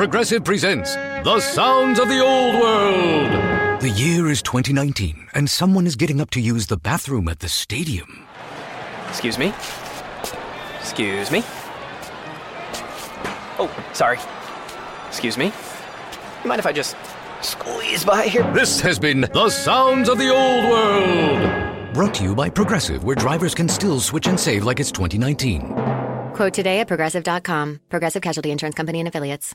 Speaker 5: Progressive presents The Sounds of the Old World. The year is 2019, and someone is getting up to use the bathroom at the stadium.
Speaker 2: Excuse me? Excuse me? Oh, sorry. Excuse me? You mind if I just squeeze by here?
Speaker 5: This has been The Sounds of the Old World. Brought to you by Progressive, where drivers can still switch and save like it's 2019.
Speaker 9: Quote today at progressive.com. Progressive Casualty Insurance Company and Affiliates.